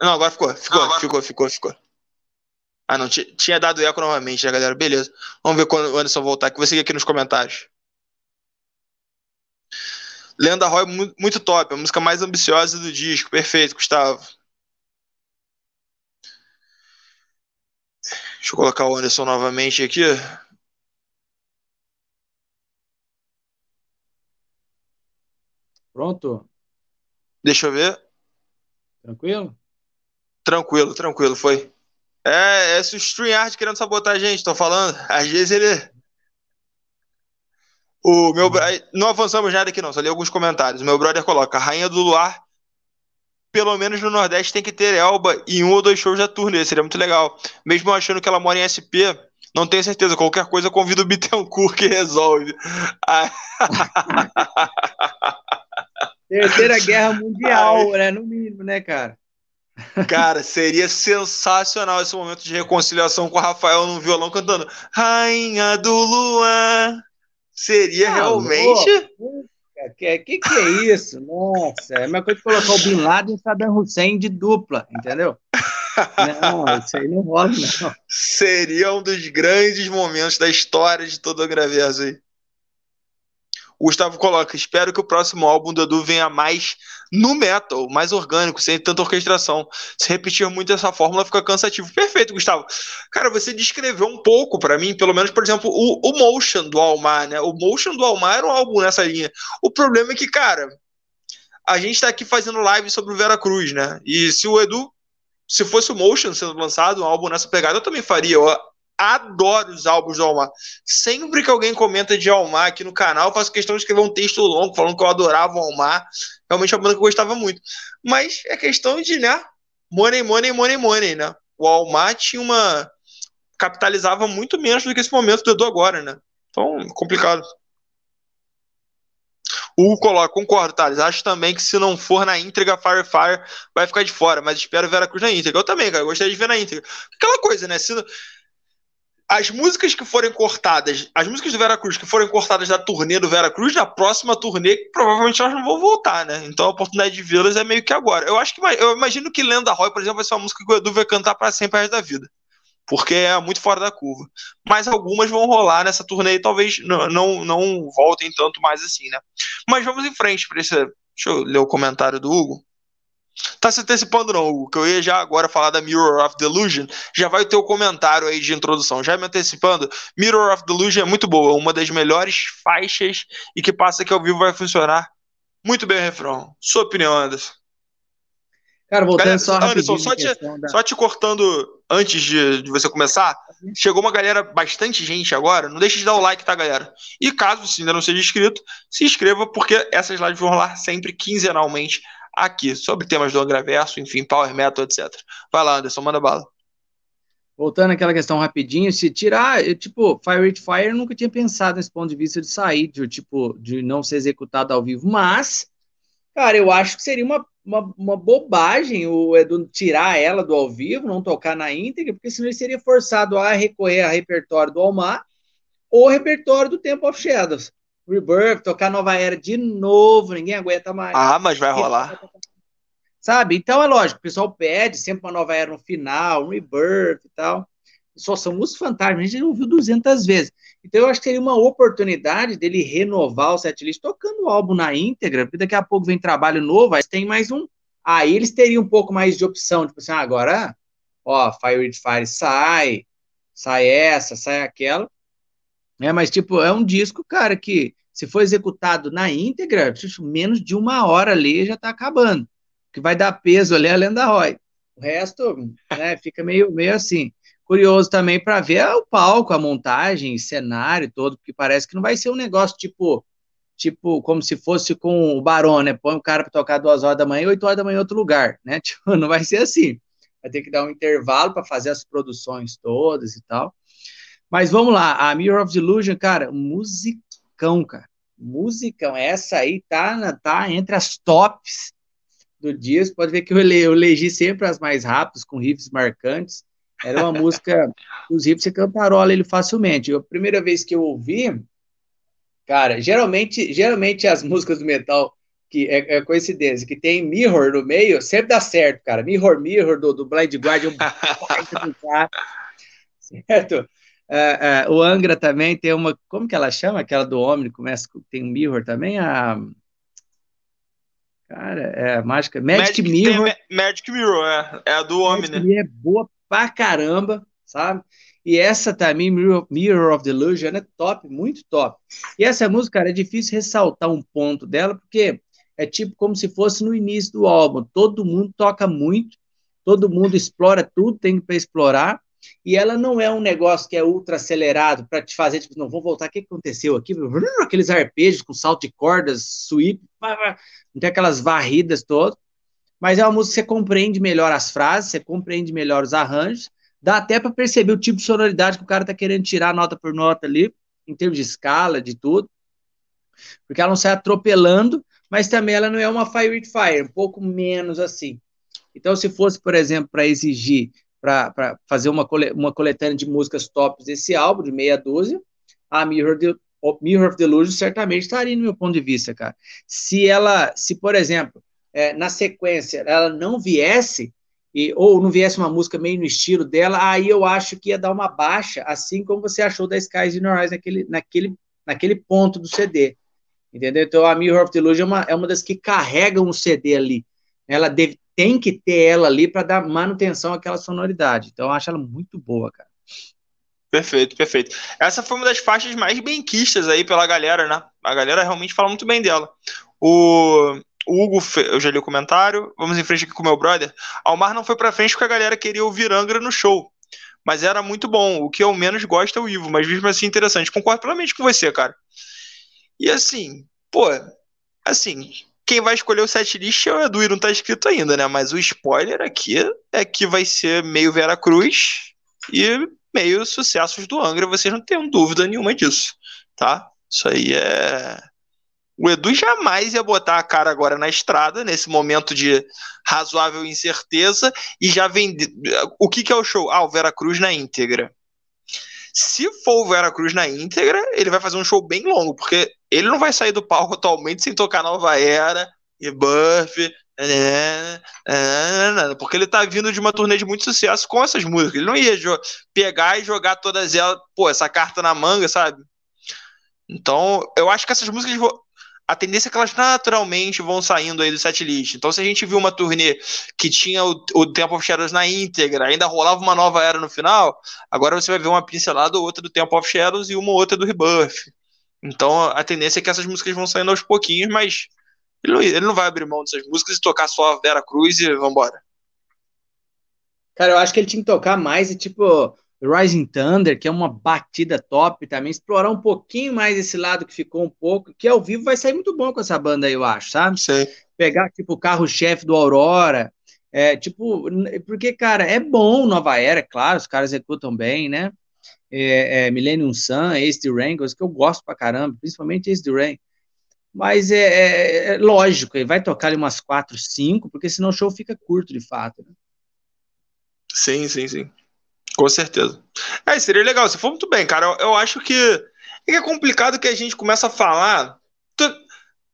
Não, agora ficou. Ficou, Não, agora... ficou, ficou, ficou. Ah, não, tinha dado eco novamente, né, galera? Beleza. Vamos ver quando o Anderson voltar aqui. Vou seguir aqui nos comentários. Lenda Roy, muito top. A música mais ambiciosa do disco. Perfeito, Gustavo. Deixa eu colocar o Anderson novamente aqui. Pronto? Deixa eu ver. Tranquilo? Tranquilo, tranquilo, foi. É, é o StreamYard querendo sabotar a gente, tô falando. Às vezes ele. O meu. Não avançamos nada aqui, não, só li alguns comentários. O meu brother coloca: Rainha do Luar, pelo menos no Nordeste, tem que ter Elba em um ou dois shows da turnê, seria muito legal. Mesmo achando que ela mora em SP, não tenho certeza. Qualquer coisa, convido o Bittencourt que resolve. Terceira Guerra Mundial, né? No mínimo, né, cara? Cara, seria sensacional esse momento de reconciliação com o Rafael no violão cantando Rainha do Luar. Seria ah, realmente. Que, que que é isso? Nossa, é a mesma coisa que colocar o Bin Laden e o Saddam Hussein de dupla, entendeu? Não, isso aí não rola, não. Seria um dos grandes momentos da história de todo o Graverso aí. O Gustavo coloca: espero que o próximo álbum do Edu venha mais no metal, mais orgânico, sem tanta orquestração. Se repetir muito essa fórmula, fica cansativo. Perfeito, Gustavo. Cara, você descreveu um pouco para mim, pelo menos, por exemplo, o, o Motion do Almar, né? O Motion do Almar era um álbum nessa linha. O problema é que, cara, a gente tá aqui fazendo live sobre o Vera Cruz, né? E se o Edu, se fosse o Motion sendo lançado, um álbum nessa pegada, eu também faria. Eu adoro os álbuns do Almar. Sempre que alguém comenta de Almar aqui no canal, faço questão de escrever um texto longo falando que eu adorava o Almar. Realmente é uma banda que eu gostava muito. Mas é questão de, né? Money, money, money, money, né? O Almar tinha uma. capitalizava muito menos do que esse momento do Edu agora, né? Então, complicado. O coloca, concordo, Thales. Acho também que se não for na íntegra, Fire Fire vai ficar de fora, mas espero Vera Cruz na íntegra. Eu também, cara, eu gostaria de ver na íntegra. Aquela coisa, né? Se, as músicas que forem cortadas, as músicas do Veracruz que forem cortadas da turnê do Veracruz, na próxima turnê, provavelmente elas não vão voltar, né? Então a oportunidade de vê-las é meio que agora. Eu acho que eu imagino que Lenda Roy, por exemplo, vai ser uma música que o Edu vai cantar para sempre resto da vida. Porque é muito fora da curva. Mas algumas vão rolar nessa turnê e talvez não, não, não voltem tanto mais assim, né? Mas vamos em frente para esse. Deixa eu ler o comentário do Hugo. Tá se antecipando não, Hugo, que eu ia já agora falar da Mirror of Delusion, já vai ter o comentário aí de introdução, já me antecipando, Mirror of Delusion é muito boa, uma das melhores faixas e que passa que ao vivo vai funcionar muito bem o refrão. Sua opinião, Anderson? Cara, voltando galera, só Anderson, só te, da... só te cortando antes de, de, você começar, chegou uma galera, bastante gente agora, não deixe de dar o like, tá, galera? E caso você ainda não seja inscrito, se inscreva, porque essas lives vão rolar sempre quinzenalmente aqui, sobre temas do Angraverso, enfim, Power Metal, etc. Vai lá, Anderson, manda bala. Voltando àquela questão rapidinho, se tirar, eu, tipo, Fire It Fire, eu nunca tinha pensado nesse ponto de vista de sair, de, tipo, de não ser executado ao vivo, mas, cara, eu acho que seria uma, uma, uma bobagem o Edu tirar ela do ao vivo, não tocar na íntegra, porque senão ele seria forçado a recorrer a repertório do Almar ou repertório do Temple of Shadows. Rebirth, tocar Nova Era de novo, ninguém aguenta mais. Ah, mas vai rolar. Sabe? Então é lógico, o pessoal pede sempre uma Nova Era no final, um Rebirth e tal. Só são músicos fantásticos, a gente já ouviu 200 vezes. Então eu acho que seria uma oportunidade dele renovar o setlist tocando o álbum na íntegra, porque daqui a pouco vem trabalho novo, aí tem mais um. Aí eles teriam um pouco mais de opção, tipo assim, ah, agora, ó, Fire with Fire sai, sai essa, sai aquela. É, mas, tipo, é um disco, cara, que se for executado na íntegra, menos de uma hora ali já tá acabando. Que vai dar peso ali é a Lenda Roy. O resto, né, fica meio, meio assim. Curioso também para ver o palco, a montagem, cenário todo, porque parece que não vai ser um negócio tipo, tipo, como se fosse com o Barão, né? Põe o cara para tocar duas horas da manhã e oito horas da manhã em outro lugar, né? Tipo, não vai ser assim. Vai ter que dar um intervalo para fazer as produções todas e tal. Mas vamos lá, a Mirror of Illusion, cara, musicão, cara. Musicão, essa aí tá, tá entre as tops do dia. Você pode ver que eu, eu elegi sempre as mais rápidas, com riffs marcantes. Era uma música, os riffs você cantarola ele facilmente. a primeira vez que eu ouvi, cara, geralmente, geralmente as músicas do metal, que é, é coincidência, que tem Mirror no meio, sempre dá certo, cara. Mirror, Mirror, do, do Blind Guardian, Certo. É, é, o Angra também tem uma. Como que ela chama? Aquela do homem, começa tem um Mirror também? A. Cara, é a mágica. Magic, Magic Mirror. Magic Mirror, é. É a do homem, né? é boa pra caramba, sabe? E essa também, Mirror, Mirror of Delusion, é top, muito top. E essa música, cara, é difícil ressaltar um ponto dela, porque é tipo como se fosse no início do álbum. Todo mundo toca muito, todo mundo explora tudo, tem para explorar. E ela não é um negócio que é ultra acelerado para te fazer, tipo, não, vamos voltar, o que aconteceu aqui? Aqueles arpejos com salto de cordas, sweep, não tem aquelas varridas todas. Mas é uma música que você compreende melhor as frases, você compreende melhor os arranjos, dá até para perceber o tipo de sonoridade que o cara tá querendo tirar nota por nota ali, em termos de escala, de tudo. Porque ela não sai atropelando, mas também ela não é uma Fire with Fire, um pouco menos assim. Então, se fosse, por exemplo, para exigir, para fazer uma, cole, uma coletânea de músicas tops desse álbum, de meia dúzia, a Mirror, de, Mirror of Delusion certamente estaria no meu ponto de vista, cara. Se ela, se, por exemplo, é, na sequência ela não viesse, e, ou não viesse uma música meio no estilo dela, aí eu acho que ia dar uma baixa, assim como você achou da Skies in Your Eyes naquele, naquele, naquele ponto do CD. Entendeu? Então a Mirror of Delusion é uma, é uma das que carregam o CD ali. Ela deve, tem que ter ela ali para dar manutenção àquela sonoridade. Então eu acho ela muito boa, cara. Perfeito, perfeito. Essa foi uma das faixas mais bem quistas aí pela galera, né? A galera realmente fala muito bem dela. O, o Hugo, eu já li o comentário. Vamos em frente aqui com o meu brother. Almar não foi pra frente porque a galera queria ouvir Angra no show. Mas era muito bom. O que eu menos gosto é o Ivo, mas mesmo assim interessante. Concordo plenamente com você, cara. E assim, pô, assim, quem vai escolher o setlist é o Edu e não tá escrito ainda, né? Mas o spoiler aqui é que vai ser meio Vera Cruz e meio sucessos do Angra, vocês não tenham dúvida nenhuma disso, tá? Isso aí é. O Edu jamais ia botar a cara agora na estrada, nesse momento de razoável incerteza, e já vender. O que, que é o show? Ah, o Vera Cruz na íntegra. Se for o Vera Cruz na íntegra, ele vai fazer um show bem longo, porque ele não vai sair do palco atualmente sem tocar Nova Era, e Buff, porque ele tá vindo de uma turnê de muito sucesso com essas músicas. Ele não ia pegar e jogar todas elas, pô, essa carta na manga, sabe? Então, eu acho que essas músicas a tendência é que elas naturalmente vão saindo aí do setlist. Então, se a gente viu uma turnê que tinha o, o Temple of Shadows na íntegra, ainda rolava uma nova era no final, agora você vai ver uma pincelada ou outra do Temple of Shadows e uma ou outra do Rebirth. Então, a tendência é que essas músicas vão saindo aos pouquinhos, mas ele não, ele não vai abrir mão dessas músicas e tocar só a Vera Cruz e vambora. Cara, eu acho que ele tinha que tocar mais e, tipo, Rising Thunder, que é uma batida top também, explorar um pouquinho mais esse lado que ficou um pouco, que ao vivo vai sair muito bom com essa banda aí, eu acho, sabe? Sim. Pegar, tipo, o carro-chefe do Aurora, é, tipo, porque, cara, é bom Nova Era, é claro, os caras executam bem, né? É, é, Millennium Sun, Ace Rain, que eu gosto pra caramba, principalmente Ace the Rain. Mas é, é, é lógico, ele vai tocar ali umas quatro, cinco, porque senão o show fica curto de fato. Né? Sim, sim, sim. Com certeza. É, seria legal. Você foi muito bem, cara. Eu, eu acho que é, é complicado que a gente começa a falar.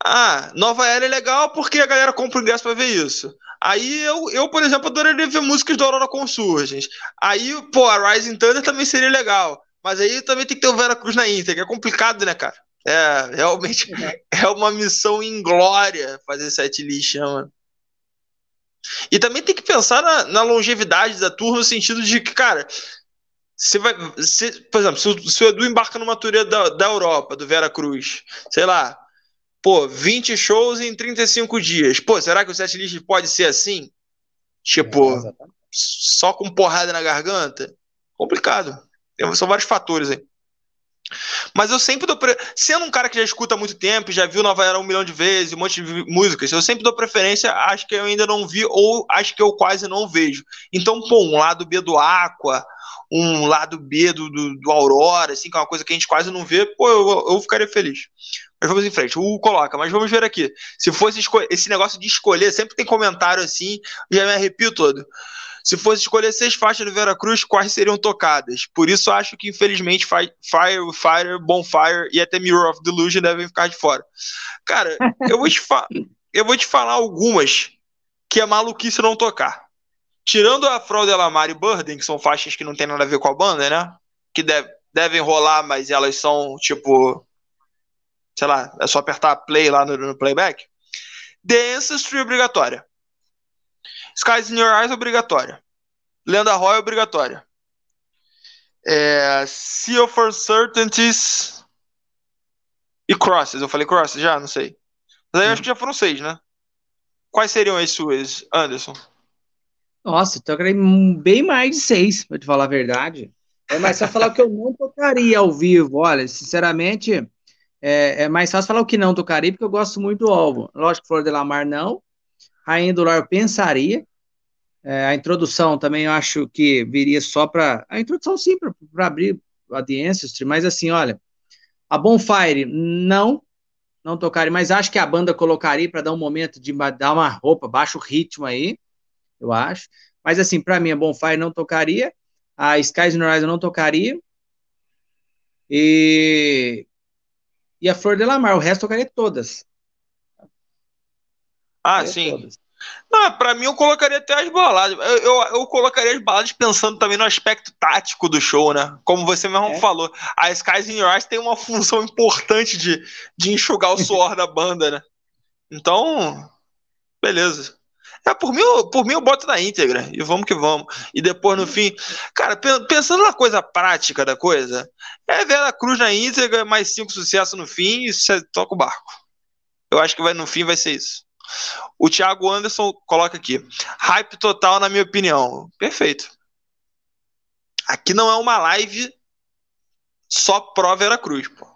Ah, Nova Era é legal porque a galera compra o ingresso pra ver isso. Aí eu, eu, por exemplo, adoraria ver músicas do Aurora Consurgens. Aí, pô, a Rising Thunder também seria legal. Mas aí também tem que ter o Vera Cruz na que é complicado, né, cara? É, realmente é uma missão inglória fazer set list, né, mano? E também tem que pensar na, na, longevidade da turma, no sentido de que, cara, você vai. Por exemplo, se o, se o Edu embarca numa turnê da, da Europa, do Vera Cruz, sei lá, pô, 20 shows em 35 dias. Pô, será que o setlist pode ser assim? Tipo, é, só com porrada na garganta? Complicado. São vários fatores aí. Mas eu sempre dou. Pre... Sendo um cara que já escuta há muito tempo, já viu Nova Era um milhão de vezes, um monte de músicas, eu sempre dou preferência, acho que eu ainda não vi, ou acho que eu quase não vejo. Então, pô, um lado B do Aqua, um lado B do, do, do Aurora, assim, que é uma coisa que a gente quase não vê, pô, eu, eu ficaria feliz. Mas vamos em frente. O coloca, mas vamos ver aqui. Se fosse esse negócio de escolher, sempre tem comentário assim, já me arrepio todo. Se fosse escolher seis faixas do Vera Cruz, quais seriam tocadas? Por isso acho que, infelizmente, Fire, Fire, Bonfire e até Mirror of Delusion devem ficar de fora. Cara, eu vou te, eu vou te falar algumas que é maluquice não tocar. tirando a Fraude Delamar e Burden, que são faixas que não tem nada a ver com a banda, né? Que deve, devem rolar, mas elas são tipo. Sei lá, é só apertar play lá no, no playback. The Ancestry obrigatória. Skies in Your Eyes obrigatória. Lenda Roy obrigatória. É, Sea of Uncertainties e Crosses. Eu falei Crosses já? Não sei. Mas aí eu acho que já foram seis, né? Quais seriam as suas, Anderson? Nossa, então eu queria bem mais de seis, pra te falar a verdade. É mais só falar que eu não tocaria ao vivo. Olha, sinceramente, é, é, mais fácil falar o que não tocaria, porque eu gosto muito do álbum. Lógico, Flor de Lamar não. Rainha do Lar eu pensaria. É, a introdução também eu acho que viria só para. A introdução, sim, para abrir a The Ancestry, mas assim, olha. A Bonfire, não. Não tocaria, mas acho que a banda colocaria para dar um momento de dar uma roupa, baixo ritmo aí, eu acho. Mas assim, para mim, a Bonfire não tocaria. A Skies no Horizon não tocaria. E, e a Flor de Lamar, o resto tocaria todas. Ah, tocaria sim. Todas. Não, pra mim eu colocaria até as baladas. Eu, eu, eu, colocaria as baladas pensando também no aspecto tático do show, né? Como você mesmo é. falou, a Skies in Your Eyes tem uma função importante de, de enxugar o suor da banda, né? Então, beleza. É, por mim, por mim eu boto na íntegra e vamos que vamos. E depois no fim, cara, pensando na coisa prática da coisa, é Vera Cruz na íntegra, mais cinco sucessos no fim e você toca o barco. Eu acho que vai no fim vai ser isso. O Thiago Anderson coloca aqui: hype total, na minha opinião. Perfeito. Aqui não é uma live só pró Vera Cruz, pô.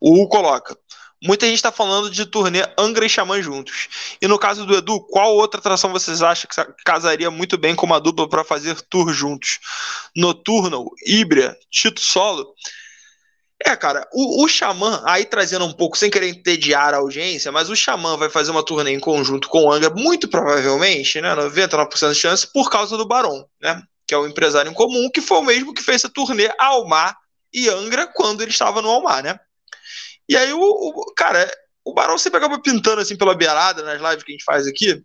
O U coloca: Muita gente está falando de turnê Angra e Xamã juntos. E no caso do Edu, qual outra atração vocês acham que casaria muito bem com uma dupla para fazer tour juntos? Nocturnal, Ibria, Tito Solo? É, cara, o, o Xamã, aí trazendo um pouco, sem querer entediar a audiência, mas o Xamã vai fazer uma turnê em conjunto com o Angra, muito provavelmente, né, 99% de chance, por causa do Barão, né, que é o empresário em comum, que foi o mesmo que fez a turnê Almar e Angra quando ele estava no Almar, né. E aí, o, o cara, o Barão sempre acaba pintando assim pela beirada nas lives que a gente faz aqui,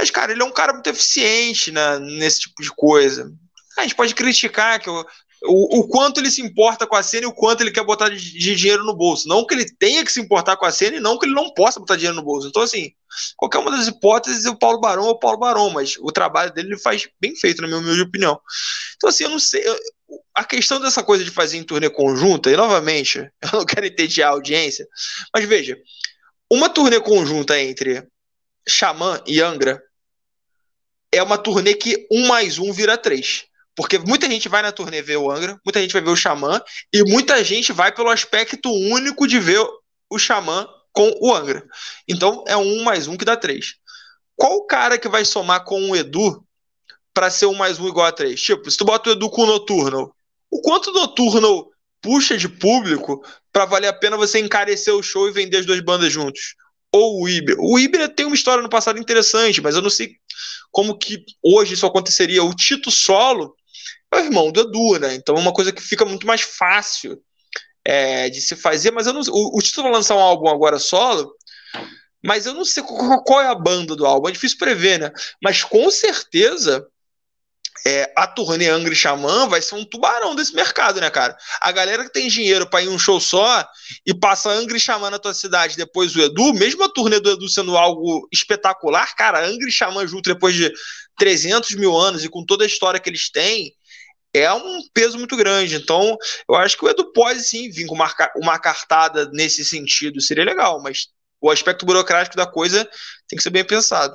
mas, cara, ele é um cara muito eficiente né, nesse tipo de coisa. A gente pode criticar que o, o, quanto ele se importa com a cena e o quanto ele quer botar de, de, dinheiro no bolso. Não que ele tenha que se importar com a cena e não que ele não possa botar dinheiro no bolso. Então, assim, qualquer uma das hipóteses, o Paulo Barão é o Paulo Barão, mas o trabalho dele ele faz bem feito, na minha humilde opinião. Então, assim, eu não sei. Eu, a questão dessa coisa de fazer em turnê conjunta, e novamente, eu não quero entediar a audiência, mas veja, uma turnê conjunta entre Xamã e Angra é uma turnê que um mais um vira três. Porque muita gente vai na turnê ver o Angra, muita gente vai ver o Xamã, e muita gente vai pelo aspecto único de ver o Xamã com o Angra. Então é um mais um que dá três. Qual o cara que vai somar com o Edu para ser um mais um igual a três? Tipo, se tu bota o Edu com o Noturno, o quanto o Noturno puxa de público para valer a pena você encarecer o show e vender as duas bandas juntos? Ou o Ibra. O Ibra tem uma história no passado interessante, mas eu não sei como que hoje isso aconteceria. O Tito Solo é o irmão do Edu, né? Então é uma coisa que fica muito mais fácil é, de se fazer, mas eu não o, o Tito vai lançar um álbum agora solo, mas eu não sei qual é a banda do álbum, é difícil prever, né? Mas com certeza é, a turnê Angra e Xamã vai ser um tubarão desse mercado, né, cara? A galera que tem dinheiro para ir um show só e passa Angra e Xamã na tua cidade, depois o Edu, mesmo a turnê do Edu sendo algo espetacular, cara, Angra e Xamã junto depois de 300 mil anos e com toda a história que eles têm, é um peso muito grande. Então, eu acho que o Edu pode sim vir com uma, uma cartada nesse sentido, seria legal, mas o aspecto burocrático da coisa tem que ser bem pensado.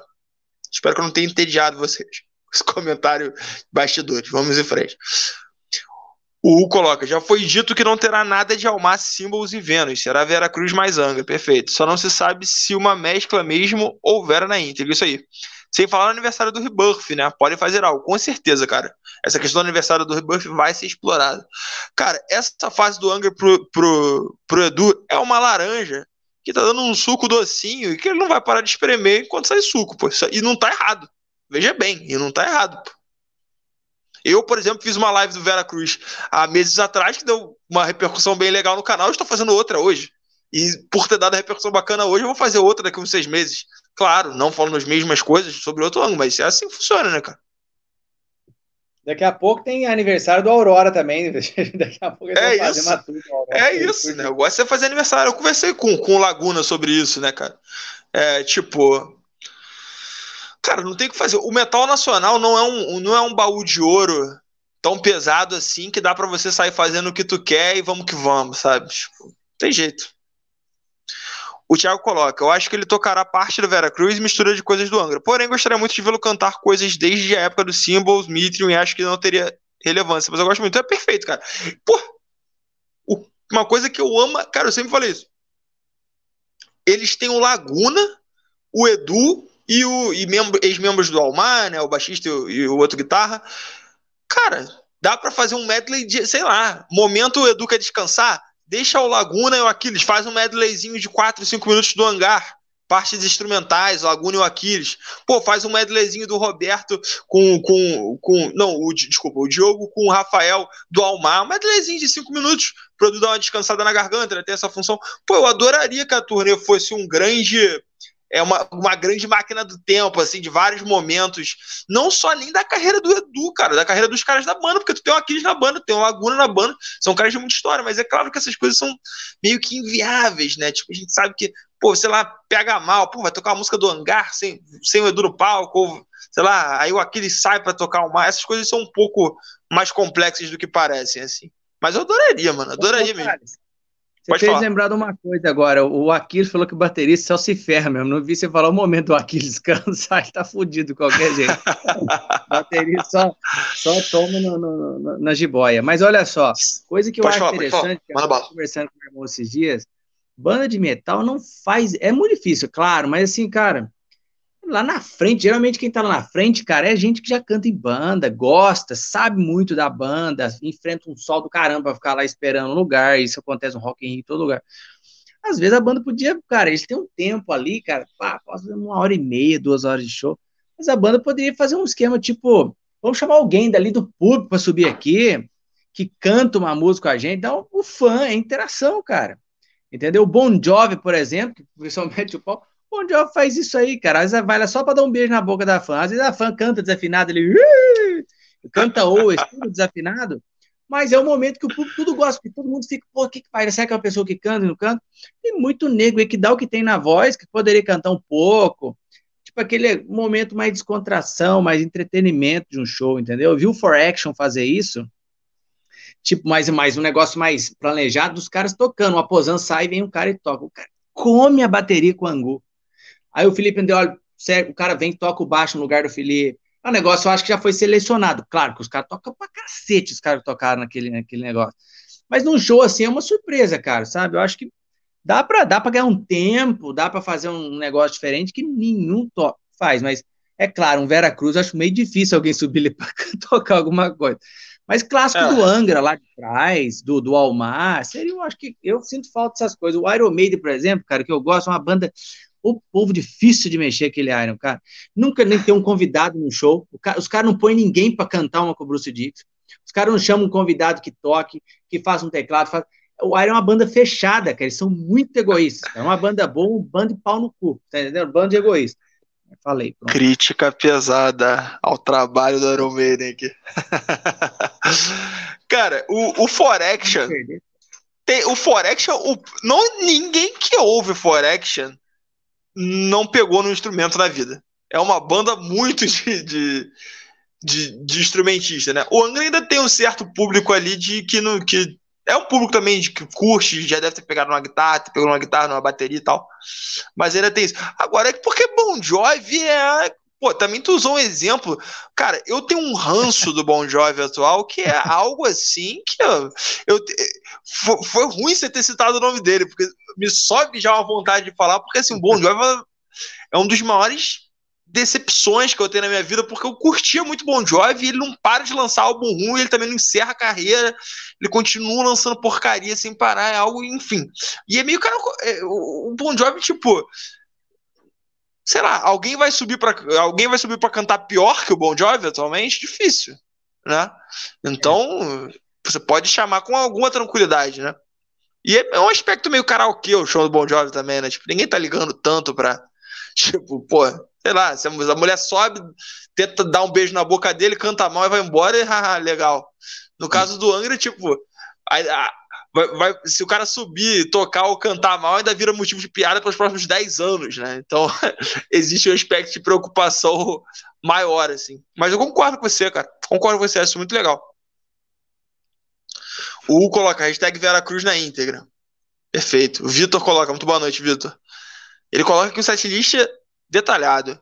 Espero que eu não tenha entediado vocês. Esse comentário bastidores. Vamos em frente. O U coloca: já foi dito que não terá nada de Almar, Symbols e Vênus. Será Vera Cruz mais Angra. Perfeito. Só não se sabe se uma mescla mesmo houver na íntegra. Isso aí. Sem falar no aniversário do Rebirth, né? Pode fazer algo, com certeza, cara. Essa questão do aniversário do Rebirth vai ser explorada. Cara, essa fase do Angra pro, pro, pro Edu é uma laranja que tá dando um suco docinho e que ele não vai parar de espremer enquanto sai suco, pô. E não tá errado. Veja bem, e não tá errado, pô. Eu, por exemplo, fiz uma live do Vera Cruz há meses atrás que deu uma repercussão bem legal no canal. Estou fazendo outra hoje. E por ter dado a repercussão bacana hoje, eu vou fazer outra daqui a uns seis meses. Claro, não falando as mesmas coisas sobre outro ângulo, mas é assim que funciona, né, cara? Daqui a pouco tem aniversário do Aurora também. Daqui a pouco é isso. É isso, né? Eu gosto de fazer aniversário. Eu conversei com, com o Laguna sobre isso, né, cara? É, tipo. Cara, não tem o que fazer. O metal nacional não é um, não é um baú de ouro tão pesado assim que dá para você sair fazendo o que tu quer e vamos que vamos, sabe? Tipo, tem jeito. O Thiago coloca, eu acho que ele tocará parte do Vera Cruz e mistura de coisas do Angra. Porém, gostaria muito de vê-lo cantar coisas desde a época do Symbols, Mitrium, e acho que não teria relevância. Mas eu gosto muito, é perfeito, cara. Pô, uma coisa que eu amo, cara, eu sempre falei isso. Eles têm o Laguna, o Edu e o e ex-membros do Almar, né, o baixista e o, e o outro guitarra. Cara, dá para fazer um medley de, sei lá, momento o descansar, deixa o Laguna e o Aquiles, faz um medleyzinho de 4, 5 minutos do hangar, partes instrumentais, Laguna e o Aquiles. Pô, faz um medleyzinho do Roberto com, com, com não, o, desculpa, o Diogo com o Rafael do Almar, um medleyzinho de 5 minutos para dar uma descansada na garganta, né, tem essa função. Pô, eu adoraria que a turnê fosse um grande é uma, uma grande máquina do tempo, assim, de vários momentos. Não só nem da carreira do Edu, cara, da carreira dos caras da banda, porque tu tem o Aquiles na banda, tem o Laguna na banda, são caras de muita história, mas é claro que essas coisas são meio que inviáveis, né? Tipo, a gente sabe que, pô, sei lá, pega mal, pô, vai tocar uma música do hangar sem, sem o Edu no palco, ou, sei lá, aí o Aquiles sai para tocar uma. Essas coisas são um pouco mais complexas do que parecem, assim. Mas eu adoraria, mano, adoraria mesmo. Você Pode fez falar. lembrar de uma coisa agora. O Aquiles falou que o baterista só se ferra mesmo. Não vi você falar o momento do Aquiles cansar, ele tá fudido de qualquer jeito. baterista só, só toma no, no, no, na jiboia. Mas olha só, coisa que eu pode acho falar, interessante, que eu estava conversando com o meu irmão esses dias, banda de metal não faz. É muito difícil, claro, mas assim, cara, lá na frente, geralmente quem tá lá na frente, cara, é gente que já canta em banda, gosta, sabe muito da banda, enfrenta um sol do caramba pra ficar lá esperando um lugar, isso acontece no Rock in Rio em todo lugar. Às vezes a banda podia, cara, eles têm um tempo ali, cara, pá, fazer uma hora e meia, duas horas de show, mas a banda poderia fazer um esquema tipo, vamos chamar alguém dali do público para subir aqui, que canta uma música com a gente, dá um fã, é interação, cara. Entendeu? O Bon Jovi, por exemplo, que o pessoal mete o pau, Bon Jovi faz isso aí, cara. Às vezes vai lá só para dar um beijo na boca da fã. Às vezes a fã canta desafinado, ele canta ou tudo desafinado. Mas é o momento que o público tudo gosta, porque todo mundo fica, pô, o que que faz? Será que é uma pessoa que canta e não canta? Tem muito negro aí que dá o que tem na voz, que poderia cantar um pouco. Tipo aquele momento mais descontração, mais entretenimento de um show, entendeu? Eu vi o For Action fazer isso, tipo, mais, mais um negócio mais planejado dos caras tocando. O Aposan sai, vem um cara e toca. O cara come a bateria com o angu. Aí o Felipe André, olha, o cara vem e toca o baixo no lugar do Felipe. É um negócio, eu acho que já foi selecionado. Claro que os caras tocam pra cacete, os caras tocaram naquele, naquele negócio. Mas num show assim é uma surpresa, cara, sabe? Eu acho que dá pra, dá pra ganhar um tempo, dá pra fazer um negócio diferente que nenhum to faz. Mas é claro, um Vera Cruz, acho meio difícil alguém subir ali pra tocar alguma coisa. Mas clássico é. do Angra lá de trás, do, do Almar, seria, eu acho que eu sinto falta dessas coisas. O Iron Maiden, por exemplo, cara, que eu gosto, é uma banda o povo difícil de mexer aquele Iron, cara. Nunca nem tem um convidado no show. Cara, os caras não põem ninguém para cantar uma com o Bruce. Os caras não chamam um convidado que toque, que faça um teclado. Faz... O Iron é uma banda fechada, cara. Eles são muito egoístas. É uma banda boa, um bando de pau no cu. Tá entendendo? Bando de egoísta. Falei. Pronto. Crítica pesada ao trabalho do Iron Maiden aqui. cara, o, o Forection. Tem, o Forection, o, não, ninguém que ouve Forection não pegou no instrumento na vida. É uma banda muito de, de, de, de instrumentista, né? O Angra ainda tem um certo público ali de que, no, que é um público também de que curte, já deve ter pegado uma guitarra, ter pegado uma guitarra, uma bateria e tal. Mas ainda tem isso. Agora é porque Bon Jovi é Pô, também tu usou um exemplo. Cara, eu tenho um ranço do Bon Jovi atual que é algo assim que eu, eu foi, ruim você ter citado o nome dele, porque me sobe já uma vontade de falar, porque assim, o Bon Jovi é um dos maiores decepções que eu tenho na minha vida, porque eu curtia muito Bon Jovi e ele não para de lançar álbum ruim, ele também não encerra a carreira, ele continua lançando porcaria sem parar, é algo, enfim. E é meio cara, é, o Bon Jovi, tipo, sei lá, alguém vai subir para alguém vai subir para cantar pior que o Bon Jovi atualmente? Difícil, né? Então, você pode chamar com alguma tranquilidade, né? E é um aspecto meio karaokê o show do Bon Jovi também, né? Tipo, ninguém tá ligando tanto pra. Tipo, pô, sei lá, se a mulher sobe, tenta dar um beijo na boca dele, canta mal e vai embora, e haha, legal. No caso do Angra, tipo, a, a, vai, vai, se o cara subir, tocar ou cantar mal, ainda vira motivo de piada para os próximos 10 anos, né? Então, existe um aspecto de preocupação maior, assim. Mas eu concordo com você, cara. Concordo com você, acho muito legal. O coloca hashtag Veracruz na íntegra. Perfeito. O Vitor coloca, muito boa noite, Vitor. Ele coloca aqui um setlist detalhado.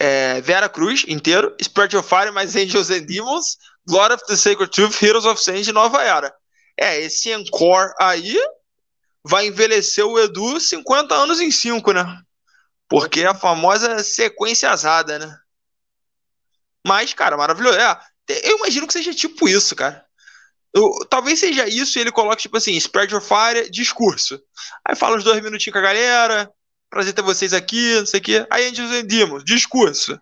É, Vera Cruz inteiro, Spirit of Fire mais Angels and Demons, Glory of the Sacred Truth, Heroes of Sand Nova Era. É, esse encore aí vai envelhecer o Edu 50 anos em 5, né? Porque a famosa sequência azada, né? Mas, cara, maravilhoso. É, eu imagino que seja tipo isso, cara. Eu, talvez seja isso e ele coloca, tipo assim, Spread Your Fire, discurso. Aí fala uns dois minutinhos com a galera, prazer ter vocês aqui, não sei o quê. Aí Angels and Demons, discurso.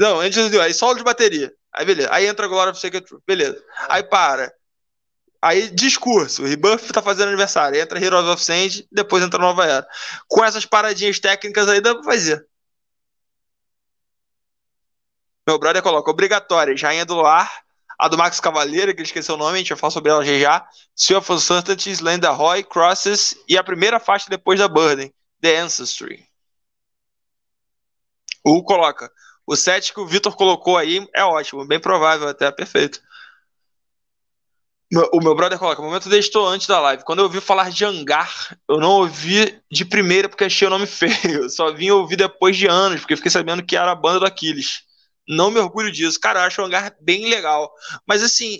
Não, Angels and aí solo de bateria. Aí beleza. Aí entra Glory of Sacred beleza. Aí para. Aí discurso, Rebuff tá fazendo aniversário, entra Heroes of Sand, depois entra Nova Era. Com essas paradinhas técnicas aí dá pra fazer. Meu brother coloca obrigatória, Rainha do Lar, a do Max Cavaleiro, que ele esqueceu o nome, a gente vai falar sobre ela já já. Sea of Uncertainties, Land Roy, Crosses e a primeira faixa depois da Burden, The Ancestry. O coloca. O set que o Vitor colocou aí é ótimo, bem provável, até perfeito. O meu brother coloca, momento estou antes da live. Quando eu ouvi falar de hangar, eu não ouvi de primeira porque achei o nome feio. Eu só vim ouvir depois de anos, porque fiquei sabendo que era a banda do Aquiles. Não me orgulho disso. Cara, eu acho o hangar bem legal. Mas assim,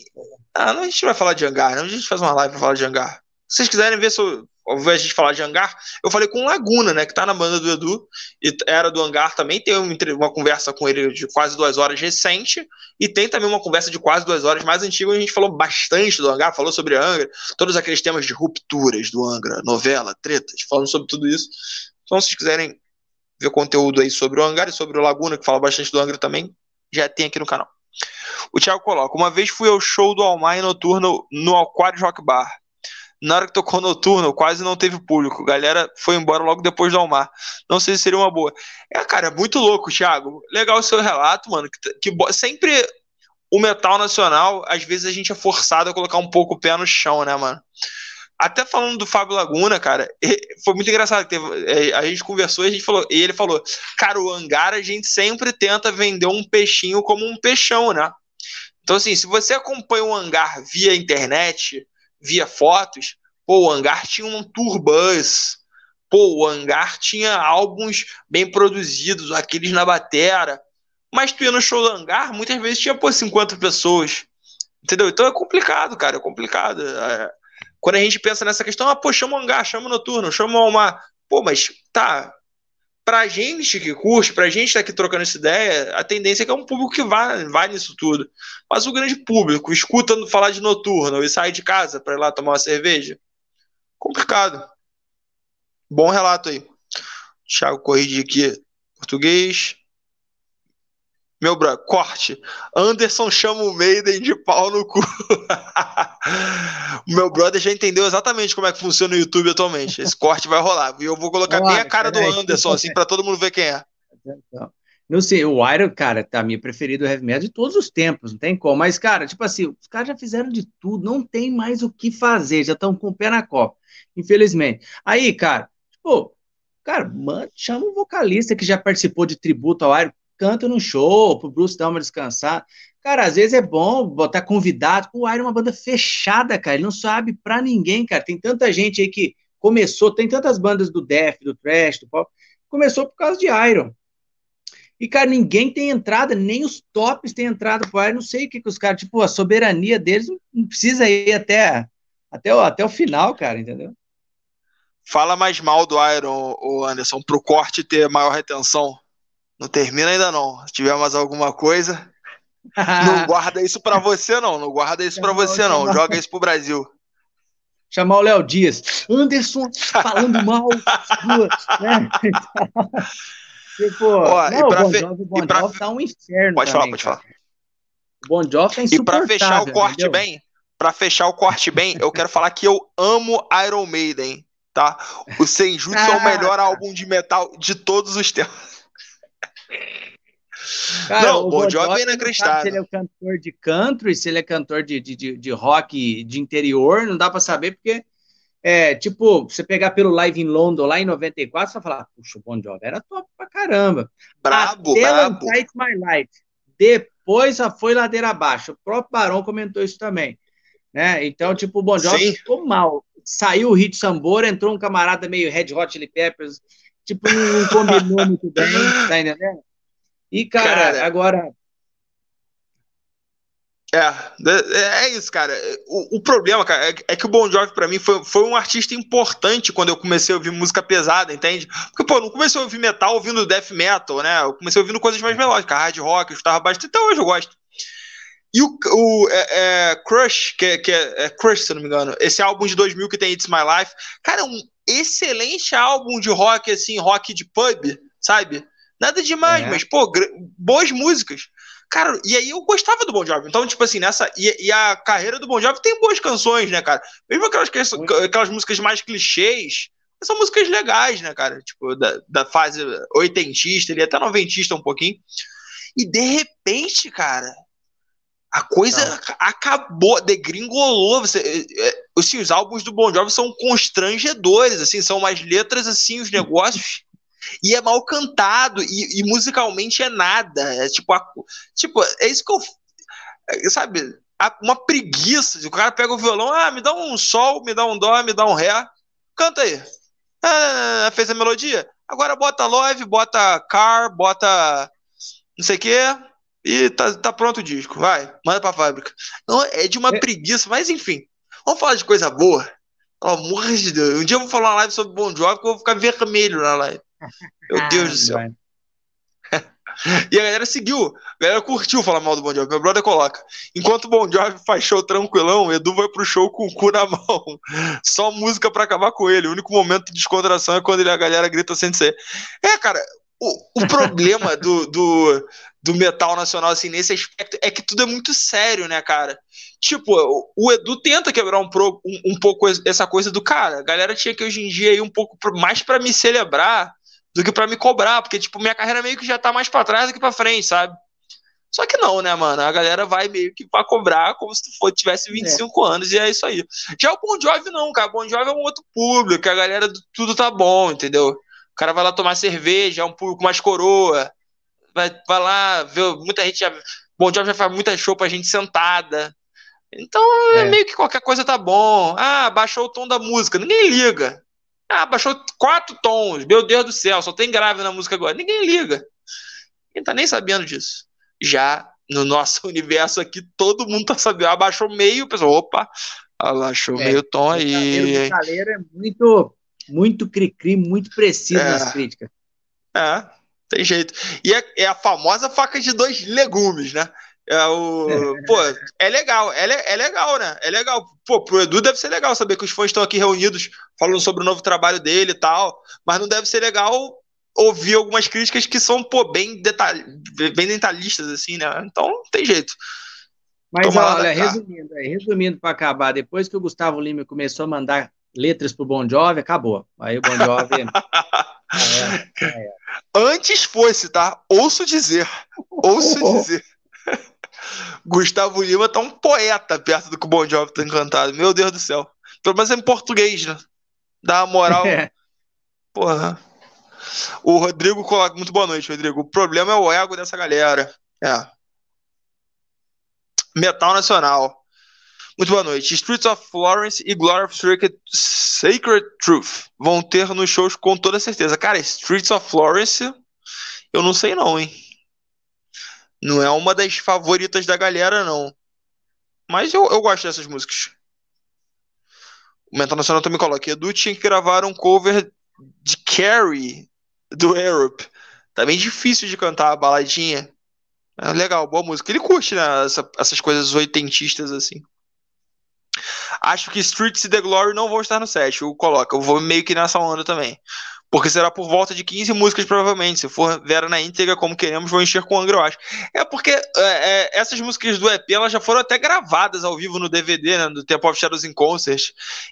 ah, a gente vai falar de hangar, não? A gente faz uma live pra falar de hangar. Se vocês quiserem ver invés de a gente falar de hangar, eu falei com Laguna, né, que tá na banda do Edu, e era do hangar também, tem uma conversa com ele de quase duas horas recente, e tem também uma conversa de quase duas horas mais antiga, onde a gente falou bastante do hangar, falou sobre Angra, todos aqueles temas de rupturas do Angra, novela, tretas, falando sobre tudo isso. Então, se vocês quiserem ver conteúdo aí sobre o hangar e sobre o Laguna, que fala bastante do Angra também, já tem aqui no canal. O Thiago coloca: Uma vez fui ao show do Almar noturno no Aquarius Rock Bar na hora que tocou noturno, quase não teve público. Galera foi embora logo depois do Almar. Não sei se seria uma boa. É, cara, é muito louco, Thiago. Legal o seu relato, mano. Que, que sempre o metal nacional, às vezes a gente é forçado a colocar um pouco o pé no chão, né, mano? Até falando do Fábio Laguna, cara, foi muito engraçado. Teve, é, a gente conversou e, a gente falou, e ele falou: Cara, o hangar a gente sempre tenta vender um peixinho como um peixão, né? Então, assim, se você acompanha o hangar via internet, via fotos, pô, o Hangar tinha um tour bus, pô, o Hangar tinha álbuns bem produzidos, aqueles na batera, mas tu ia no show do Hangar, muitas vezes tinha, pô, 50 pessoas, entendeu? Então é complicado, cara, é complicado. É... Quando a gente pensa nessa questão, ah, pô, chama o Hangar, chama o Noturno, chama uma... Pô, mas tá, pra gente que curte, pra gente tá aqui trocando essa ideia, a tendência é que é um público que vai, vai nisso tudo. Mas o grande público, escuta falar de noturno e sai de casa para ir lá tomar uma cerveja, complicado. Bom relato aí. Thiago corrige aqui, português. Meu bro, corte. Anderson chama o Maiden de pau no cu. o meu brother já entendeu exatamente como é que funciona o YouTube atualmente. Esse corte vai rolar. E eu vou colocar bem a cara do Anderson, assim, para todo mundo ver quem é. Não sei, o Iron, cara, tá minha preferido heavy metal de todos os tempos, não tem como. Mas, cara, tipo assim, os caras já fizeram de tudo, não tem mais o que fazer, já estão com o pé na copa, infelizmente. Aí, cara, tipo, cara, mano, chama um vocalista que já participou de tributo ao Iron, canta no show, pro Bruce dar uma descansar. Cara, às vezes é bom botar convidado. O Iron é uma banda fechada, cara. Ele não sabe pra ninguém, cara. Tem tanta gente aí que começou, tem tantas bandas do death, do trash, do pop, começou por causa de Iron. E, cara, ninguém tem entrada, nem os tops têm entrada pro Iron. Não sei o que, que os caras, tipo, a soberania deles não precisa ir até, até, o, até o final, cara, entendeu? Fala mais mal do Iron, Anderson, pro corte ter maior retenção. Não termina ainda não. Se tiver mais alguma coisa, não guarda isso para você não. Não guarda isso para você não. Joga isso pro Brasil. Chamar o Léo Dias. Anderson falando mal. né? tipo, Ó, não, e pra o Bon Jovi, Bon tá um inferno Pode também, falar, pode cara. falar. O Bon Jovi tá E para fechar o corte entendeu? bem, para fechar o corte bem, eu quero falar que eu amo Iron Maiden, tá? O Senjutsu ah, é o melhor álbum de metal de todos os tempos. Cara, não, o Bon Jovi é inacreditável. Se ele é cantor de country, se ele é cantor de, de, de, rock de interior, não dá para saber, porque é, tipo, você pegar pelo Live in London lá em 94, você vai falar, puxa, o Bon Jovi era top pra caramba. Brabo, Até brabo. My Life. Depois só foi ladeira abaixo. O próprio Barão comentou isso também. Né? Então, tipo, o Bon Jovi Sim. ficou mal. Saiu o hit Sambora, entrou um camarada meio Red Hot Chili Peppers, tipo, não combinou muito bem, tá entendendo? E, cara, cara agora é, é isso, cara. O, o problema, cara, é, é, que o Bon Jovi pra mim foi, foi um artista importante quando eu comecei a ouvir música pesada, entende? Porque, pô, não comecei a ouvir metal ouvindo death metal, né? Eu comecei ouvindo coisas mais melódicas, hard rock, eu estava bastante, até hoje eu gosto. E o, o é, é, Crush, que, que é, é, Crush, se eu não me engano, esse álbum de 2000 que tem It's My Life, cara, é um excelente álbum de rock, assim, rock de pub, sabe? Nada demais, é. mas, pô, boas músicas. Cara, e aí eu gostava do Bon Jovi. Então, tipo assim, nessa. E, e a carreira do Bon Jovi tem boas canções, né, cara? Mesmo aquelas, aquelas músicas mais clichês, são músicas legais, né, cara? Tipo, da, da fase oitentista, ele até noventista um pouquinho. E de repente, cara, a coisa Não. acabou, degringolou. Você, assim, os álbuns do Bon Jovi são constrangedores, assim, são umas letras, assim, os negócios e é mal cantado, e, e musicalmente é nada. É tipo, a, tipo, é isso que eu. É, sabe? Uma preguiça. O cara pega o violão, ah, me dá um sol, me dá um dó, me dá um ré. Canta aí. Ah, fez a melodia? Agora bota Love, bota Car, bota não sei o quê. E tá, tá pronto o disco. Vai, manda pra fábrica. Não, é de uma é. preguiça, mas enfim. Vamos falar de coisa boa. Pelo amor de Deus. Um dia eu vou falar uma live sobre Bon Jovi que eu vou ficar vermelho na live. Meu Deus do céu. E a galera seguiu, a galera curtiu falar mal do Bon Jovi. Meu brother coloca: enquanto o Bon Jovi faz show tranquilão, Edu vai pro show com o cu na mão. Só música para acabar com ele. O único momento de descontração é quando ele, a galera grita sem ser. É, cara, o, o problema do, do, do metal nacional, assim, nesse aspecto, é que tudo é muito sério, né, cara? Tipo, o, Edu tenta quebrar um, pro, um, um, pouco essa coisa do cara. A galera tinha que hoje em dia ir um pouco mais para me celebrar do que para me cobrar, porque, tipo, minha carreira meio que já tá mais para trás do que para frente, sabe? Só que não, né, mano? A galera vai meio que pra cobrar como se tu for, tivesse 25 é. anos e é isso aí. Já o Bon Jovi não, cara. O Bon Jovi é um outro público, a galera tudo tá bom, entendeu? O cara vai lá tomar cerveja, é um público mais coroa. Vai, vai lá, ver, muita gente já. Bon Jovi já faz muita show pra gente sentada. Então, é. é. meio que qualquer coisa tá bom. Ah, baixou o tom da música. Ninguém liga. Ah, baixou quatro tons. Meu Deus do céu, só tem grave na música agora. Ninguém liga. Ninguém tá nem sabendo disso. Já no nosso universo aqui, todo mundo tá sabendo. Abaixou meio, pessoal. Opa, abaixou é, meio tom aí. O Caleiro é muito, muito cri-cri, muito preciso é, nas críticas. É, tem jeito. E é, é a famosa faca de dois legumes, né? É o. Pô, é legal, é, é legal, né? É legal. Pô, pro Edu deve ser legal saber que os fãs estão aqui reunidos falando sobre o novo trabalho dele e tal. Mas não deve ser legal ouvir algumas críticas que são, pô, bem, detalh... bem detalhistas, assim, né? Então, não tem jeito. Mas olha, resumindo, resumindo para acabar, depois que o Gustavo Lima começou a mandar letras pro Bon Jovi, acabou. Aí o Bon Jovi. é, é. Antes fosse, tá? Ouço dizer. Ouço dizer. Gustavo Lima tá um poeta perto do que o Bon Jovi tá encantado. Meu Deus do céu. Pelo menos é em português, né? Dá uma moral. É. Porra. O Rodrigo coloca. Muito boa noite, Rodrigo. O problema é o ego dessa galera. É. Metal Nacional. Muito boa noite. Streets of Florence e Glory of Sacred, Sacred Truth vão ter nos shows com toda certeza. Cara, Streets of Florence, eu não sei não, hein? Não é uma das favoritas da galera, não. Mas eu, eu gosto dessas músicas. O Mental Nacional também coloca. Edu tinha que gravar um cover de Carrie do Europe. Tá bem difícil de cantar a baladinha. É legal, boa música. Ele curte, né? Essa, essas coisas oitentistas assim. Acho que Streets e The Glory não vão estar no set. Eu coloco. Eu vou meio que nessa onda também. porque será por volta de 15 músicas, provavelmente. Se for Vera na íntegra, como queremos, vou encher com Angra, eu acho. É porque é, é, essas músicas do EP elas já foram até gravadas ao vivo no DVD, né? Do Temple of Shadows in Concert.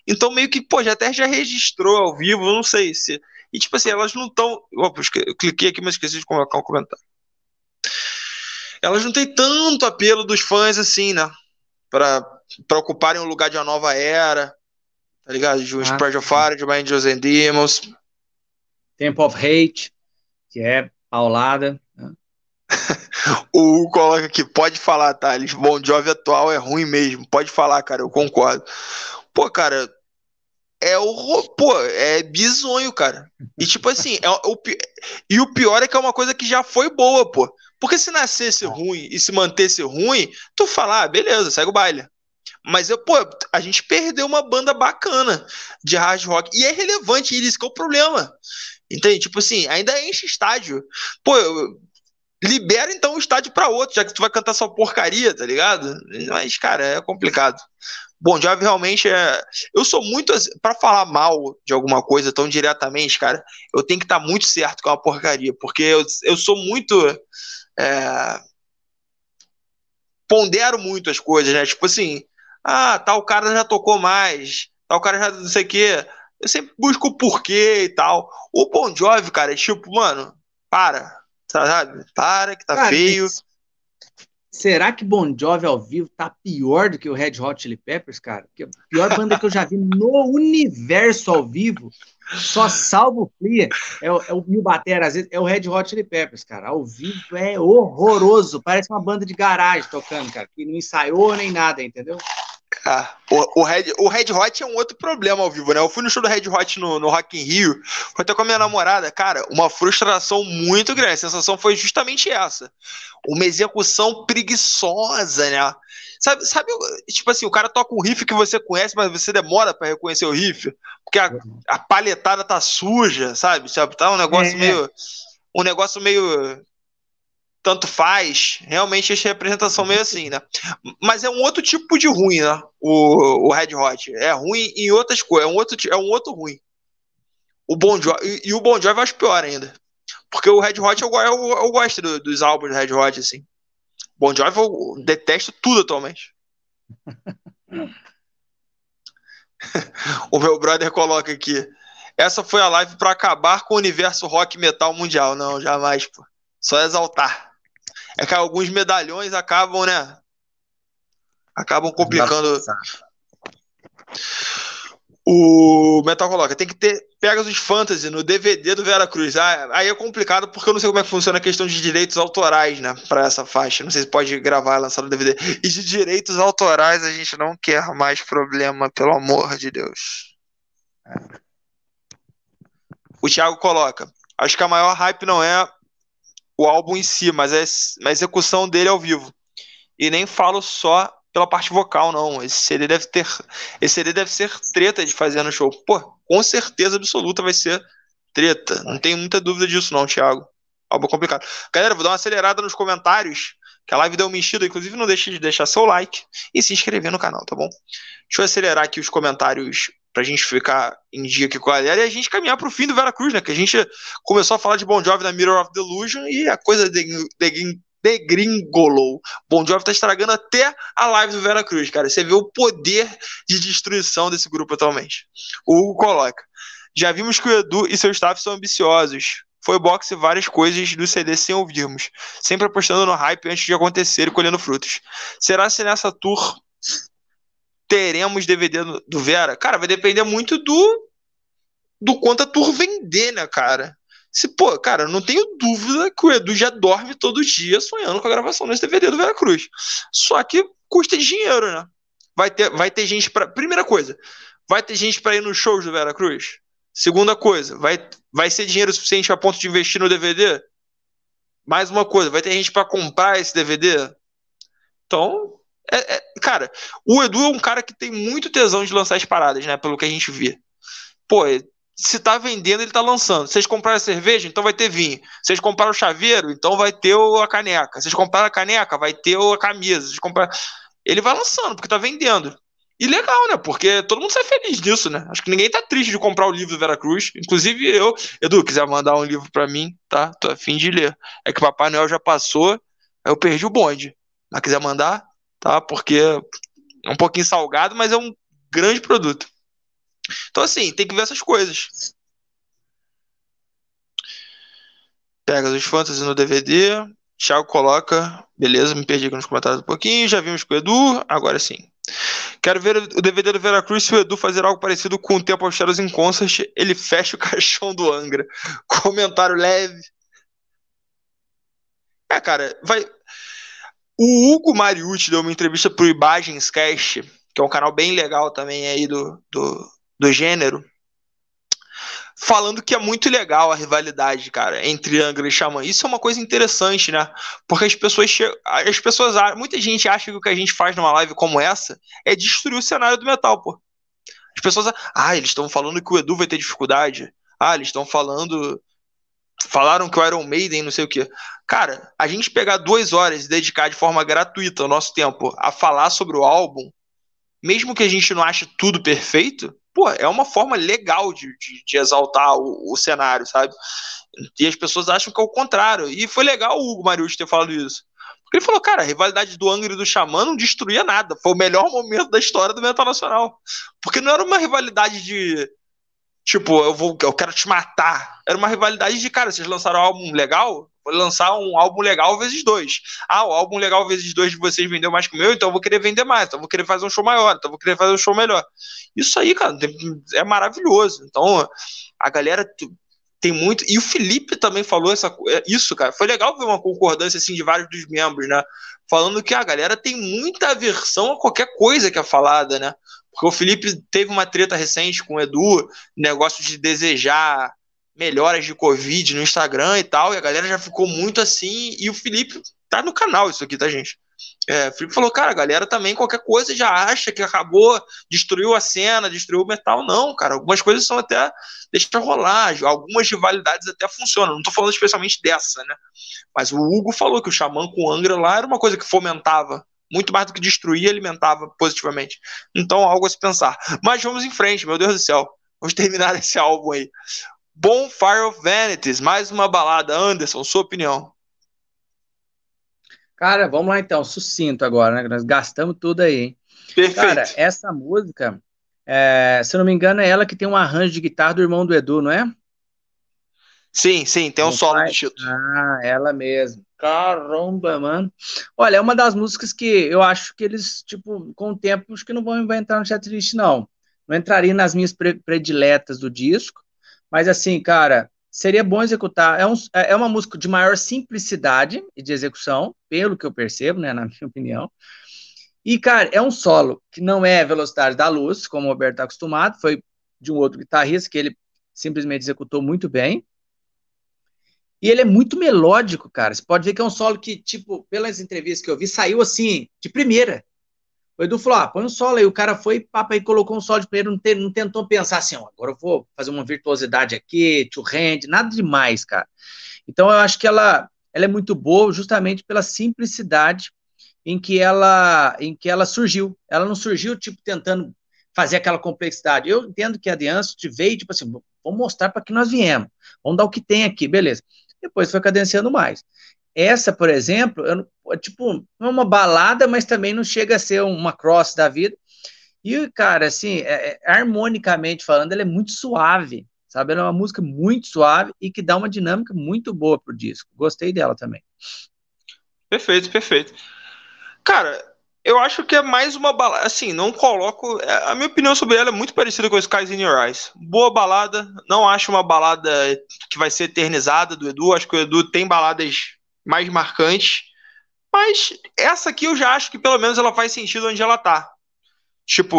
Então, meio que, pô, já até já registrou ao vivo, não sei se. E, tipo assim, elas não estão. Eu cliquei aqui, mas esqueci de colocar um comentário. Elas não têm tanto apelo dos fãs assim, né? Pra ocuparem o lugar de uma nova era. Tá ligado? De um ah, Spread of Fire, de uma Angels and Demons Temple of Hate, que é paulada. Né? o Hugo coloca aqui, pode falar, Thales. Bom Jovi atual é ruim mesmo. Pode falar, cara, eu concordo. Pô, cara, é o pô, é bizonho, cara. E tipo assim, é o, e o pior é que é uma coisa que já foi boa, pô. Porque se nascesse ruim e se mantesse ruim, tu fala, ah, beleza, segue o baile. Mas eu, pô, a gente perdeu uma banda bacana de hard rock. E é relevante, isso que é o problema. Entende? Tipo assim, ainda enche estádio. Pô, libera então o estádio para outro, já que tu vai cantar só porcaria, tá ligado? Mas, cara, é complicado. Bom Jovi realmente é. Eu sou muito. para falar mal de alguma coisa tão diretamente, cara, eu tenho que estar tá muito certo que é uma porcaria, porque eu, eu sou muito. É... Pondero muito as coisas, né? Tipo assim, ah, tal cara já tocou mais, tal cara já não sei o quê. Eu sempre busco o porquê e tal. O Bon Jovi, cara, é tipo, mano, para, sabe? Para que tá cara, feio. Será que Bon Jovi ao vivo tá pior do que o Red Hot Chili Peppers, cara? Porque a pior banda que eu já vi no universo ao vivo, só salvo o Flea, é o, é o Bill Batera, às vezes, é o Red Hot Chili Peppers, cara. Ao vivo é horroroso, parece uma banda de garagem tocando, cara, que não ensaiou nem nada, entendeu? Ah, o, o, Red, o Red Hot é um outro problema ao vivo, né? Eu fui no show do Red Hot no, no Rock in Rio, foi até com a minha namorada, cara, uma frustração muito grande. A sensação foi justamente essa. Uma execução preguiçosa, né? Sabe, sabe, tipo assim, o cara toca um riff que você conhece, mas você demora para reconhecer o riff, porque a, a palhetada tá suja, sabe? sabe? Tá um negócio é. meio. Um negócio meio tanto faz, realmente essa representação meio assim, né? Mas é um outro tipo de ruim, né? O, o Red Hot. É ruim em outras coisas, é um outro, é um outro ruim. O Bon Jovi, e, e o Bon Jovi eu acho pior ainda. Porque o Red Hot eu, eu, eu gosto do, dos álbuns do Red Hot, assim. Bon Jovi eu detesto tudo atualmente. o meu brother coloca aqui. Essa foi a live para acabar com o universo rock metal mundial. Não, jamais, pô. Só exaltar é que alguns medalhões acabam, né? Acabam complicando. O Metal coloca, tem que ter Pegasus Fantasy no DVD do Vera Cruz. Ah, aí é complicado porque eu não sei como é que funciona a questão de direitos autorais, né? Pra essa faixa. Não sei se pode gravar e lançar no DVD. E de direitos autorais a gente não quer mais problema, pelo amor de Deus. O Thiago coloca, acho que a maior hype não é o álbum em si, mas é a execução dele ao vivo. E nem falo só pela parte vocal, não. Esse CD deve ter. Esse CD deve ser treta de fazer no show. Pô, com certeza absoluta vai ser treta. Não tenho muita dúvida disso, não, Thiago. Algo complicado. Galera, vou dar uma acelerada nos comentários. Que a live deu uma enchida. Inclusive, não deixe de deixar seu like e se inscrever no canal, tá bom? Deixa eu acelerar aqui os comentários pra gente ficar em dia aqui com a galera e a gente caminhar pro fim do Vera Cruz, né? Que a gente começou a falar de Bon Jovi na Mirror of Delusion e a coisa de, de, degringolou. Bon Jovi tá estragando até a live do Vera Cruz, cara. Você vê o poder de destruição desse grupo atualmente. O Hugo coloca. Já vimos que o Edu e seu staff são ambiciosos. Foi boxe várias coisas do CD sem ouvirmos, sempre apostando no hype antes de acontecer e colhendo frutos. Será se nessa tour teremos DVD do Vera? Cara, vai depender muito do do quanto a tour vender, né, cara? Se, pô, cara, não tenho dúvida que o Edu já dorme todo dia sonhando com a gravação desse DVD do Vera Cruz. Só que custa dinheiro, né? Vai ter, vai ter gente para Primeira coisa, vai ter gente para ir nos shows do Vera Cruz? Segunda coisa, vai, vai ser dinheiro suficiente a ponto de investir no DVD? Mais uma coisa, vai ter gente para comprar esse DVD? Então, é, é, cara, o Edu é um cara que tem muito tesão de lançar as paradas, né? Pelo que a gente vê. Pô, se tá vendendo, ele tá lançando. Vocês compraram a cerveja, então vai ter vinho. Vocês compraram o chaveiro, então vai ter a caneca. Vocês compraram a caneca, vai ter a camisa. Vocês compraram... Ele vai lançando, porque tá vendendo. E legal, né? Porque todo mundo sai feliz disso, né? Acho que ninguém tá triste de comprar o livro do Veracruz. Inclusive eu. Edu, quiser mandar um livro para mim, tá? Tô afim de ler. É que o Papai Noel já passou, eu perdi o bonde. Mas quiser mandar, tá? Porque é um pouquinho salgado, mas é um grande produto. Então, assim, tem que ver essas coisas. Pega os Fantasy no DVD. Thiago coloca. Beleza, me perdi aqui nos comentários um pouquinho. Já vimos com o Edu, agora sim. Quero ver o DVD do Veracruz se o Edu fazer algo parecido com o Tempo Shadows em Concert. Ele fecha o caixão do Angra. Comentário leve. É, cara, vai. O Hugo Mariucci deu uma entrevista pro Imagens Cast, que é um canal bem legal também aí do, do, do gênero falando que é muito legal a rivalidade, cara, entre Angra e Xamã. Isso é uma coisa interessante, né? Porque as pessoas, as pessoas, muita gente acha que o que a gente faz numa live como essa é destruir o cenário do metal, pô. As pessoas, ah, eles estão falando que o Edu vai ter dificuldade. Ah, eles estão falando falaram que o Iron Maiden não sei o que. Cara, a gente pegar duas horas e dedicar de forma gratuita o nosso tempo a falar sobre o álbum, mesmo que a gente não ache tudo perfeito, pô, é uma forma legal de, de, de exaltar o, o, cenário, sabe? E as pessoas acham que é o contrário. E foi legal o Hugo Mariucci ter falado isso. Porque ele falou, cara, a rivalidade do Angra e do Xamã não destruía nada. Foi o melhor momento da história do metal nacional. Porque não era uma rivalidade de. Tipo, eu, vou, eu quero te matar. Era uma rivalidade de, cara, vocês lançaram um álbum legal? Vou lançar um álbum legal vezes dois. Ah, o álbum legal vezes dois de vocês vendeu mais que o meu, então eu vou querer vender mais, então eu vou querer fazer um show maior, então eu vou querer fazer um show melhor. Isso aí, cara, é maravilhoso. Então, a galera tem muito. E o Felipe também falou essa, é, isso, cara. Foi legal ver uma concordância assim de vários dos membros, né? Falando que a galera tem muita aversão a qualquer coisa que é falada, né? Porque o Felipe teve uma treta recente com o Edu, negócio de desejar melhoras de Covid no Instagram e tal, e a galera já ficou muito assim, e o Felipe tá no canal isso aqui, tá, gente? É, o Felipe falou, cara, a galera também qualquer coisa já acha que acabou, destruiu a cena, destruiu o metal. Não, cara, algumas coisas são até, deixa rolar, algumas rivalidades até funcionam. Não tô falando especialmente dessa, né? Mas o Hugo falou que o Xamã com o Angra lá era uma coisa que fomentava muito mais do que destruir, alimentava positivamente. Então, algo a se pensar. Mas vamos em frente, meu Deus do céu. Vamos terminar esse álbum aí. Bonfire of Vanities, mais uma balada. Anderson, sua opinião. Cara, vamos lá então, sucinto agora, né? Nós gastamos tudo aí, hein? Perfeito. Cara, essa música, é, se eu não me engano, é ela que tem um arranjo de guitarra do irmão do Edu, não é? Sim, sim, tem um solo do Tito. Ah, ela mesmo. Caramba, mano. Olha, é uma das músicas que eu acho que eles, tipo, com o tempo, acho que não vão entrar no setlist, não. Não entraria nas minhas prediletas do disco, mas assim, cara, seria bom executar. É, um, é, é uma música de maior simplicidade e de execução, pelo que eu percebo, né, na minha opinião. E, cara, é um solo que não é velocidade da luz, como o Roberto está acostumado, foi de um outro guitarrista que ele simplesmente executou muito bem. E ele é muito melódico, cara. Você pode ver que é um solo que, tipo, pelas entrevistas que eu vi, saiu assim, de primeira. O Edu falou: ah, põe um solo aí. O cara foi, papo aí, colocou um solo de primeiro, não, te, não tentou pensar assim, ó, agora eu vou fazer uma virtuosidade aqui, to hand, nada demais, cara. Então eu acho que ela, ela é muito boa justamente pela simplicidade em que ela em que ela surgiu. Ela não surgiu, tipo, tentando fazer aquela complexidade. Eu entendo que a te veio, tipo assim, vamos mostrar para que nós viemos. Vamos dar o que tem aqui, beleza. Depois foi cadenciando mais. Essa, por exemplo, eu, tipo, não é uma balada, mas também não chega a ser uma cross da vida. E, cara, assim, é, é, harmonicamente falando, ela é muito suave, sabe? Ela é uma música muito suave e que dá uma dinâmica muito boa pro disco. Gostei dela também. Perfeito, perfeito. Cara, eu acho que é mais uma balada. Assim, não coloco. É, a minha opinião sobre ela é muito parecida com Skies in Your Eyes. Boa balada. Não acho uma balada que vai ser eternizada do Edu. Acho que o Edu tem baladas mais marcantes. Mas essa aqui eu já acho que pelo menos ela faz sentido onde ela tá. Tipo,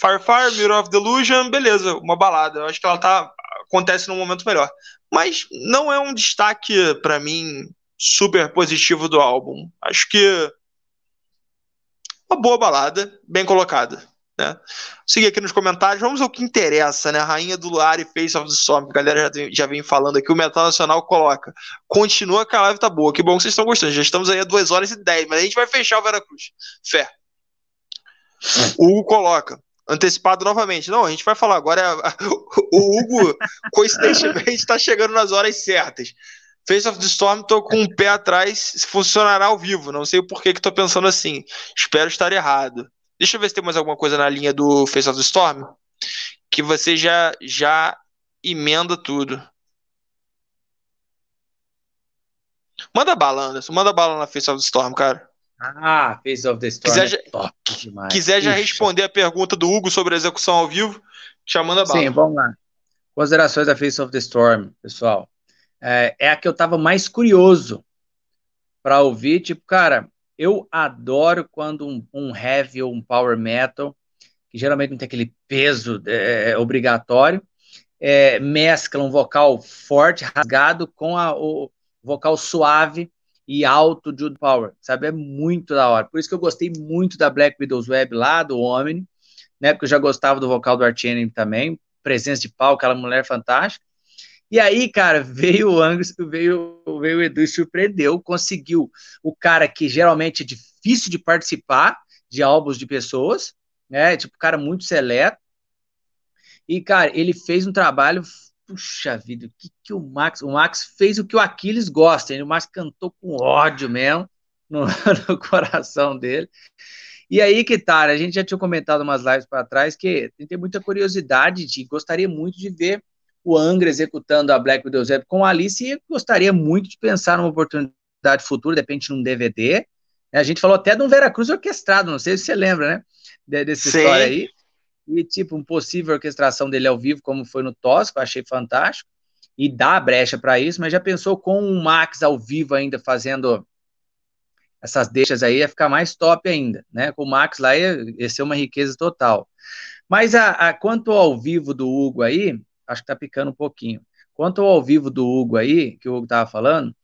Fire Fire, Mirror of Delusion, beleza, uma balada. Eu acho que ela tá acontece num momento melhor. Mas não é um destaque para mim super positivo do álbum. Acho que uma boa balada, bem colocada. Né? Seguir aqui nos comentários, vamos ao que interessa, né? Rainha do Luar e Face of the Storm, a galera já, tem, já vem falando aqui, o Metal Nacional coloca. Continua que a live tá boa, que bom que vocês estão gostando. Já estamos aí a 2 horas e 10, mas a gente vai fechar o Veracruz. Fé. O Hugo coloca, antecipado novamente. Não, a gente vai falar agora. O Hugo, coincidentemente, está chegando nas horas certas. Face of the Storm, tô com um pé atrás, funcionará ao vivo. Não sei por que que tô pensando assim. Espero estar errado. Deixa eu ver se tem mais alguma coisa na linha do Face of the Storm. Que você já, já emenda tudo. Manda bala, Anderson. Manda bala na Face of the Storm, cara. Ah, Face of the Storm. Quiser, é top demais. Quiser já responder a pergunta do Hugo sobre a execução ao vivo, já manda bala. Sim, vamos lá. Considerações da Face of the Storm, pessoal. É, é a que eu tava mais curioso para ouvir. Tipo, cara, eu adoro quando um, um, heavy ou um power metal, que geralmente não tem aquele peso é, é obrigatório, é, mescla um vocal forte, rasgado, com a, o vocal suave e alto de Jude Power, sabe? É muito da hora. Por isso que eu gostei muito da Black Widow's Web lá, do Omni, né? Porque eu já gostava do vocal do Arch Enemy também, presença de pau, aquela mulher fantástica. E aí, cara, veio o Angus, veio, veio o Edu e surpreendeu, conseguiu o cara que geralmente é difícil de participar de álbuns de pessoas, né? Tipo, cara muito seleto. E, cara, ele fez um trabalho puxa vida, o que, que o Max. O Max fez o que o Aquiles gosta, o Max cantou com ódio mesmo no, no coração dele. E aí que tá, a gente já tinha comentado umas lives para trás que tem muita curiosidade de gostaria muito de ver o Angra executando a Black Widow Zeb com a Alice e gostaria muito de pensar numa oportunidade futura, de repente num DVD. A gente falou até de um Veracruz orquestrado, não sei se você lembra, né? Dessa história aí e tipo um possível orquestração dele ao vivo, como foi no Tosco, achei fantástico, e dá brecha para isso, mas já pensou com o Max ao vivo ainda fazendo essas deixas aí, ia ficar mais top ainda, né? Com o Max lá ia, ia ser uma riqueza total. Mas a, a, quanto ao vivo do Hugo aí, acho que tá picando um pouquinho. Quanto ao vivo do Hugo aí, que o Hugo tava falando.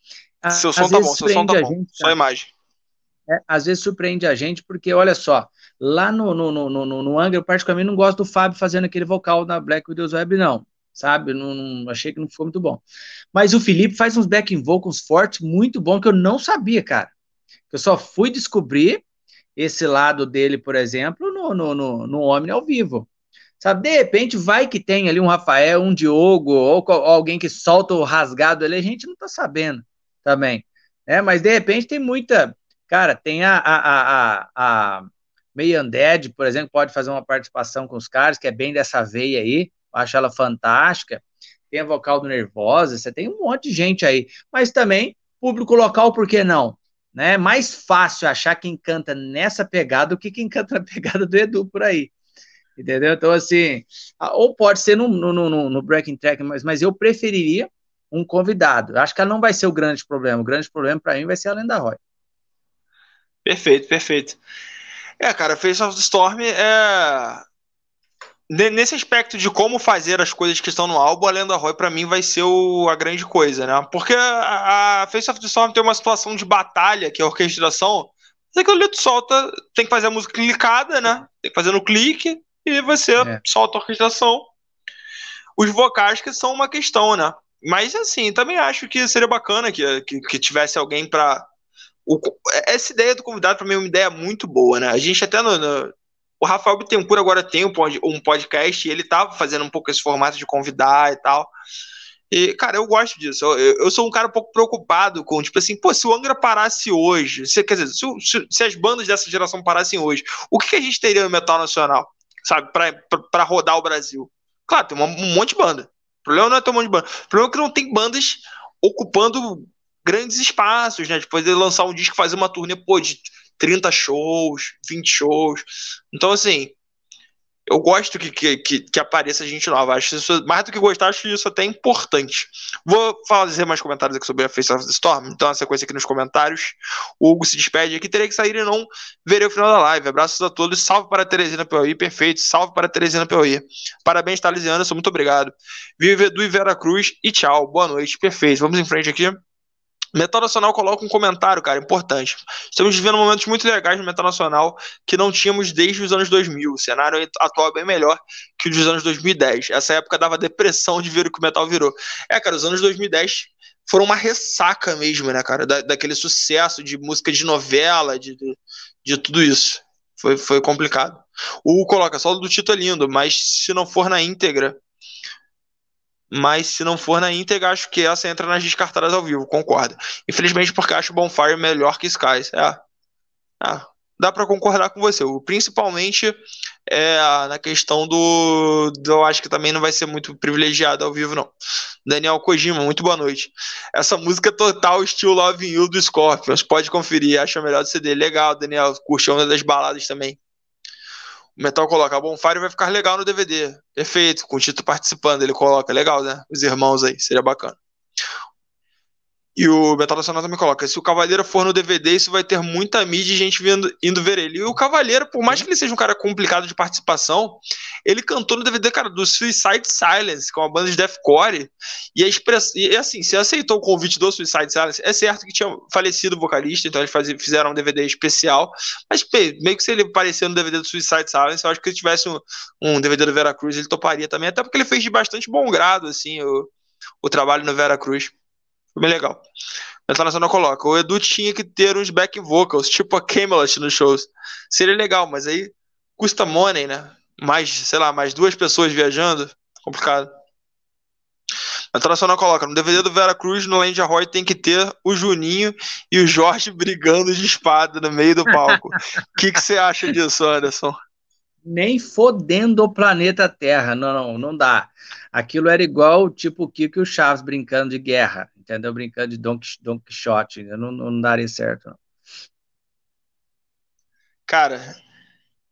Seu som tá bom, seu som tá bom. Gente, só imagem. É, às vezes surpreende a gente, porque olha só, lá no, no, no, no, no Angra, eu particularmente não gosto do Fábio fazendo aquele vocal na Black Widows Web, não. Sabe? Não, não, achei que não ficou muito bom. Mas o Felipe faz uns backing vocals fortes, muito bom, que eu não sabia, cara. Eu só fui descobrir esse lado dele, por exemplo, no, no, no, no Omni ao vivo. Sabe, de repente vai que tem ali um Rafael, um Diogo, ou, ou alguém que solta o rasgado ali, a gente não tá sabendo também. É, mas de repente tem muita Cara, tem a, a, a, a Meio Undead, por exemplo, pode fazer uma participação com os caras, que é bem dessa veia aí, acho ela fantástica. Tem a vocal do Nervosa, você tem um monte de gente aí, mas também público local, por que não? Né? Mais fácil achar quem canta nessa pegada do que quem canta na pegada do Edu por aí. Entendeu? Então, assim, ou pode ser no, no, no, no Breaking Track, mas, mas eu preferiria um convidado. Acho que ela não vai ser o grande problema. O grande problema para mim vai ser a Lenda Roy. Perfeito, perfeito. É, cara, Face of the Storm é. Nesse aspecto de como fazer as coisas que estão no álbum, a Lenda Roy para mim vai ser o, a grande coisa, né? Porque a, Face of the Storm tem uma situação de batalha, que é a orquestração, mas aquilo ali tu solta, tem que fazer a música clicada, né? Tem que fazer no clique, e você é. solta a orquestração. Os vocais que são uma questão, né? Mas assim, também acho que seria bacana que, que, que tivesse alguém para essa ideia do convidado para mim é uma ideia muito boa, né? A gente até no, no o Rafael Bittencourt agora tem um, um podcast e ele tava fazendo um pouco esse formato de convidar e tal. E, cara, eu gosto disso. Eu, eu, sou um cara um pouco preocupado com, tipo assim, pô, se o Angra parasse hoje, se, quer dizer, se, se, se, as bandas dessa geração parassem hoje, o que, que a gente teria no metal nacional, sabe, para rodar o Brasil? Claro, tem um monte de banda. O problema não é ter um monte de banda. O problema é que não tem bandas ocupando grandes espaços, né? Depois de lançar um disco, fazer uma turnê, pô, de 30 shows, 20 shows. Então, assim, eu gosto que, que, que, que apareça gente nova. Acho isso, mais do que gostar, acho isso até importante. Vou fazer mais comentários aqui sobre a Face of the Storm. Então, a sequência aqui nos comentários. O Hugo se despede aqui. Terei que sair e não verei o final da live. Abraços a todos. Salve para a Teresina Piauí. Perfeito. Salve para a Teresina Piauí. Parabéns, Anderson. Muito obrigado. Vive do Vera Cruz e tchau. Boa noite. Perfeito. Vamos em frente aqui. Metal Nacional coloca um comentário, cara, importante. Estamos vivendo momentos muito legais no Metal Nacional que não tínhamos desde os anos 2000. O cenário atual é bem melhor que o dos anos 2010. Essa época dava depressão de ver o que o metal virou. É, cara, os anos 2010 foram uma ressaca mesmo, né, cara? Da, daquele sucesso de música de novela, de, de, de tudo isso. Foi, foi complicado. O coloca, solo do Tito é lindo, mas se não for na íntegra. Mas se não for na íntegra, acho que essa entra nas descartadas ao vivo, concordo. Infelizmente, porque acho Bonfire melhor que Skies. É. Ah, dá para concordar com você. Principalmente é, na questão do, do, Eu acho que também não vai ser muito privilegiado ao vivo, não. Daniel Kojima, muito boa noite. Essa música total, estilo Love You do Scorpions. Pode conferir, acha melhor do CD. Legal, Daniel. Curtiu uma das baladas também. O Metal coloca, a Bonfire vai ficar legal no DVD. Perfeito, com o Tito participando, ele coloca. Legal, né? Os irmãos aí, seria bacana. E o Metal Nacional também coloca: se o Cavaleiro for no DVD, isso vai ter muita mídia e gente vindo, indo ver ele. E o Cavaleiro, por mais que ele seja um cara complicado de participação, ele cantou no DVD, cara, do Suicide Silence, com é uma banda de deathcore. E a express... e assim, se aceitou o convite do Suicide Silence, é certo que tinha falecido o vocalista, então eles faziam, fizeram um DVD especial. Mas meio que se ele aparecer no DVD do Suicide Silence, eu acho que se tivesse um, um DVD do Vera Cruz, ele toparia também, até porque ele fez de bastante bom grado, assim, o, o trabalho no Vera Cruz. Foi bem legal. Metal Nacional coloca: o Edu tinha que ter uns back vocals, tipo a Camelot nos shows. Seria legal, mas aí custa money, né? Mais, sei lá, mais duas pessoas viajando. Complicado. Metal Nacional coloca: no DVD do Vera Cruz, no Land Roy, tem que ter o Juninho e o Jorge brigando de espada no meio do palco. O que, que você acha disso, Anderson? Nem fodendo o planeta Terra. Não, não, não dá. Aquilo era igual tipo o Kiko e o Chaves brincando de guerra entendeu? Brincando de Don, Don Quixote, não, não daria certo. Não. Cara,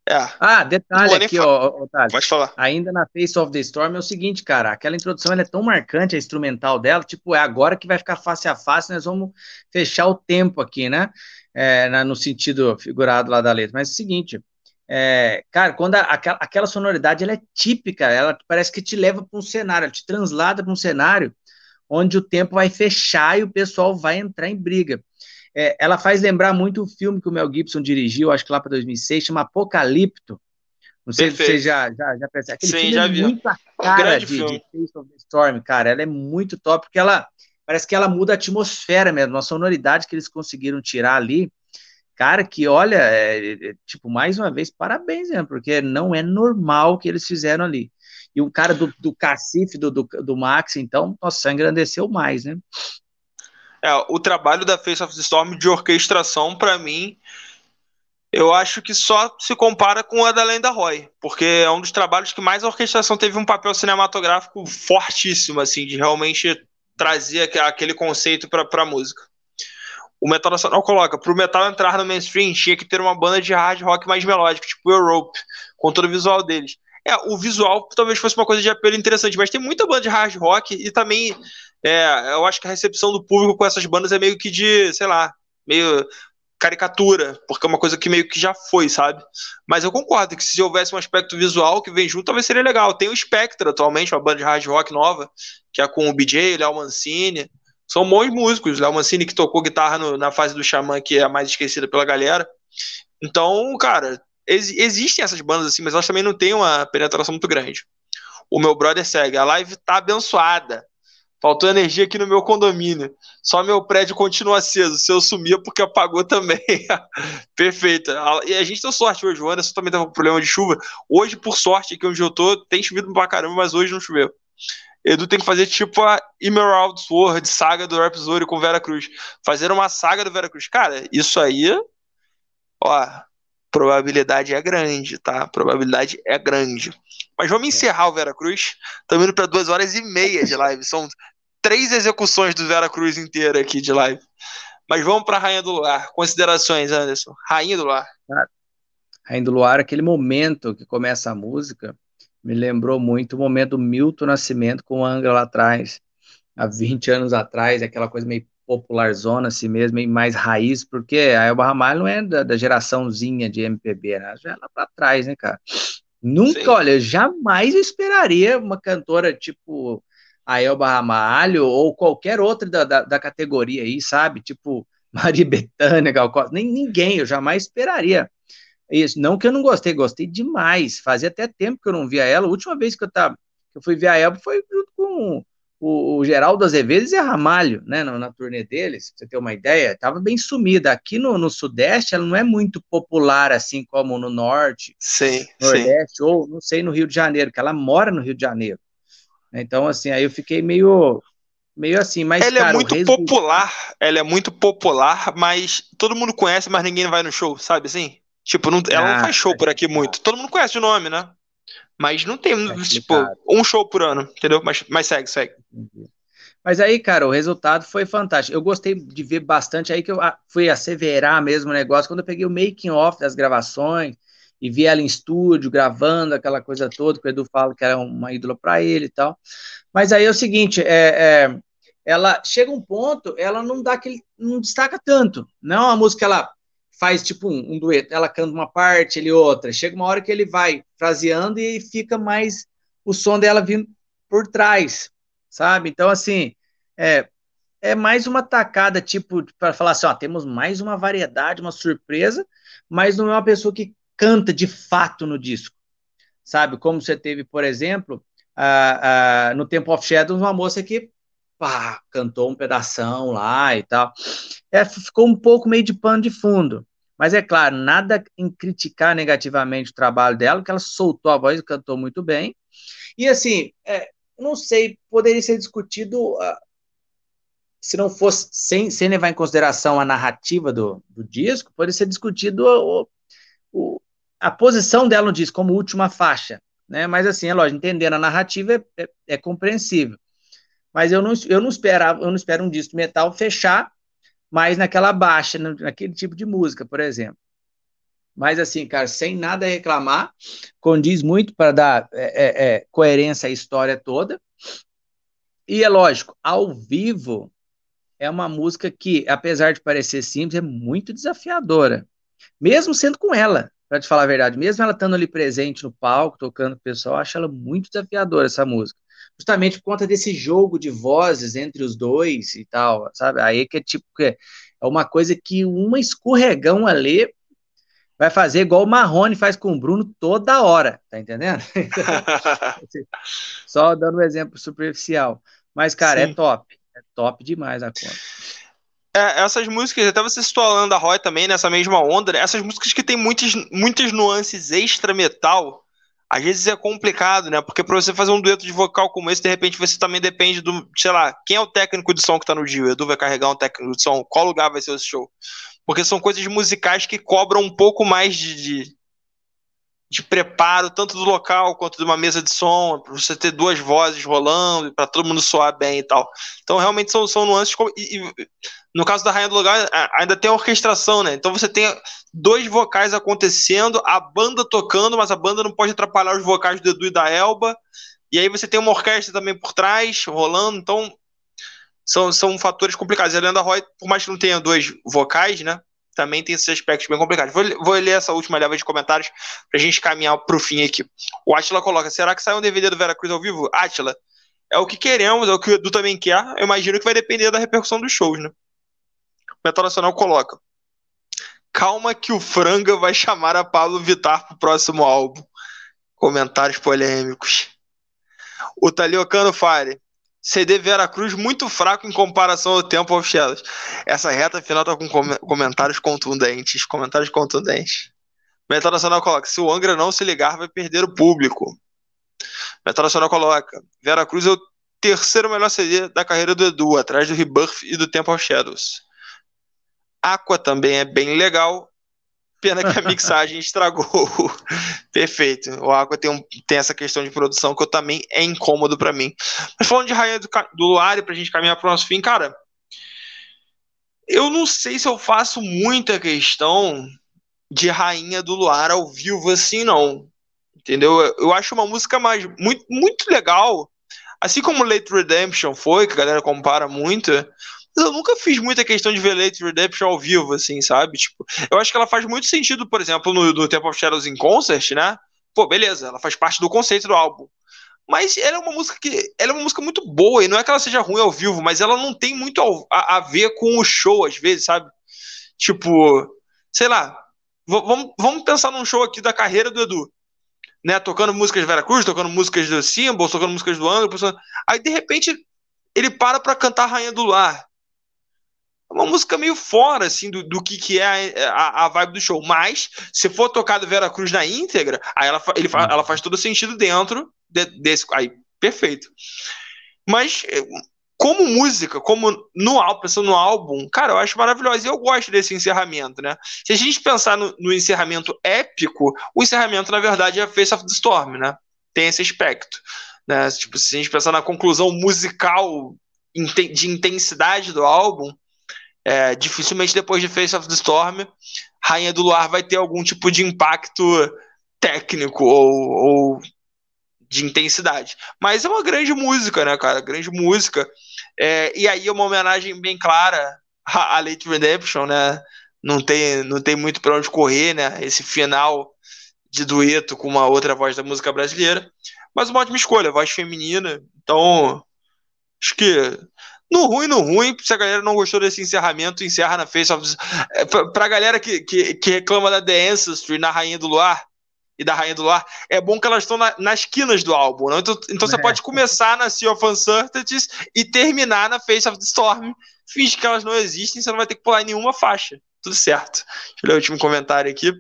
é. Ah, detalhe aqui, ó, Otávio. Pode falar. Ainda na Face of the Storm é o seguinte, cara, aquela introdução é tão marcante, a instrumental dela, tipo, é agora que vai ficar face a face, nós vamos fechar o tempo aqui, né? É, na, no sentido figurado lá da letra. Mas é o seguinte, é, cara, quando a, aquela, aquela sonoridade ela é típica, ela parece que te leva para um cenário, ela te translada para um cenário onde o tempo vai fechar e o pessoal vai entrar em briga. É, ela faz lembrar muito o filme que o Mel Gibson dirigiu, acho que lá para 2006, chama Apocalipto. Não sei Perfeito. se você já, já, já percebeu. Aquele Sim, filme já é vi. muito a cara de, de Face of the Storm, cara. Ela é muito top, porque ela parece que ela muda a atmosfera mesmo, a sonoridade que eles conseguiram tirar ali. Cara, que olha, é, é, tipo, mais uma vez, parabéns, né, porque não é normal o que eles fizeram ali. E o cara do, do cacife, do, do, do Max, então, nossa, engrandeceu mais, né? É, o trabalho da Face of the Storm de orquestração, para mim, eu acho que só se compara com a da Lenda Roy, porque é um dos trabalhos que mais a orquestração teve um papel cinematográfico fortíssimo, assim, de realmente trazer aquele conceito para a música. O Metal Nacional coloca, para o metal entrar no mainstream, tinha que ter uma banda de hard rock mais melódica, tipo Europe, com todo o visual deles. É, o visual talvez fosse uma coisa de apelo interessante, mas tem muita banda de hard rock e também é, eu acho que a recepção do público com essas bandas é meio que de, sei lá, meio caricatura, porque é uma coisa que meio que já foi, sabe? Mas eu concordo que se houvesse um aspecto visual que vem junto, talvez seria legal. Tem o Spectre atualmente, uma banda de hard rock nova, que é com o BJ, o Léo Mancini. São bons músicos. Léo Mancini que tocou guitarra no, na fase do Xamã, que é a mais esquecida pela galera. Então, cara, ex existem essas bandas assim, mas elas também não têm uma penetração muito grande. O meu brother segue, a live tá abençoada. Faltou energia aqui no meu condomínio. Só meu prédio continua aceso. Se eu sumia, porque apagou também. Perfeito. E a gente deu sorte hoje. O Anderson também tava com problema de chuva. Hoje, por sorte, aqui onde eu tô, tem chovido pra caramba, mas hoje não choveu. Edu tem que fazer tipo a Emerald Sword, saga do Rhapsody com Vera Cruz. Fazer uma saga do Vera Cruz. Cara, isso aí. Ó, probabilidade é grande, tá? Probabilidade é grande. Mas vamos é. encerrar o Vera Cruz. Estamos indo para duas horas e meia de live. São três execuções do Vera Cruz inteira aqui de live. Mas vamos para Rainha do Luar. Considerações, Anderson. Rainha do Luar. Rainha do Luar, aquele momento que começa a música, me lembrou muito o momento do Milton Nascimento com o Angra lá atrás, há 20 anos atrás, aquela coisa meio popular zona assim mesmo, e mais raiz, porque a Elba Ramalho não é da, da geraçãozinha de MPB, né? Já é lá pra trás, né, cara? Nunca, Sim. olha, jamais esperaria uma cantora tipo a Elba Ramalho ou qualquer outra da, da, da categoria aí, sabe? Tipo Maria Bethânia, Gal Costa, nem ninguém, eu jamais esperaria. Isso, não que eu não gostei, gostei demais. Fazia até tempo que eu não via ela. A última vez que eu tava, que eu fui ver a Elba foi junto com o, o Geraldo Azevedo e Ramalho, né, na, na, turnê deles, pra você ter uma ideia, estava bem sumida. Aqui no, no, Sudeste, ela não é muito popular assim como no Norte, sim, Nordeste, sim. ou não sei, no Rio de Janeiro, que ela mora no Rio de Janeiro. Então, assim, aí eu fiquei meio, meio assim, mas, Ela é cara, é muito popular, ela é muito popular, mas todo mundo conhece, mas ninguém vai no show, sabe assim? Tipo, não, ela ah, não faz show por aqui muito. Todo mundo conhece o nome, né? Mas não tem, é tipo, um show por ano, entendeu? Mas, mas segue, segue. Mas aí, cara, o resultado foi fantástico. Eu gostei de ver bastante aí que eu fui asseverar mesmo o negócio quando eu peguei o making off das gravações e vi ela em estúdio gravando aquela coisa toda que o Edu fala que era uma ídola para ele e tal. Mas aí é o seguinte, é, é, ela chega um ponto, ela não dá aquele, não destaca tanto. Não é uma música que ela faz tipo um, um, dueto, ela canta uma parte, ele outra. Chega uma hora que ele vai fraseando e fica mais o som dela vindo por trás, sabe? Então, assim, é, é mais uma tacada, tipo, para falar assim, ó, temos mais uma variedade, uma surpresa, mas não é uma pessoa que canta de fato no disco, sabe? Como você teve, por exemplo, a, a, no Temple of Shadows, uma moça que pá, cantou um pedação lá e tal. É, ficou um pouco meio de pano de fundo. Mas é claro, nada em criticar negativamente o trabalho dela, porque ela soltou a voz e cantou muito bem. E assim, é, não sei, poderia ser discutido uh, se não fosse, sem, sem levar em consideração a narrativa do, do disco, poderia ser discutido o, o, a posição dela no disco como última faixa. Né? Mas assim, é lógico, entendendo a narrativa é, é, é compreensível. Mas eu não, eu não esperava, eu não espero um disco metal fechar mais naquela baixa, naquele tipo de música, por exemplo. Mas assim, cara, sem nada reclamar, condiz muito para dar é, é, é, coerência à história toda. E é lógico, ao vivo é uma música que, apesar de parecer simples, é muito desafiadora. Mesmo sendo com ela, para te falar a verdade, mesmo ela estando ali presente no palco, tocando o pessoal, acho ela muito desafiadora essa música justamente por conta desse jogo de vozes entre os dois e tal, sabe? Aí que é tipo, é uma coisa que uma escorregão ali vai fazer igual o Marrone faz com o Bruno toda hora, tá entendendo? Só dando um exemplo superficial. Mas, cara, é Sim. é top. É top demais a conta. É, essas músicas, até você citou a Landa Roy também nessa mesma onda, né? essas músicas que tem muitas, muitas nuances extra metal, às vezes é complicado, né? Porque para você fazer um dueto de vocal como esse, de repente você também depende do, sei lá, quem é o técnico de som que tá no? O Edu vai carregar um técnico de som? Qual lugar vai ser o show? Porque são coisas musicais que cobram um pouco mais de, de, de preparo, tanto do local quanto de uma mesa de som, para você ter duas vozes rolando, para todo mundo soar bem e tal. Então, realmente são, são nuances. E, e, no caso da Rainha do Lugar, ainda tem a orquestração, né? Então você tem dois vocais acontecendo, a banda tocando, mas a banda não pode atrapalhar os vocais do Edu e da Elba. E aí você tem uma orquestra também por trás, rolando, então são, são fatores complicados. E a Lenda Roy, por mais que não tenha dois vocais, né? Também tem esses aspectos bem complicados. Vou, vou ler essa última leva de comentários pra gente caminhar pro fim aqui. O Atila coloca: será que sai um DVD do Vera Cruz ao vivo? Atila, é o que queremos, é o que o Edu também quer. Eu imagino que vai depender da repercussão dos shows, né? O Metal Nacional coloca: Calma que o Franga vai chamar a Pablo Vittar pro próximo álbum. Comentários polêmicos. O Taliocano Fire. CD Vera Cruz muito fraco em comparação ao Tempo of Shadows. Essa reta final tá com comentários contundentes. Comentários contundentes. Metal Nacional coloca: se o Angra não se ligar, vai perder o público. Metal Nacional coloca: Vera Cruz é o terceiro melhor CD da carreira do Edu, atrás do Rebirth e do Temple Shadows. Aqua também é bem legal. Pena que a mixagem estragou. Perfeito. O Aqua tem, um, tem essa questão de produção que eu também é incômodo para mim. Mas falando de Rainha do, do Luar, pra gente caminhar pro nosso fim, cara. Eu não sei se eu faço muita questão de Rainha do Luar ao vivo assim, não. Entendeu? Eu acho uma música mais muito, muito legal. Assim como Late Redemption foi, que a galera compara muito, eu nunca fiz muita questão de ver Late Redemption ao vivo, assim, sabe? Tipo, eu acho que ela faz muito sentido, por exemplo, no, no Temple of Shadows in Concert, né? Pô, beleza, ela faz parte do conceito do álbum. Mas ela é uma música que. Ela é uma música muito boa, e não é que ela seja ruim ao vivo, mas ela não tem muito a, a ver com o show, às vezes, sabe? Tipo, sei lá. Vamos, vamos pensar num show aqui da carreira do Edu. Né, tocando músicas de Vera Cruz, tocando músicas do Symbols, tocando músicas do Angra, aí de repente ele para pra cantar Rainha do Lar. É uma música meio fora, assim, do, do que, que é a, a, a vibe do show. Mas, se for tocado Vera Cruz na íntegra, aí ela, ele, ela faz todo sentido dentro de, desse. Aí, perfeito. Mas, eh, como música, como no álbum, pensando no álbum, cara, eu acho maravilhoso. E eu gosto desse encerramento, né? Se a gente pensar no, no encerramento épico, o encerramento, na verdade, é Face of the Storm, né? Tem esse aspecto. Né? Tipo, se a gente pensar na conclusão musical de intensidade do álbum, é, dificilmente depois de Face of the Storm, Rainha do Luar vai ter algum tipo de impacto técnico ou, ou de intensidade. Mas é uma grande música, né, cara? Grande música. É, e aí é uma homenagem bem clara à Late Redemption, né? Não tem, não tem muito para onde correr, né? Esse final de dueto com uma outra voz da música brasileira. Mas uma ótima escolha, voz feminina. Então, acho que no ruim, no ruim, se a galera não gostou desse encerramento, encerra na Face of... É, pra, pra galera que, que, que reclama da The Ancestry na Rainha do Luar e da Rainha do Luar, é bom que elas estão na, nas quinas do álbum, não? Então, então você é. pode começar na Sea of Uncertainties e terminar na Face of the Storm. Finge que elas não existem, você não vai ter que pular nenhuma faixa tudo certo. Deixa eu ler o último comentário aqui.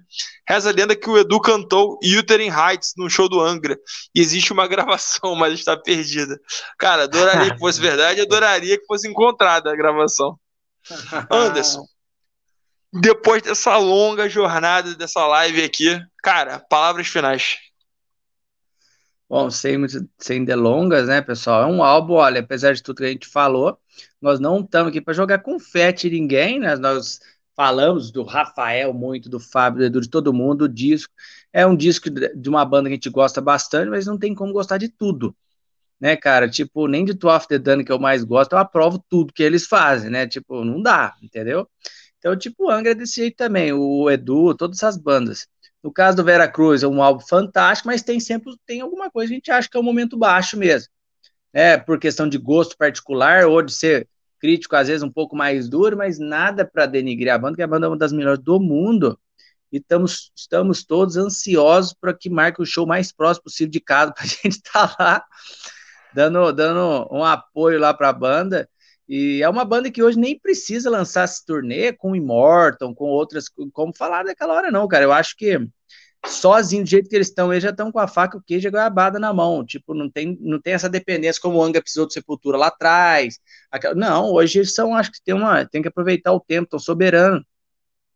Reza a lenda que o Edu cantou Uterine Heights no show do Angra. E existe uma gravação, mas está perdida. Cara, adoraria que fosse verdade, adoraria que fosse encontrada a gravação. Anderson, depois dessa longa jornada dessa live aqui, cara, palavras finais. Bom, sem, sem delongas, né, pessoal? É um álbum, olha, apesar de tudo que a gente falou, nós não estamos aqui para jogar confete ninguém, né? Nós falamos do Rafael muito, do Fábio, do Edu, de todo mundo, o disco. É um disco de uma banda que a gente gosta bastante, mas não tem como gostar de tudo. Né, cara? Tipo, nem de Two the Done que eu mais gosto, eu aprovo tudo que eles fazem, né? Tipo, não dá, entendeu? Então, tipo, o Angra é desse jeito também, o Edu, todas essas bandas. No caso do Vera Cruz, é um álbum fantástico, mas tem sempre tem alguma coisa que a gente acha que é um momento baixo mesmo. Né, por questão de gosto particular ou de ser crítico, às vezes um pouco mais duro, mas nada para denigrir a banda, que a banda é uma das melhores do mundo. E estamos, estamos todos ansiosos para que marque o show mais próximo possível de casa, para a gente estar tá lá dando, dando um apoio lá para a banda. E é uma banda que hoje nem precisa lançar esse turnê com Immortal, com outras, como falar daquela hora, não, cara. Eu acho que sozinho, do jeito que eles estão, eles já estão com a faca, o queijo e a goiabada na mão. Tipo, não tem, não tem essa dependência como o Anga precisou de Sepultura lá atrás. Aquela, não, hoje eles são, acho que tem uma, tem que aproveitar o tempo, estão soberanos.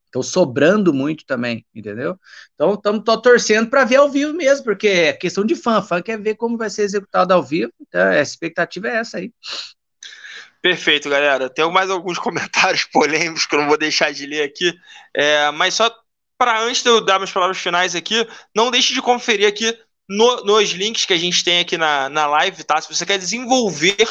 Estão sobrando muito também, entendeu? Então, estamos torcendo para ver ao vivo mesmo, porque é questão de fã. Fã quer ver como vai ser executado ao vivo. Então, a expectativa é essa aí. Perfeito, galera. Tem mais alguns comentários polêmicos que eu não vou deixar de ler aqui, é, mas só para antes de eu dar minhas palavras finais aqui, não deixe de conferir aqui no, nos links que a gente tem aqui na, na live, tá? Se você quer desenvolver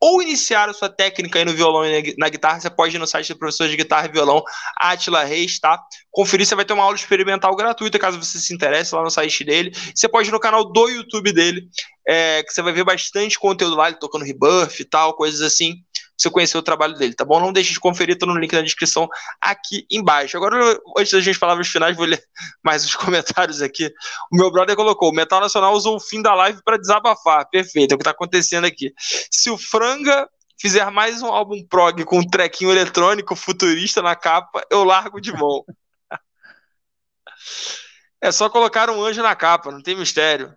ou iniciar a sua técnica aí no violão e na guitarra, você pode ir no site do professor de guitarra e violão, Atila Reis, tá? Conferir, você vai ter uma aula experimental gratuita, caso você se interesse lá no site dele. Você pode ir no canal do YouTube dele, é, que você vai ver bastante conteúdo lá, ele tocando rebuff e tal, coisas assim você conhecer o trabalho dele, tá bom? Não deixe de conferir, tô no link na descrição aqui embaixo. Agora, antes das minhas palavras finais, vou ler mais os comentários aqui. O meu brother colocou: o Metal Nacional usou o fim da live para desabafar. Perfeito, é o que tá acontecendo aqui. Se o Franga fizer mais um álbum prog com um trequinho eletrônico futurista na capa, eu largo de mão. é só colocar um anjo na capa, não tem mistério.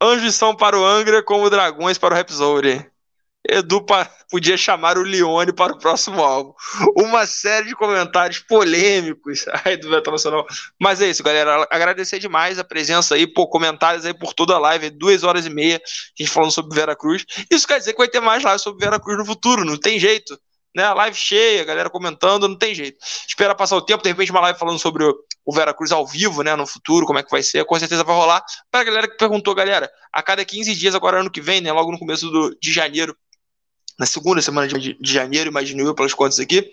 Anjos são para o Angra como dragões para o Rhapsody. Edu podia chamar o Leone para o próximo álbum. Uma série de comentários polêmicos aí do Metal Nacional. Mas é isso, galera. Agradecer demais a presença aí, por comentários aí por toda a live, duas horas e meia, a gente falando sobre Vera Cruz. Isso quer dizer que vai ter mais live sobre Vera Cruz no futuro, não tem jeito. Né? Live cheia, a galera comentando, não tem jeito. Espera passar o tempo, de repente uma live falando sobre o Vera Cruz ao vivo, né, no futuro, como é que vai ser, com certeza vai rolar. Para a galera que perguntou, galera, a cada 15 dias, agora ano que vem, né, logo no começo do, de janeiro, na segunda semana de, de janeiro, imagino eu, pelas contas aqui.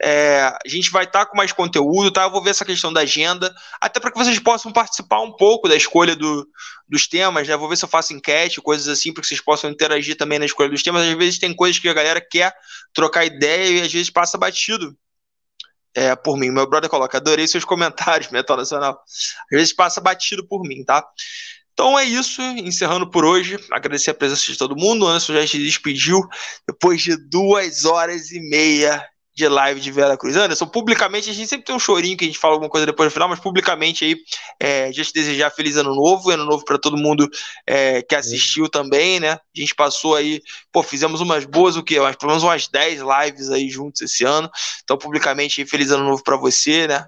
É, a gente vai estar tá com mais conteúdo, tá? Eu vou ver essa questão da agenda, até para que vocês possam participar um pouco da escolha do, dos temas, né? Vou ver se eu faço enquete, coisas assim, para que vocês possam interagir também na escolha dos temas. Às vezes tem coisas que a galera quer trocar ideia e às vezes passa batido. É, por mim. Meu brother coloca, adorei seus comentários, Metal Nacional. Às vezes passa batido por mim, tá? Então é isso, encerrando por hoje. Agradecer a presença de todo mundo. O Anderson já se despediu depois de duas horas e meia de live de Vera Cruz. Anderson, publicamente, a gente sempre tem um chorinho que a gente fala alguma coisa depois no final, mas publicamente aí, é, já te desejar feliz ano novo, ano novo para todo mundo é, que assistiu também, né? A gente passou aí, pô, fizemos umas boas, o quê? Umas, pelo menos umas 10 lives aí juntos esse ano. Então, publicamente, aí, feliz ano novo para você, né?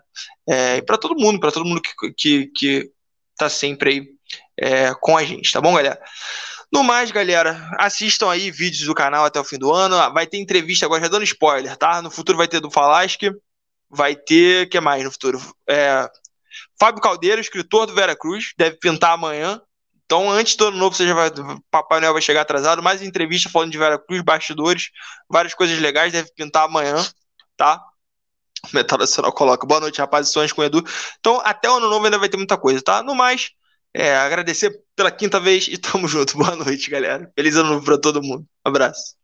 É, e para todo mundo, para todo mundo que, que, que tá sempre aí é, com a gente, tá bom, galera? No mais, galera, assistam aí vídeos do canal até o fim do ano. Vai ter entrevista agora, já dando spoiler, tá? No futuro vai ter do Falasque, vai ter. Que mais no futuro? É, Fábio Caldeiro, escritor do Vera Cruz, deve pintar amanhã. Então, antes do ano novo, você já vai, Papai Noel vai chegar atrasado. Mais entrevista falando de Vera Cruz, bastidores, várias coisas legais, deve pintar amanhã, tá? Metal Nacional coloca. Boa noite, rapazes, sonhos com o Edu. Então, até o ano novo ainda vai ter muita coisa, tá? No mais, é, agradecer pela quinta vez e tamo junto. Boa noite, galera. Feliz ano novo pra todo mundo. Abraço.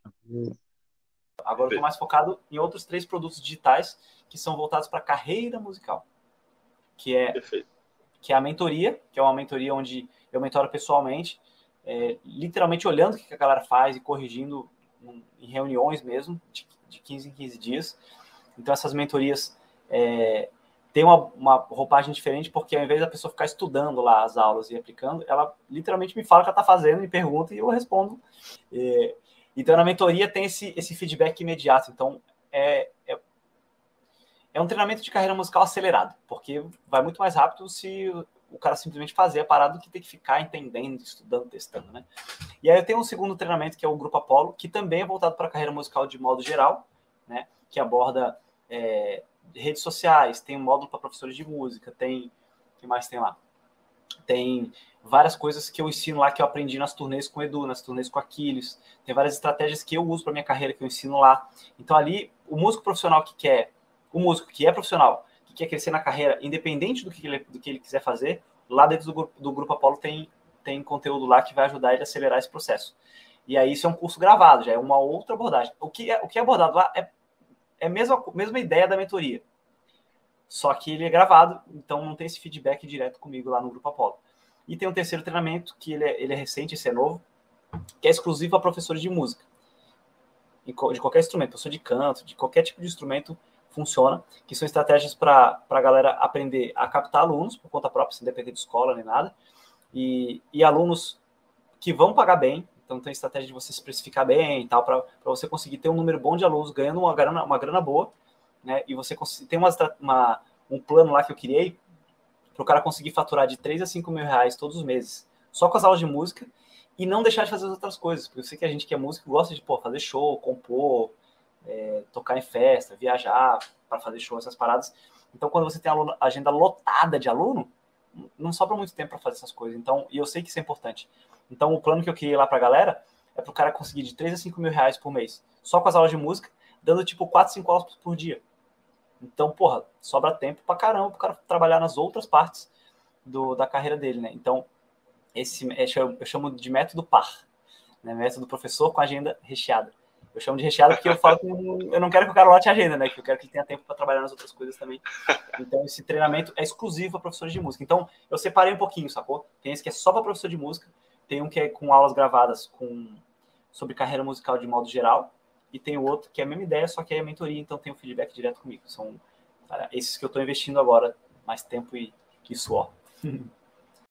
Agora eu tô mais focado em outros três produtos digitais que são voltados para carreira musical. Que é, que é a mentoria, que é uma mentoria onde eu mentoro pessoalmente, é, literalmente olhando o que a galera faz e corrigindo em reuniões mesmo, de, de 15 em 15 dias. Então, essas mentorias é, tem uma, uma roupagem diferente, porque ao invés da pessoa ficar estudando lá as aulas e aplicando, ela literalmente me fala o que ela está fazendo, me pergunta e eu respondo. Então, na mentoria tem esse, esse feedback imediato. Então, é, é, é, um treinamento de carreira musical acelerado, porque vai muito mais rápido se o cara simplesmente fazer a parada do que ter que ficar entendendo, estudando, testando, né? E aí eu tenho um segundo treinamento, que é o Grupo Apolo, que também é voltado para a carreira musical de modo geral, né? Que aborda é, redes sociais, tem um módulo para professores de música, tem. O que mais tem lá? Tem várias coisas que eu ensino lá que eu aprendi nas turnês com o Edu, nas turnês com Aquiles. Tem várias estratégias que eu uso para minha carreira que eu ensino lá. Então ali, o músico profissional que quer, o músico que é profissional, que quer crescer na carreira, independente do que ele, do que ele quiser fazer, lá dentro do, do Grupo Apolo tem, tem conteúdo lá que vai ajudar ele a acelerar esse processo. E aí isso é um curso gravado, já é uma outra abordagem. O que é, o que é abordado lá é é a mesma, mesma ideia da mentoria. Só que ele é gravado, então não tem esse feedback direto comigo lá no Grupo Apolo. E tem um terceiro treinamento, que ele é, ele é recente, esse é novo, que é exclusivo a professores de música. De qualquer instrumento, professor de canto, de qualquer tipo de instrumento funciona, que são estratégias para a galera aprender a captar alunos por conta própria, sem depender de escola nem nada, e, e alunos que vão pagar bem, então tem estratégia de você se precificar bem e tal, para você conseguir ter um número bom de alunos ganhando uma grana, uma grana boa, né? E você tem uma, uma, um plano lá que eu criei para o cara conseguir faturar de 3 a 5 mil reais todos os meses, só com as aulas de música, e não deixar de fazer as outras coisas. Porque eu sei que a gente que é músico gosta de pô, fazer show, compor, é, tocar em festa, viajar para fazer show, essas paradas. Então, quando você tem a agenda lotada de aluno, não sobra muito tempo para fazer essas coisas. Então, e eu sei que isso é importante. Então, o plano que eu criei lá pra galera é pro cara conseguir de 3 a 5 mil reais por mês, só com as aulas de música, dando tipo 4, 5 aulas por dia. Então, porra, sobra tempo pra caramba pro cara trabalhar nas outras partes do, da carreira dele, né? Então, esse eu chamo de método par, né? Método professor com agenda recheada. Eu chamo de recheada porque eu falo que eu não quero que o cara lote a agenda, né? Que eu quero que ele tenha tempo para trabalhar nas outras coisas também. Então, esse treinamento é exclusivo para professores de música. Então, eu separei um pouquinho, sacou? Tem esse que é só para professor de música, tem um que é com aulas gravadas com sobre carreira musical de modo geral, e tem o outro que é a mesma ideia, só que é mentoria, então tem o um feedback direto comigo. São esses que eu estou investindo agora, mais tempo e, e suor.